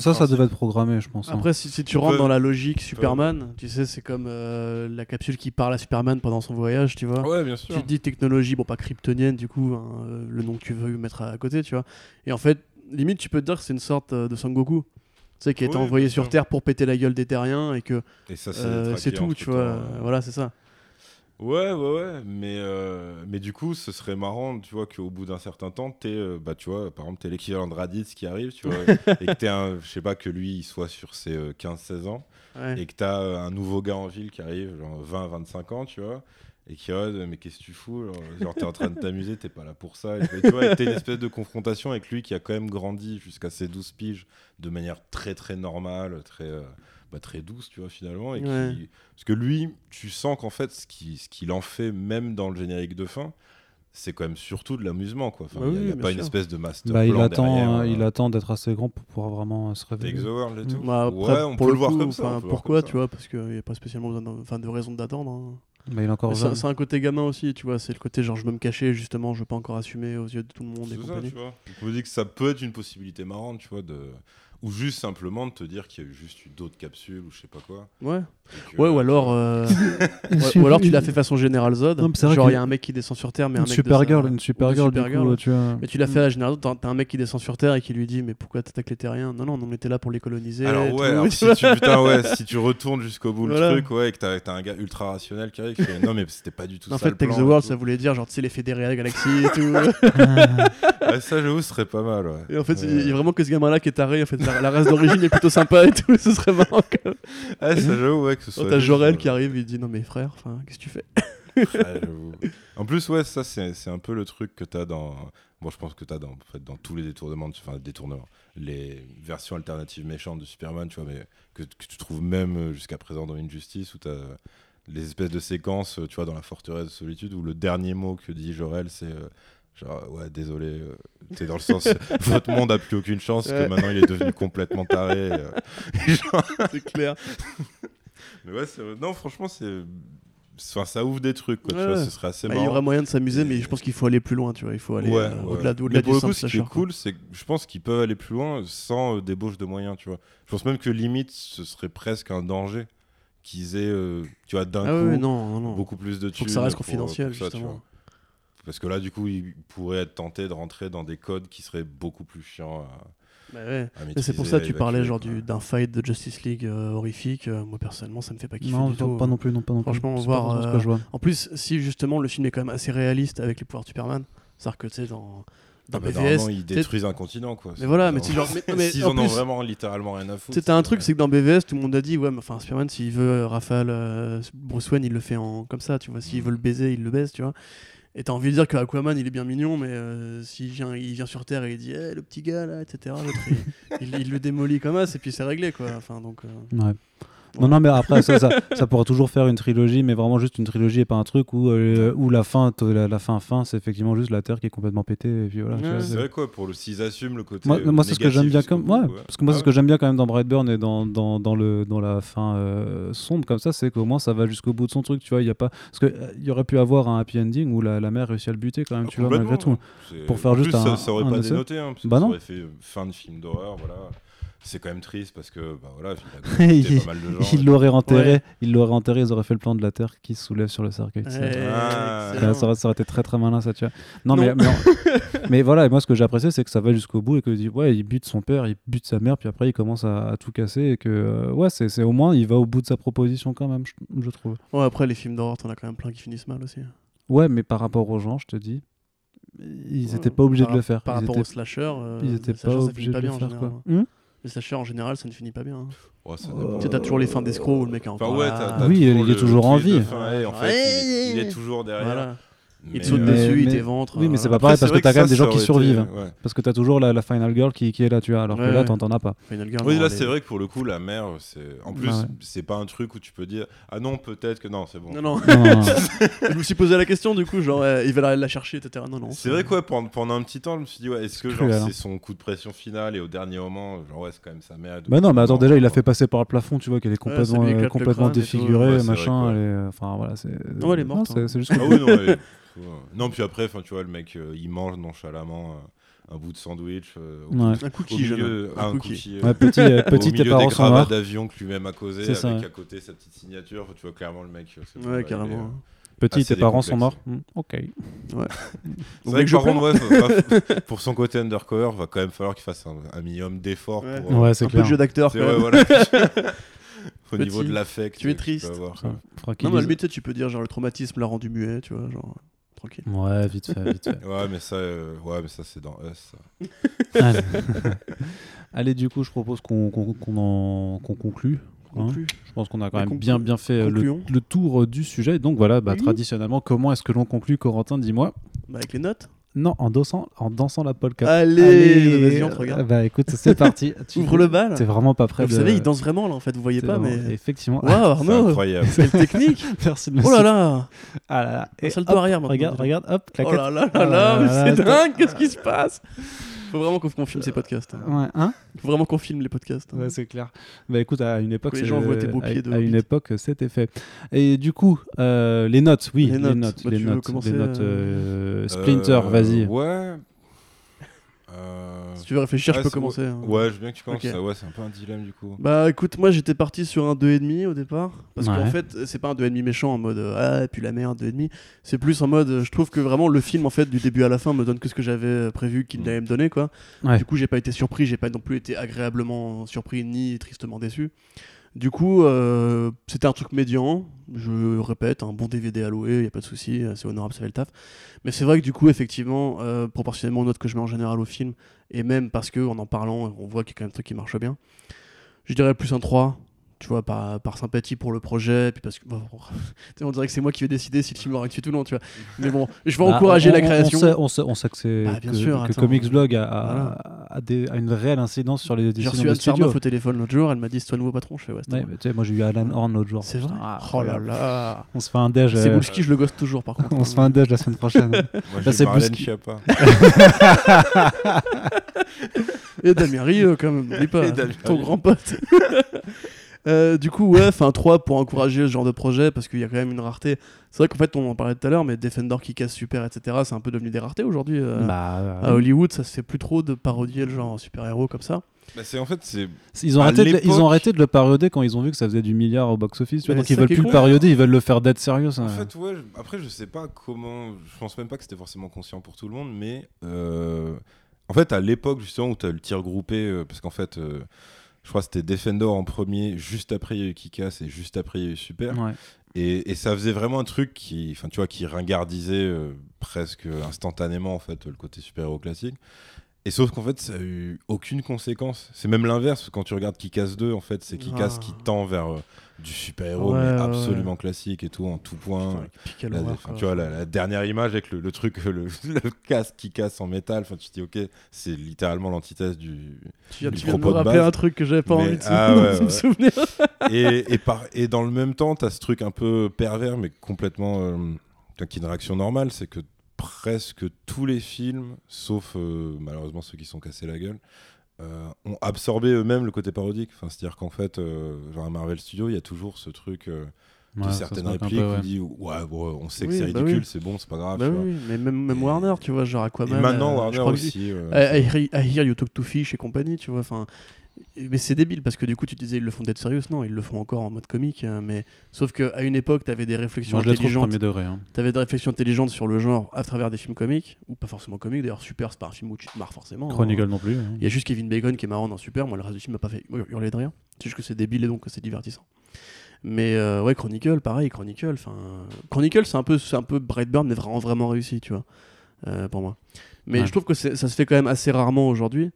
Ça, ça, devait être programmé, je pense. hein. Après, si, si tu rentres peuvent- dans la logique. Superman, tu sais, c'est comme euh, la capsule qui parle à Superman pendant son voyage, tu vois. ouais bien Tu sûr te dis technologie, bon, pas kryptonienne, du coup, hein, euh, le nom que tu veux mettre à côté, tu vois. Et en fait, limite, tu peux te dire que c'est une sorte euh, de Sangoku. Tu sais, qui a été Oui, envoyé sur. Terre pour péter la gueule des terriens et que et ça c'est euh, tout, tu vois. euh, Voilà, c'est ça. Ouais, ouais, ouais, mais, euh, mais du coup, ce serait marrant, tu vois, qu'au bout d'un certain temps, t'es, euh, bah, tu vois, par exemple, t'es l'équivalent de Raditz qui arrive, tu vois, et que t'es un, je sais pas, que lui, il soit sur ses euh, 15-16 ans, Ouais. et que t'as euh, un nouveau gars en ville qui arrive, genre 20-25 ans, tu vois, et qui regarde, mais qu'est-ce que tu fous Genre, genre, t'es en train de t'amuser, t'es pas là pour ça. Et, tu vois, et t'as une espèce de confrontation avec lui qui a quand même grandi jusqu'à ses 12 piges de manière très, très normale, très, euh, bah, très douce, tu vois, finalement. Et qui- Ouais. Parce que lui, tu sens qu'en fait, ce qui- ce qu'il en fait, même dans le générique de fin, c'est quand même surtout de l'amusement, quoi. Enfin, Bah il y a- oui, pas une espèce de master Bah, il attend, derrière, euh, euh, il attend d'être assez grand pour pouvoir vraiment euh, se révéler. Take the world et tout. Bah, après, ouais, on pour peut le voir coup, comme ça. on peut pourquoi, comme tu vois Parce qu'il n'y a pas spécialement besoin enfin, de raison d'attendre. hein. Il encore C'est un côté gamin aussi, tu vois. C'est le côté genre je veux me cacher, justement, je veux pas encore assumer aux yeux de tout le monde et C'est ça, compagnie. tu vois. Je me dis que ça peut être une possibilité marrante, tu vois, de... ou juste simplement de te dire qu'il y a eu juste d'autres capsules ou je sais pas quoi. Ouais. que- Ouais, ou alors, euh, ouais, ou alors tu l'as fait façon Général Zod. Non, genre, il que- y a un mec qui descend sur Terre, mais un Une mec de Supergirl, sa- une ou de Supergirl, du coup, tu vois. Mais tu l'as fait à la Général Zod, t'as un mec qui descend sur Terre et qui lui dit Mais pourquoi t'attaques les terriens? Non, non, on était là pour les coloniser. Alors ouais, tout. alors si tu, putain, ouais, si tu retournes jusqu'au bout Voilà. le truc, ouais, et que t'as as un gars ultra rationnel qui arrive, qui fait, non mais c'était pas du tout En ça fait, le Take the World, ça voulait dire genre, tu sais, les fédérés à la galaxie et tout. Ouais, ça j'avoue, ce serait pas mal, ouais. et en fait, il y a vraiment que ce gamin-là qui est taré. En fait, la, la race d'origine est plutôt sympa et tout. Ce serait marrant quand même. Ah, ça j'avoue, ouais, que ce Quand soit. t'as juste, Jorel euh, qui arrive, il dit Non, mais frère, qu'est-ce que tu fais? J'avoue. en plus, ouais, ça c'est un peu le truc que t'as dans. Bon, je pense que t'as dans, en fait, dans tous les détournements, enfin détournements, les versions alternatives méchantes de Superman, tu vois, mais que, que tu trouves même euh, jusqu'à présent dans Injustice, où t'as les espèces de séquences, euh, tu vois, dans la forteresse de solitude, où le dernier mot que dit Jorel, c'est euh, genre, ouais, désolé, euh, t'es dans le sens, votre monde a plus aucune chance, Ouais. que maintenant il est devenu complètement taré. euh, genre, C'est clair. mais ouais, c'est- non, franchement, c'est enfin, ça ouvre des trucs, quoi, tu Ouais. vois, ce serait assez Bah, il y aurait moyen de s'amuser, mais je pense qu'il faut aller plus loin, tu vois. Il faut aller Ouais, euh, au-delà de- Mais au-delà pour du le coup, ce qui est cool, c'est que je pense qu'ils peuvent aller plus loin sans euh, débauche de moyens, tu vois. Je pense même que limite, ce serait presque un danger qu'ils aient, euh, tu vois, d'un Ah coup, ouais, non, non, non. beaucoup plus de Faut thunes. que ça reste confidentiel, ça, justement. Parce que là, du coup, ils pourraient être tentés de rentrer dans des codes qui seraient beaucoup plus chiants à, Bah ouais. c'est pour ça que tu parlais genre du- d'un fight de Justice League euh, horrifique. Euh, moi personnellement, ça me fait pas kiffer Non, du tout. pas non plus, non, pas non plus. Franchement, voir, pas forcément ce euh, que je vois. En plus, si justement le film est quand même assez réaliste avec les pouvoirs de Superman, c'est-à-dire que tu sais dans dans Ah bah, BVS, ils détruisent un continent, quoi. Mais voilà, mais genre- mais- mais S'ils en en ont vraiment littéralement rien à foutre. C'était un truc, c'est que dans BVS, tout le monde a dit, ouais, mais enfin, Superman, s'il veut euh, Raphaël, euh, Bruce Wayne, il le fait en comme ça, tu vois. S'il veut le baiser, il le baise, tu vois. Et t'as envie de dire que Aquaman, il est bien mignon, mais euh, s'il vient, il vient sur Terre et il dit, Eh, le petit gars là, etc. il, le démolit comme ça, et puis c'est réglé, quoi. Enfin, donc. euh, Ouais. Non, non, mais après, ça, ça, ça pourra toujours faire une trilogie, mais vraiment juste une trilogie et pas un truc où, euh, où la fin, la, la fin, fin, c'est effectivement juste la Terre qui est complètement pétée. Et puis voilà, Ouais, C'est vrai, quoi, pour le s'ils assument le côté. Moi, euh, moi c'est ce que j'aime bien comme ouais, parce que moi Ah c'est ce que j'aime bien quand même dans Brightburn et dans, dans, dans le dans la fin euh, sombre comme ça c'est qu'au moins ça va jusqu'au bout de son truc tu vois il y a pas parce que euh, y aurait pu avoir un happy ending où la, la mère réussit à le buter quand même Ah, tu vois malgré tout Pour faire en juste plus, un- ça, ça aurait un pas dénoté, hein, parce que Bah ça non. aurait fait fin de film d'horreur, voilà. C'est quand même triste parce que, bah voilà, il a buté il pas mal de gens. il l'aurait enterré il l'aurait enterré ils auraient fait le plan de la Terre qui se soulève sur le cercueil ouais, Ah. Ça, ça aurait, ça aurait été très très malin ça tu vois non, Non. mais mais, mais voilà et moi ce que j'ai apprécié c'est que ça va jusqu'au bout et que ouais il bute son père il bute sa mère puis après il commence à, à tout casser et que euh, ouais c'est c'est au moins il va au bout de sa proposition quand même je, je trouve Ouais, après, les films d'horreur, t'en as quand même plein qui finissent mal aussi. Ouais, mais par rapport aux gens, je te dis, ils Ouais, n'étaient pas obligés par- de le faire. Par ils rapport étaient, aux slashers, euh, ils les étaient slashers, pas obligés de le faire, général. quoi. Hmm Les slashers en général, ça ne finit pas bien. hein. Ouais, ça Euh, dépend. Tu sais, t'as toujours les fins d'escrocs où le mec est Enfin, ouais, là. t'as, t'as Oui, toujours il est toujours en vie. fin, et en fait, Ouais. il, il est toujours derrière. Voilà. Mais, Il te saute euh, dessus, il mais- t'éventre. oui, mais c'est euh, pas après, pareil c'est parce que t'as quand même des gens qui survivent. été- ouais. Parce que t'as toujours la, la final girl qui, qui est là, tu vois, alors que là, t'en t'en as pas. Final Girl, Oui, là, c'est est- vrai que pour le coup, la mère, c'est. En plus, ouais. c'est pas un truc où tu peux dire Ah non, peut-être que. Non, c'est bon. Non, non. Je me suis posé la question du coup, genre, euh, il va la, la chercher, etc. Non, non. C'est vrai quoi, pendant, pendant un petit temps, je me suis dit, ouais, est-ce que C'est genre cruel, hein. c'est son coup de pression final et au dernier moment, genre ouais, c'est quand même sa mère. Bah non, mais attends, déjà, il a genre, fait passer par le plafond, tu vois, qu'elle est complètement, euh, défigurée, c'est machin. quoi. elle est- euh, Enfin, voilà, c'est. Non, elle est morte, c'est hein. c'est juste. Oui, non, ouais. puis après, tu vois, le mec, euh, il mange nonchalamment euh, un bout de sandwich. euh, au, Ouais. Un au cookie, milieu, Un un cookie. cookie. euh, Ouais, petit, euh, au petit, milieu tes parents des sont gravats morts. d'avion que lui-même a causé C'est avec ça, ouais. à côté sa petite signature. Tu vois clairement le mec. euh, c'est Ouais, carrément. euh, Petit, tes parents sont morts. Hmm, Ok. C'est Vous vrai que par contre, ouais, va- pour son côté undercover, va quand même falloir qu'il fasse un, un minimum d'efforts Ouais. pour. euh, Ouais, c'est Un peu de jeu d'acteur. c'est voilà. Au Petit, niveau de l'affect. tu es peux triste. avoir. Fera qu'il Non, mais tu sais, tu peux dire genre le traumatisme l'a rendu muet, tu vois, genre tranquille. Ouais, vite fait, vite fait. Ouais, mais ça, euh, ouais, mais ça c'est dans Us. ça. Allez. Allez, du coup, je propose qu'on qu'on- qu'on en- qu'on conclue. hein. Conclu. Je pense qu'on a quand même bien bien fait euh, le, le tour euh, du sujet. Donc voilà, bah, Oui. traditionnellement, comment est-ce que l'on conclut, Corentin Dis-moi. Bah, avec les notes. Non, en dansant, en dansant la polka. Allez, vas-y, on te regarde. euh, Bah écoute, c'est parti. Tu- Ouvre le bal. T'es vraiment pas prêt Vous de... savez, il danse vraiment là en fait, vous voyez pas, vraiment- mais. Effectivement. Waouh, C'est Arnaud incroyable. Quelle technique Merci de me Oh là là Ah là là. Et hop, arrière maintenant, Regarde, regarde, hop, Oh claquette. là là Ah là là, c'est dingue, qu'est-ce qui se passe? Faut vraiment qu'on filme ces podcasts. hein. Ouais, hein Faut vraiment qu'on filme les podcasts. hein. Ouais, c'est clair. Bah écoute, à une époque, Que les gens voient tes beaux pieds de à, une époque, c'était fait. Et du coup, euh, les notes, oui, Les les notes. notes, Bah, les notes, les notes. euh, euh, Splinter, Euh, vas-y. Ouais. Euh, Si tu veux réfléchir, ouais, je peux commencer. hein. Ouais, je veux bien que tu commences. Ok. ça, Ouais, c'est un peu un dilemme du coup. Bah écoute, moi j'étais parti sur un 2,5 au départ. Parce qu'en fait, c'est pas un 2,5 méchant en mode euh, Ah, et puis la merde, 2,5. C'est plus en mode euh, je trouve que vraiment le film, en fait, du début à la fin, me donne que ce que j'avais euh, prévu qu'il Mm. allait me donner, quoi. Ouais. Du coup, j'ai pas été surpris, j'ai pas non plus été agréablement surpris ni tristement déçu. Du coup, euh, c'était un truc médian. Je répète, un bon DVD à louer, y a pas de souci, c'est honorable, ça fait le taf. Mais c'est vrai que du coup, effectivement, euh, proportionnellement aux notes que je mets en général au film, et même parce que en en parlant, on voit qu'il y a quand même un truc qui marche bien. Je dirais plus un 3, tu vois, par, par sympathie pour le projet, puis parce que bon, on dirait que c'est moi qui vais décider si le film aura une suite ou non, tu vois. Mais bon, je vais Bah, encourager on- la on- création. On sait, on sait, on sait que, c'est, Bah, bien que, sûr, que attends. Comics Blog a, a- Voilà. a des- a une réelle incidence sur les J'ai décisions reçu de Anne. Sarnoff au téléphone l'autre jour, elle m'a dit c'est toi le nouveau patron, je fais ouais, Ouais, moi. mais tu sais, moi j'ai eu Alan Horn l'autre jour. C'est vrai? Ah, Oh là là On se fait un déj. C'est euh, Boulski, je le gosse toujours par contre. on se fait un déj la semaine prochaine. Moi, j'ai c'est Marlène Bouski. Schiappa. Et Damien Rio quand même, n'oublie pas. Ton grand pote. Euh, du coup, ouais, enfin 3 pour encourager ce genre de projet parce qu'il y a quand même une rareté. C'est vrai qu'en fait, on en parlait tout à l'heure, mais Defender qui casse super, etc., c'est un peu devenu des raretés aujourd'hui. euh, Bah, À Hollywood, ça se fait plus trop de parodier le genre super-héros comme ça. Bah, c'est en fait, c'est Ils ont, À arrêté de, ils ont arrêté de le parodier quand ils ont vu que ça faisait du milliard au box-office. tu vois, Mais Donc ils veulent plus le parodier, ils veulent le faire dead serious. En hein. fait, ouais, je- après, je sais pas comment. Je pense même pas que c'était forcément conscient pour tout le monde, mais. euh, En fait, à l'époque, justement, où tu as le tir groupé, euh, parce qu'en fait, euh, je crois que c'était Defender en premier, juste après, il y a eu Kikas et juste après, il y a eu Super. Ouais. Et, et ça faisait vraiment un truc qui, enfin, tu vois, qui ringardisait euh, presque instantanément, en fait, le côté super-héros classique. Et sauf qu'en fait, ça a eu aucune conséquence. C'est même l'inverse. Quand tu regardes Kikas 2, en fait, c'est Kikas Ah. qui tend vers euh, du super-héros, Ouais, mais ouais, absolument classique et tout, en tout point. Putain, La- tu vois, la, la dernière image avec le, le truc, le, le casque qui casse en métal, enfin, tu te dis, ok, c'est littéralement l'antithèse du. Tu viens, du tu viens de me de rappeler un truc que j'avais pas Mais- envie de, ah de me souvenir. et, et, par, et dans le même temps, tu as ce truc un peu pervers, mais complètement. euh, qui est une réaction normale, c'est que presque tous les films, sauf euh, malheureusement ceux qui sont cassés la gueule, euh, ont absorbé eux-mêmes le côté parodique. Enfin, C'est-à-dire qu'en fait, euh, genre à Marvel Studios, il y a toujours ce truc. euh, de Ouais, certaines répliques peu, où ouais. on dit ouais, bon, on sait que Oui, c'est bah ridicule, oui. c'est bon, c'est pas grave. Bah tu vois. oui, mais même, même Et- Warner, tu vois, genre Et Aquaman. maintenant, euh, Warner je crois que- aussi. euh, I, I hear- I hear you talk to fish et compagnie, tu vois. Enfin, mais c'est débile parce que du coup, tu disais ils le font d'être sérieux. Non, ils le font encore en mode comique. hein, mais sauf qu'à une époque, tu avais des réflexions Moi intelligentes. degré. hein. T'avais des réflexions intelligentes sur le genre à travers des films comiques ou pas forcément comiques. D'ailleurs, Super, c'est pas un film où tu te marres forcément. hein. Chronicle non plus. Il y a juste Kevin Bacon qui est marrant dans Super. Moi, le reste du film m'a pas fait hurler de rien. C'est juste que c'est débile et donc c'est divertissant. Mais euh, ouais, Chronicle, pareil, Chronicle. Enfin, Chronicle, c'est un peu, c'est un peu Brightburn, mais vraiment, vraiment réussi, tu vois, euh, pour moi. Mais Ouais. je trouve que ça se fait quand même assez rarement aujourd'hui.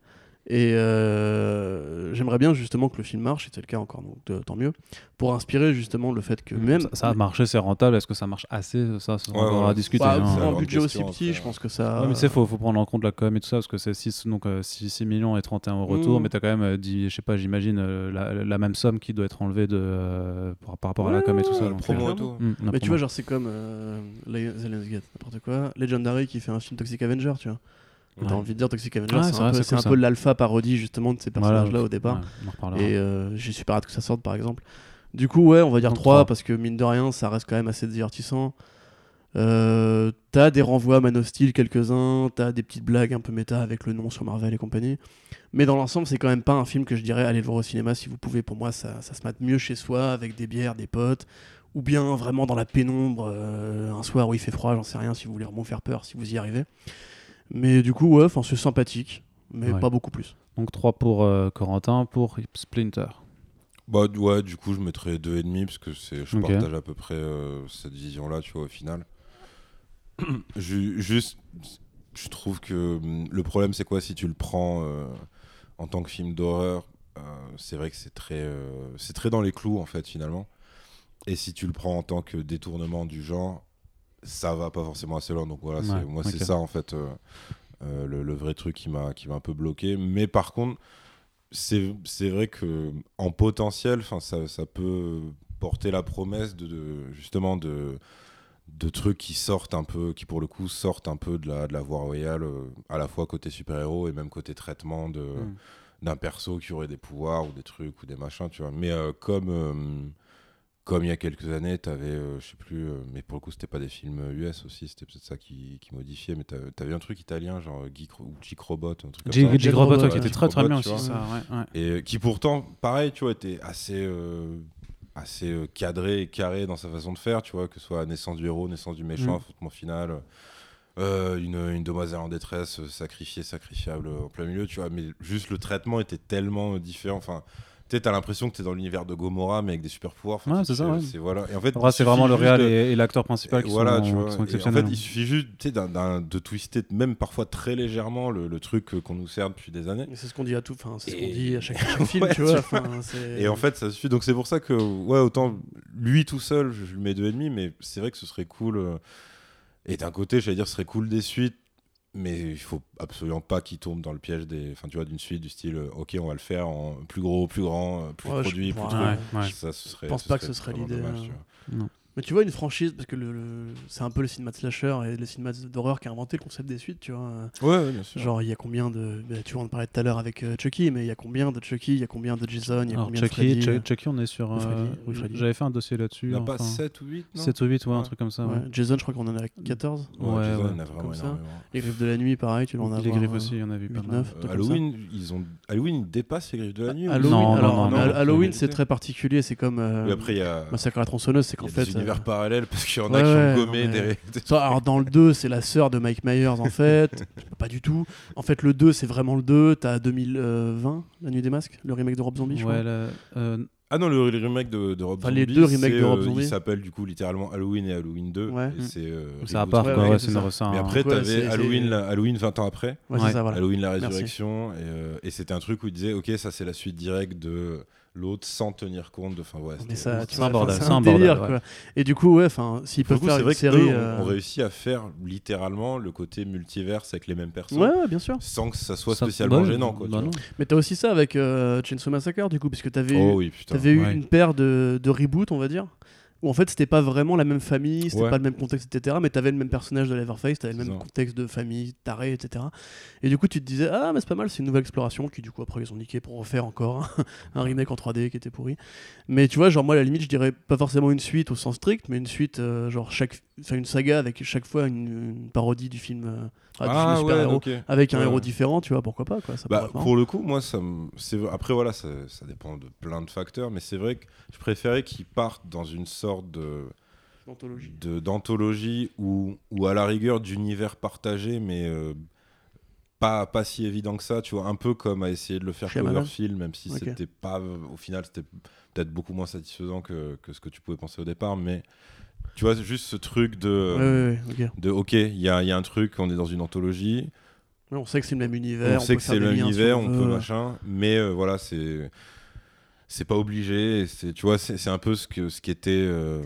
Et euh, j'aimerais bien justement que le film marche, et c'est le cas encore, donc de- tant mieux, pour inspirer justement le fait que même. ça, ça a marché, c'est rentable. Est-ce que ça marche assez Ça, c'est Ouais, encore ouais. à discuter. Bah, hein. un budget aussi petit, je pense que ça. Ouais, mais c'est faut, faut prendre en compte la com et tout ça parce que c'est 6 donc euh, 6, 6 millions et 31 au retour, Mm. mais t'as quand même euh, dit, je sais pas, j'imagine euh, la, la même somme qui doit être enlevée de euh, par, par rapport à la com et tout ça. le donc, promo euh, et tout. mm, la Mais tu vois, genre, c'est comme euh, Le- The Lionsgate, n'importe quoi. Legendary qui fait un film Toxic Avenger, tu vois. Ouais. T'as envie de dire Toxic Avenger, c'est un cool, un peu l'alpha parodie justement de ces Voilà, personnages-là au départ. ouais. Et euh, j'ai super hâte que ça sorte par exemple. Du coup, ouais, on va dire Donc 3 trois. parce que mine de rien, ça reste quand même assez divertissant. Euh, t'as des renvois à Man of Steel, quelques-uns, t'as des petites blagues un peu méta avec le nom sur Marvel et compagnie. Mais dans l'ensemble, c'est quand même pas un film que je dirais allez le voir au cinéma si vous pouvez. Pour moi, ça, ça se mate mieux chez soi avec des bières, des potes, ou bien vraiment dans la pénombre, euh, un soir où il fait froid, j'en sais rien, si vous voulez vraiment faire peur, si vous y arrivez. Mais du coup, ouais, c'est sympathique, mais Ouais. pas beaucoup plus. Donc 3 pour euh, Corentin, pour Splinter. Bah ouais, du coup, je mettrais 2,5 parce que c'est, je partage à peu près euh, cette vision-là, tu vois, au final. Ju- juste, je trouve que hum, le problème, c'est quoi? Si tu le prends euh, en tant que film d'horreur euh, C'est vrai que c'est très, euh, c'est très dans les clous, en fait, finalement. Et si tu le prends en tant que détournement du genre, ça va pas forcément assez loin. Donc voilà, c'est- Ouais, moi, c'est ça, en fait, euh, euh, le, le vrai truc qui m'a, un peu bloqué. Mais par contre, c'est vrai que en potentiel, ça, ça peut porter la promesse de, de- justement de de trucs qui sortent un peu, qui pour le coup sortent un peu de la, de la voie royale, euh, à la fois côté super-héros et même côté traitement de Mm. d'un perso qui aurait des pouvoirs ou des trucs ou des machins, tu vois. Mais euh, comme comme il y a quelques années, t'avais, euh, je sais plus, euh, mais pour le coup c'était pas des films US aussi, c'était peut-être ça qui, qui modifiait, mais t'avais t'avais un truc italien genre Geek ou Geek Robot, un truc comme ça. Robot, Robot, ouais, qui était très très Robot, bien tu aussi, vois. ça. ouais, ouais. Et euh, qui pourtant, pareil, tu vois, était assez, euh, assez euh, cadré et carré dans sa façon de faire, tu vois, que ce soit naissance du héros, naissance du méchant, Mm. affrontement final, euh, une, une demoiselle en détresse, euh, sacrifiée, sacrifiable euh, en plein milieu, tu vois, mais juste le traitement était tellement euh, différent, enfin... Tu sais, t'as l'impression que t'es dans l'univers de Gomorrah, mais avec des super pouvoirs. Enfin, Ouais, tu- c'est ça, ouais. c'est- voilà. Et en fait, c'est vraiment le réal de- et, et l'acteur principal qui, voilà, sont, tu vois. qui sont Et en exceptionnels. fait, il suffit juste tu de twister, même parfois très légèrement, le, le truc qu'on nous sert depuis des années. C'est ce qu'on dit à tout, enfin, c'est ce qu'on dit à chaque, chaque film, Ouais, tu vois. tu Et en fait, ça suffit. Donc c'est pour ça que, ouais, autant lui tout seul, je, je lui mets deux et demi, mais c'est vrai que ce serait cool. euh, Et d'un côté, j'allais dire, ce serait cool des suites, mais il faut absolument pas qu'il tombe dans le piège des, enfin, tu vois, d'une suite du style, euh, ok, on va le faire en plus gros, plus grand, euh, plus Ouais, je- produit, plus ouais. Ouais. Ça, ce serait. pense pas que ce serait l'idée, Mais tu vois, une franchise, parce que le, le- c'est un peu le cinéma de slasher et le cinéma d'horreur qui a inventé le concept des suites, tu vois. Ouais, ouais, bien sûr. Genre, il y a combien de. bah, tu vois, on en parlait tout à l'heure avec euh, Chucky, mais il y a combien de Chucky, il y a combien de Jason, il y a Alors, combien Chucky, de Freddy. Chu- Chucky, on est sur. Ou Freddy, euh, oui, Freddy. J'avais fait un dossier Il là-dessus. n'y en a pas enfin, 7 ou 8, non 7 ou 8, ouais, un Ouais. truc comme ça. Ouais, ouais. Jason, je crois qu'on en a 14. Ouais, Ouais, Jason, ouais. il y en a vraiment ça. énormément. Les griffes de la nuit, pareil, tu dois en avoir. Les griffes euh, aussi, il y en a vu pas 8, mal. 9, Euh, trucs comme ça. Halloween, ils ont... Halloween il dépasse les griffes de la nuit. ou- Halloween, Non, alors, non, non, Hall- non. Halloween, c'est très particulier, c'est comme euh, Oui, après, il y a, Massacre à la tronçonneuse, c'est il y qu'en a fait. des univers euh, parallèles parce qu'il y en ouais, a qui ouais, ont gommé des... mais- des- ça, alors dans le 2, c'est la sœur de Mike Myers en fait. pas du tout. En fait, le 2, c'est vraiment le 2. T'as 2020, La Nuit des Masques, le remake de Rob Zombie, je Ouais, crois. là, euh, Ah non, le, le remake de, de Rob Enfin, Zombie. les deux remakes de Rob euh, Zombie. Il s'appelle du coup littéralement Halloween et Halloween 2. Ouais. et Mm. c'est, euh, à part, Ouais, quoi. ouais, Ouais, c'est ça. un- Mais après, Ouais, t'avais Halloween, la- Halloween 20 ans après. Ouais, Ouais. ça, voilà. Halloween la Merci. résurrection. Et, euh, et c'était un truc où il disait, ok, ça c'est la suite directe de l'autre sans tenir compte de. Enfin, ouais, Mais ça, tu vois, bordel, un un bordel, délire, ouais. quoi. Et du coup, ouais, enfin, s'ils peuvent coup, faire une vrai série. qu'eux euh, ont réussi à faire littéralement le côté multiverse avec les mêmes personnes. Ouais, ouais, bien sûr. Sans que ça soit ça- spécialement ouais, gênant. Quoi, bah tu. Mais t'as aussi ça avec euh, Chainsaw Massacre, du coup, puisque t'avais Oh eu, oui, putain. t'avais eu ouais. une paire de, de reboots, on va dire. Où en fait, c'était pas vraiment la même famille, c'était Ouais. pas le même contexte, etc. Mais t'avais le même personnage de Leatherface, t'avais le même ça. contexte de famille, taré, etc. Et du coup, tu te disais, ah, mais c'est pas mal, c'est une nouvelle exploration. Qui, du coup, après, ils ont niqué pour refaire encore un remake en 3D qui était pourri. Mais tu vois, genre, moi, à la limite, je dirais pas forcément une suite au sens strict, mais une suite, euh, genre, chaque, enfin, une saga avec chaque fois une, une parodie du film, euh, ah, du film ouais. Avec un Ouais, héros différent, tu vois, pourquoi pas, quoi. Ça Bah, pour le coup, moi, ça après voilà, ça, ça dépend de plein de facteurs, mais c'est vrai que je préférais qu'ils partent dans une sorte de D'anthologie. ou, ou à la rigueur d'univers partagé, mais euh, pas, pas si évident que ça, tu vois, un peu comme à essayer de le faire. Cloverfield, même si c'était pas, au final, c'était peut-être beaucoup moins satisfaisant que, que ce que tu pouvais penser au départ, mais tu vois, juste ce truc de, Ouais, ouais, ouais, ok. de ok, il y a, il y a un truc, on est dans une anthologie, on sait que c'est le même univers. on sait que c'est des liens si l'univers, on peut machin, mais euh, voilà, c'est c'est pas obligé. tu vois, c'est c'est un peu ce que ce qui était euh,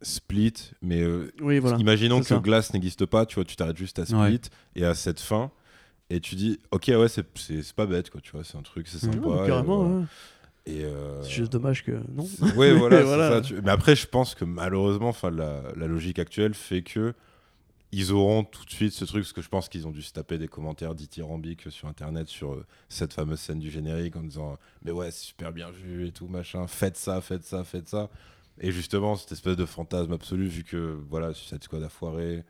Split, mais euh, Oui, voilà. imaginons que ça. Glass n'existe pas, tu vois, tu t'arrêtes juste à Split Ouais. et à cette fin. Et tu dis, ok, ouais, c'est- c'est c'est pas bête, quoi, tu vois, c'est un truc, c'est sympa. carrément, voilà. Et, euh, C'est juste dommage que. Non. Ouais, voilà, Voilà. ça, tu- Mais après, je pense que malheureusement, enfin, la, la logique actuelle fait que ils auront tout de suite ce truc, parce que je pense qu'ils ont dû se taper des commentaires dithyrambiques sur Internet sur euh, cette fameuse scène du générique en disant mais ouais, c'est super bien vu et tout machin, faites ça, faites ça, faites ça. Et justement, cette espèce de fantasme absolu, vu que voilà, Suicide Squad a foiré,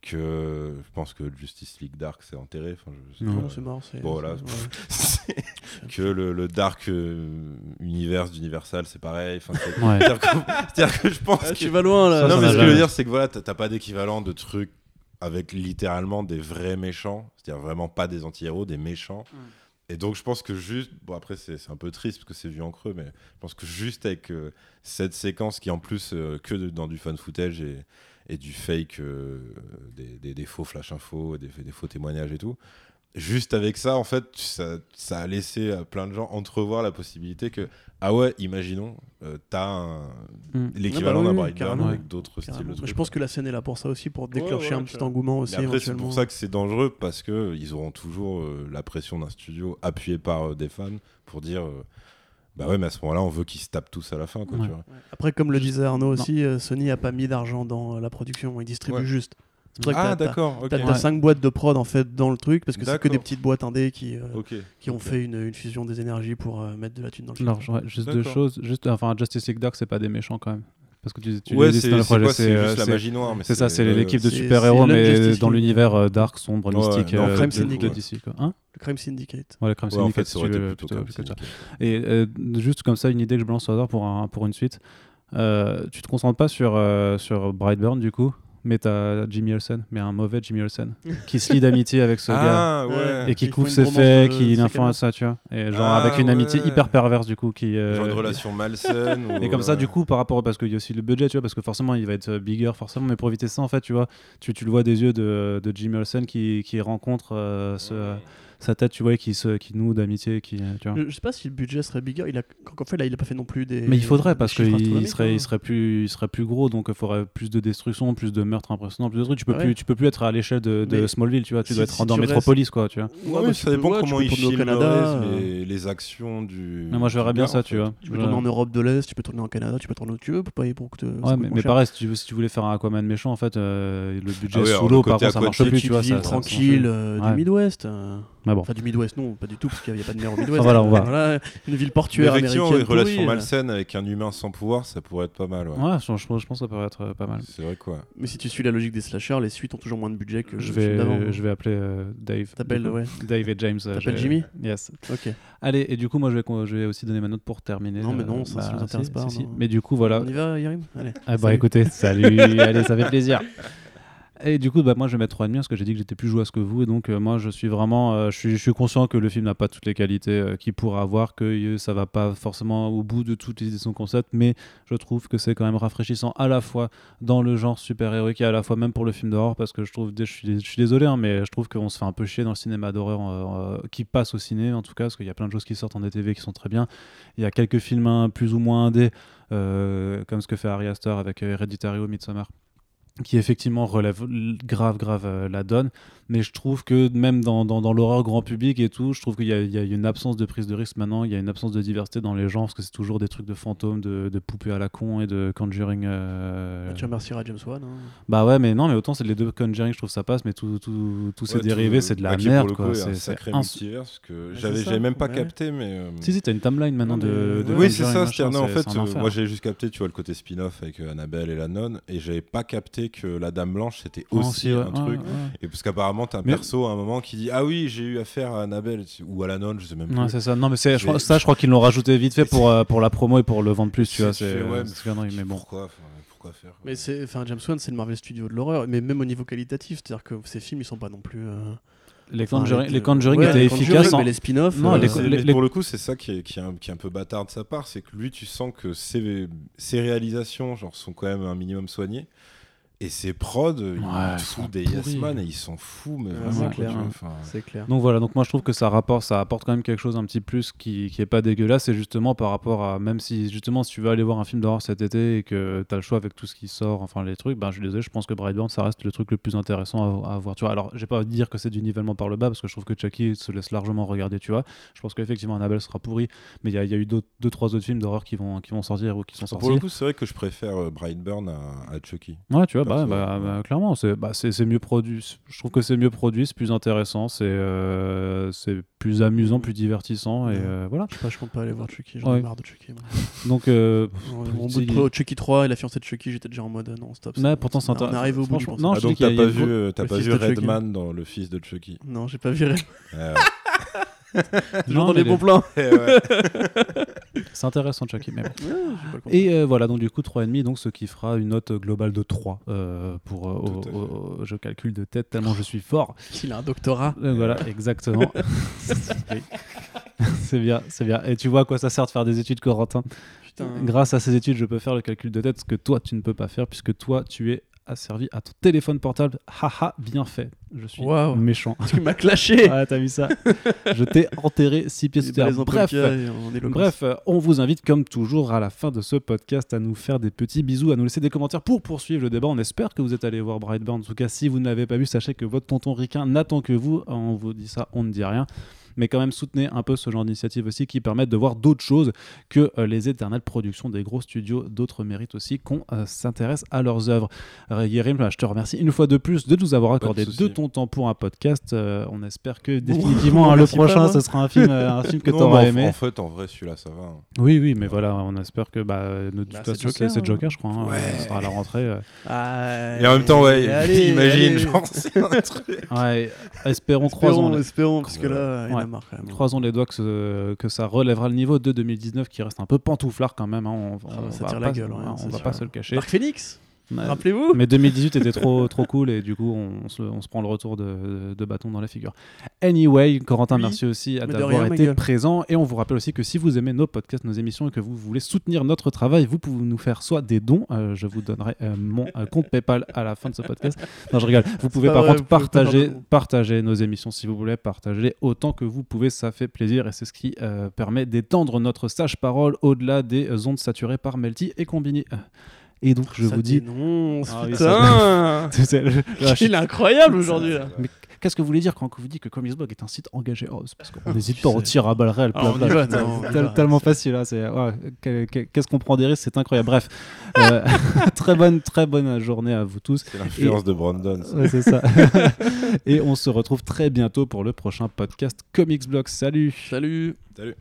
que je pense que Justice League Dark s'est enterré. Enfin, je Non, c'est mort. Bon, voilà. que le, le Dark euh, Universe d'Universal, c'est pareil. Enfin, c'est- Ouais. c'est-à-dire que, c'est-à-dire que je pense Ah, que... tu vas loin là. Ça, non, ça mais n'a ce que je veux jamais. dire, c'est que voilà, t'as t'as pas d'équivalent de trucs avec littéralement des vrais méchants, c'est-à-dire vraiment pas des anti-héros, des méchants. Et donc je pense que juste, bon après c'est c'est un peu triste parce que c'est vu en creux, mais je pense que juste avec euh, cette séquence qui en plus euh, que de- dans du fan footage et, et du fake, euh, des, des- des faux flash infos, des, des faux témoignages et tout, juste avec ça en fait ça, ça a laissé à plein de gens entrevoir la possibilité que ah ouais imaginons euh, t'as un- Mm. l'équivalent Ah bah oui, d'un carrément. avec d'autres styles de trucs. je pense que la scène est là pour ça aussi, pour déclencher ouais, un petit engouement aussi. C'est pour ça que c'est dangereux parce que ils auront toujours euh, la pression d'un studio appuyé par euh, des fans pour dire euh, bah ouais, mais à ce moment-là, on veut qu'ils se tapent tous à la fin, quoi, Ouais. tu vois. Ouais. Après, comme le disait Arnaud aussi, euh, Sony a pas mis d'argent dans euh, la production, il distribue Ouais. juste. Ah, d'accord, ok. T'as Ouais. 5 boîtes de prod en fait dans le truc parce que c'est que des petites boîtes indé qui, euh, qui ont fait une, une fusion des énergies pour euh, mettre de la thune dans le film. Alors, ouais, juste deux choses. Juste, enfin, Justice League Dark, c'est pas des méchants quand même. Parce que tu, tu Ouais, c'est c'est euh, juste la magie noire. mais C'est ça, c'est l'équipe de super-héros, mais dans l'univers dark, sombre, mystique de- DC. Quoi. Hein Le Crime Syndicate. ouais, le Crime Ouais, en Syndicate, fait, si tu veux, plutôt plutôt- comme plutôt ça. Syndicate. Et euh, juste comme ça, une idée que je balance au hasard pour, un, pour une suite. Euh, tu te concentres pas sur, euh, sur Brightburn du coup, mais t'as Jimmy Olsen, mais un mauvais Jimmy Olsen, qui se lie d'amitié avec ce gars. Ah, ouais. Et qui couvre ses faits, de qui ses influence ça, tu vois. Et genre Ah, avec une amitié hyper perverse, du coup, qui. euh, Genre une relation malsaine. ou, Et comme ça, du coup, par rapport, parce qu'il y a aussi le budget, tu vois, parce que forcément, il va être euh, bigger, forcément, mais pour éviter ça, en fait, tu vois, tu, tu le vois des yeux de, de Jimmy Olsen qui, qui rencontre euh, ce, sa tête, tu vois, qui, se, qui noue d'amitié, qui, tu vois. Je, je sais pas si le budget serait bigger. Il a, en fait, là, il a pas fait non plus des. Mais il faudrait parce qu'il serait, hein. il serait plus, il serait plus gros, donc il faudrait plus de destruction, plus de meurtres impressionnants, plus de trucs. Tu peux Ouais. plus, tu peux plus être à l'échelle de, Smallville, tu vois. Tu si- dois être si dans Metropolis, quoi, tu vois. Ouais, bah, tu ça dépend ouais, comment ils tourner au filment Canada, les, les actions du. Mais moi, je verrais bien ça, tu vois. Tu peux tourner en Europe de l'Est, tu peux tourner en Canada, tu peux tourner où tu veux pour payer pour que Ouais, mais, pareil, si tu, voulais faire un Aquaman méchant, en fait, euh, le budget Ah sous l'eau, le par contre, ça marche plus, tu vois. Tranquille euh, Ouais. du Midwest. Euh, Mais bon. Enfin, du Midwest, non, pas du tout, parce qu'il n'y a pas de mer au Midwest. Voilà, on va. Voilà, une ville portuaire américaine. une relation euh. malsaine avec un humain sans pouvoir, ça pourrait être pas mal. Ouais. Ouais, je, je- je pense que ça pourrait être euh, pas mal. C'est vrai quoi. Mais si tu suis la logique des slashers, les suites ont toujours moins de budget que Je le vais, je vais appeler euh, Dave. T'appelles, ouais. Dave et James. euh, T'appelles Jimmy Yes. Ok. Allez, et du coup, moi, je vais, je vais aussi donner ma note pour terminer. Non, mais euh, non, ça, ça nous intéresse si, pas, si. Mais du coup, voilà. On y va, Yarim Allez. Ah bah Salut. écoutez, salut, allez, ça fait plaisir. Et du coup, bah, moi je vais mettre 3,5 parce que j'ai dit que j'étais plus jouasse que vous. Et donc, euh, moi je suis vraiment. euh, je, suis, conscient que le film n'a pas toutes les qualités euh, qu'il pourrait avoir, que euh, ça va pas forcément au bout de tout utiliser son concept. Mais je trouve que c'est quand même rafraîchissant à la fois dans le genre super-héroïque et à la fois même pour le film d'horreur. Parce que je trouve. Je suis, désolé, hein, mais je trouve qu'on se fait un peu chier dans le cinéma d'horreur qui passe au ciné en tout cas. Parce qu'il y a plein de choses qui sortent en DTV qui sont très bien. Il y a quelques films hein, plus ou moins indés, comme ce que fait Ari Aster avec Hereditary ou Midsommar qui effectivement relève grave grave euh, la donne mais je trouve que même dans, dans, dans l'horreur grand public et tout je trouve qu'il y, a- il y a une absence de prise de risque maintenant il y a une absence de diversité dans les genres parce que c'est toujours des trucs de fantômes de, de poupées à la con et de Conjuring euh, Bah, Tu remercieras James Wan. hein. bah ouais mais non mais autant c'est les deux Conjuring je trouve ça passe mais tout, tout, tous ces Ouais, dérivés c'est de la merde c'est un c'est sacré ins- multivers parce que c'est j'avais même pas ouais. capté, mais. euh, si si t'as une timeline maintenant Non, de, Oui, c'est ça. non, en c'est- fait, c'est un moi j'avais juste capté, tu vois, le côté spin-off avec euh, Annabelle et la nonne, et j'avais pas capté que la Dame Blanche c'était Ah, aussi un ouais, truc. ouais. Et parce qu'apparemment, t'as un Mais- perso à un moment qui dit Ah oui, j'ai eu affaire à Annabelle ou à la nonne, je sais même plus. Ouais, c'est ça. Non, mais c'est, je crois- Mais- ça, je crois qu'ils l'ont rajouté vite fait Mais pour, euh, pour la promo et pour le vendre plus, tu vois. C'est- ouais, c'est connerie, mais bon. Pourquoi, pourquoi faire quoi. Mais c'est, enfin, James Wan, c'est le Marvel Studio de l'horreur, mais même au niveau qualitatif, c'est-à-dire que ces films, ils sont pas non plus. euh, Les Conjuring, les Conjuring ouais, étaient les Conjuring, efficaces. en- mais les spin-offs. Non, euh, les- mais pour le coup, c'est ça qui est, qui, est un, qui est un peu bâtard de sa part, c'est que lui, tu sens que ses, ses réalisations genre, sont quand même un minimum soignées. Et ses prods, il Ouais, fout sont des pourris. yes man et ils s'en foutent, mais Ouais, vraiment. c'est clair, hein. C'est. Donc voilà, donc moi je trouve que ça rapporte, ça apporte quand même quelque chose un petit plus qui, qui est pas dégueulasse, et justement par rapport à, même si justement si tu veux aller voir un film d'horreur cet été et que tu as le choix avec tout ce qui sort, enfin les trucs, ben je suis désolé, je pense que Brightburn ça reste le truc le plus intéressant à, à voir, tu vois. Alors j'ai pas à dire que c'est du nivellement par le bas parce que je trouve que Chucky se laisse largement regarder, tu vois. Je pense qu'effectivement Annabelle sera pourri, mais il y, a- il y a eu d'autres- deux trois autres films d'horreur qui vont, qui vont sortir ou qui sont sortis. Pour le coup, c'est vrai que je préfère euh, Brightburn à, à Chucky. Ouais, tu vois, bah, bah, bah, clairement, c'est bah, c'est- c'est mieux produit. Je trouve que c'est mieux produit, c'est plus intéressant, c'est euh, c'est plus amusant, plus divertissant, et Ouais. euh, voilà. Je sais pas, je compte pas aller voir Chucky, j'en Ouais. ai marre de Chucky. moi. Donc, euh, Mon bout de Chucky 3 et la fiancée de Chucky, j'étais déjà en mode non, stop. Ouais, c'est- pourtant, c'est on est intéressant. arrivé au bout, non, Ah, je donc t'as pas vu, euh, pas vu. Redman dans Le Fils de Chucky Non, j'ai pas viré. Ouais, Toujours Non, dans les bons plans. Ouais. C'est intéressant, Chucky. Mais bon. Ouais, j'ai pas le Et euh, voilà, donc du coup, 3,5, donc ce qui fera une note globale de 3 euh, pour, euh, je calcule de tête tellement je suis fort. Il a un doctorat. Voilà, exactement. C'est bien, c'est bien. Et tu vois à quoi ça sert de faire des études, Corentin? Putain. Grâce à ces études, je peux faire le calcul de tête, ce que toi, tu ne peux pas faire, puisque toi, tu es asservi à ton téléphone portable. Haha, bien fait. Je suis méchant. Tu m'as clashé. Ouais, t'as vu ça Je t'ai enterré six pieds sous terre. Bref, euh, on vous invite comme toujours à la fin de ce podcast à nous faire des petits bisous, à nous laisser des commentaires pour poursuivre le débat. On espère que vous êtes allé voir Brightburn. En tout cas, si vous ne l'avez pas vu, sachez que votre tonton Riquin n'attend que vous. On vous dit ça, on ne dit rien. Mais quand même, soutenez un peu ce genre d'initiative aussi qui permettent de voir d'autres choses que euh, les éternelles productions des gros studios. D'autres méritent aussi qu'on euh, s'intéresse à leurs œuvres. Euh, Yerim, je te remercie une fois de plus de nous avoir accordé de ton temps pour un podcast. Euh, on espère que définitivement hein, le pas, prochain, ce sera un film, un film que tu auras aimé. En fait, en vrai, celui-là, ça va. hein. Oui, oui, mais voilà, on espère que bah, de toute Bah, façon, c'est Joker, hein. Je crois. hein, Ouais. Ce sera à la rentrée. euh. Ah, Et en même temps, ouais, allez, imagine, allez. genre, c'est un truc. Ouais, espérons, croisons, Espérons, les, espérons, parce que là, il y en a marre quand même. croisons les doigts que, ce- que ça relèvera le niveau de 2019 qui reste un peu pantouflard quand même. hein, On, Ah, on ça va tire pas, la gueule, on ouais, on va sûr. pas se le cacher. Dark Phoenix? Rappelez-vous Mais 2018 était trop, trop cool et du coup, on se, on se prend le retour de, de bâton dans la figure. Anyway, Corentin, Oui, merci aussi d'avoir été gueule. présent. Et on vous rappelle aussi que si vous aimez nos podcasts, nos émissions et que vous voulez soutenir notre travail, vous pouvez nous faire soit des dons. euh, je vous donnerai euh, mon euh, compte PayPal à la fin de ce podcast. Non, je rigole. Vous pouvez par vrai, contre partager, partager nos émissions si vous voulez, partager autant que vous pouvez. Ça fait plaisir et c'est ce qui permet d'étendre notre sage parole au-delà des ondes saturées par Melty et Combini. Et donc, je Ça vous dis. dénonce, Ah putain le- Il est incroyable aujourd'hui là. Mais qu'est-ce que vous voulez dire quand vous dites que Comicsblog est un site engagé? Oh, c'est parce qu'on n'hésite pas, on tire à balles réelles. Ah, non, tellement facile. C'est, ouais, que- qu'est-ce qu'on prend des risques, c'est incroyable. Bref, euh, très bonne, très bonne journée à vous tous. C'est l'influence de Brandon. ça. Ouais, c'est ça. Et on se retrouve très bientôt pour le prochain podcast Comicsblog. Salut Salut Salut.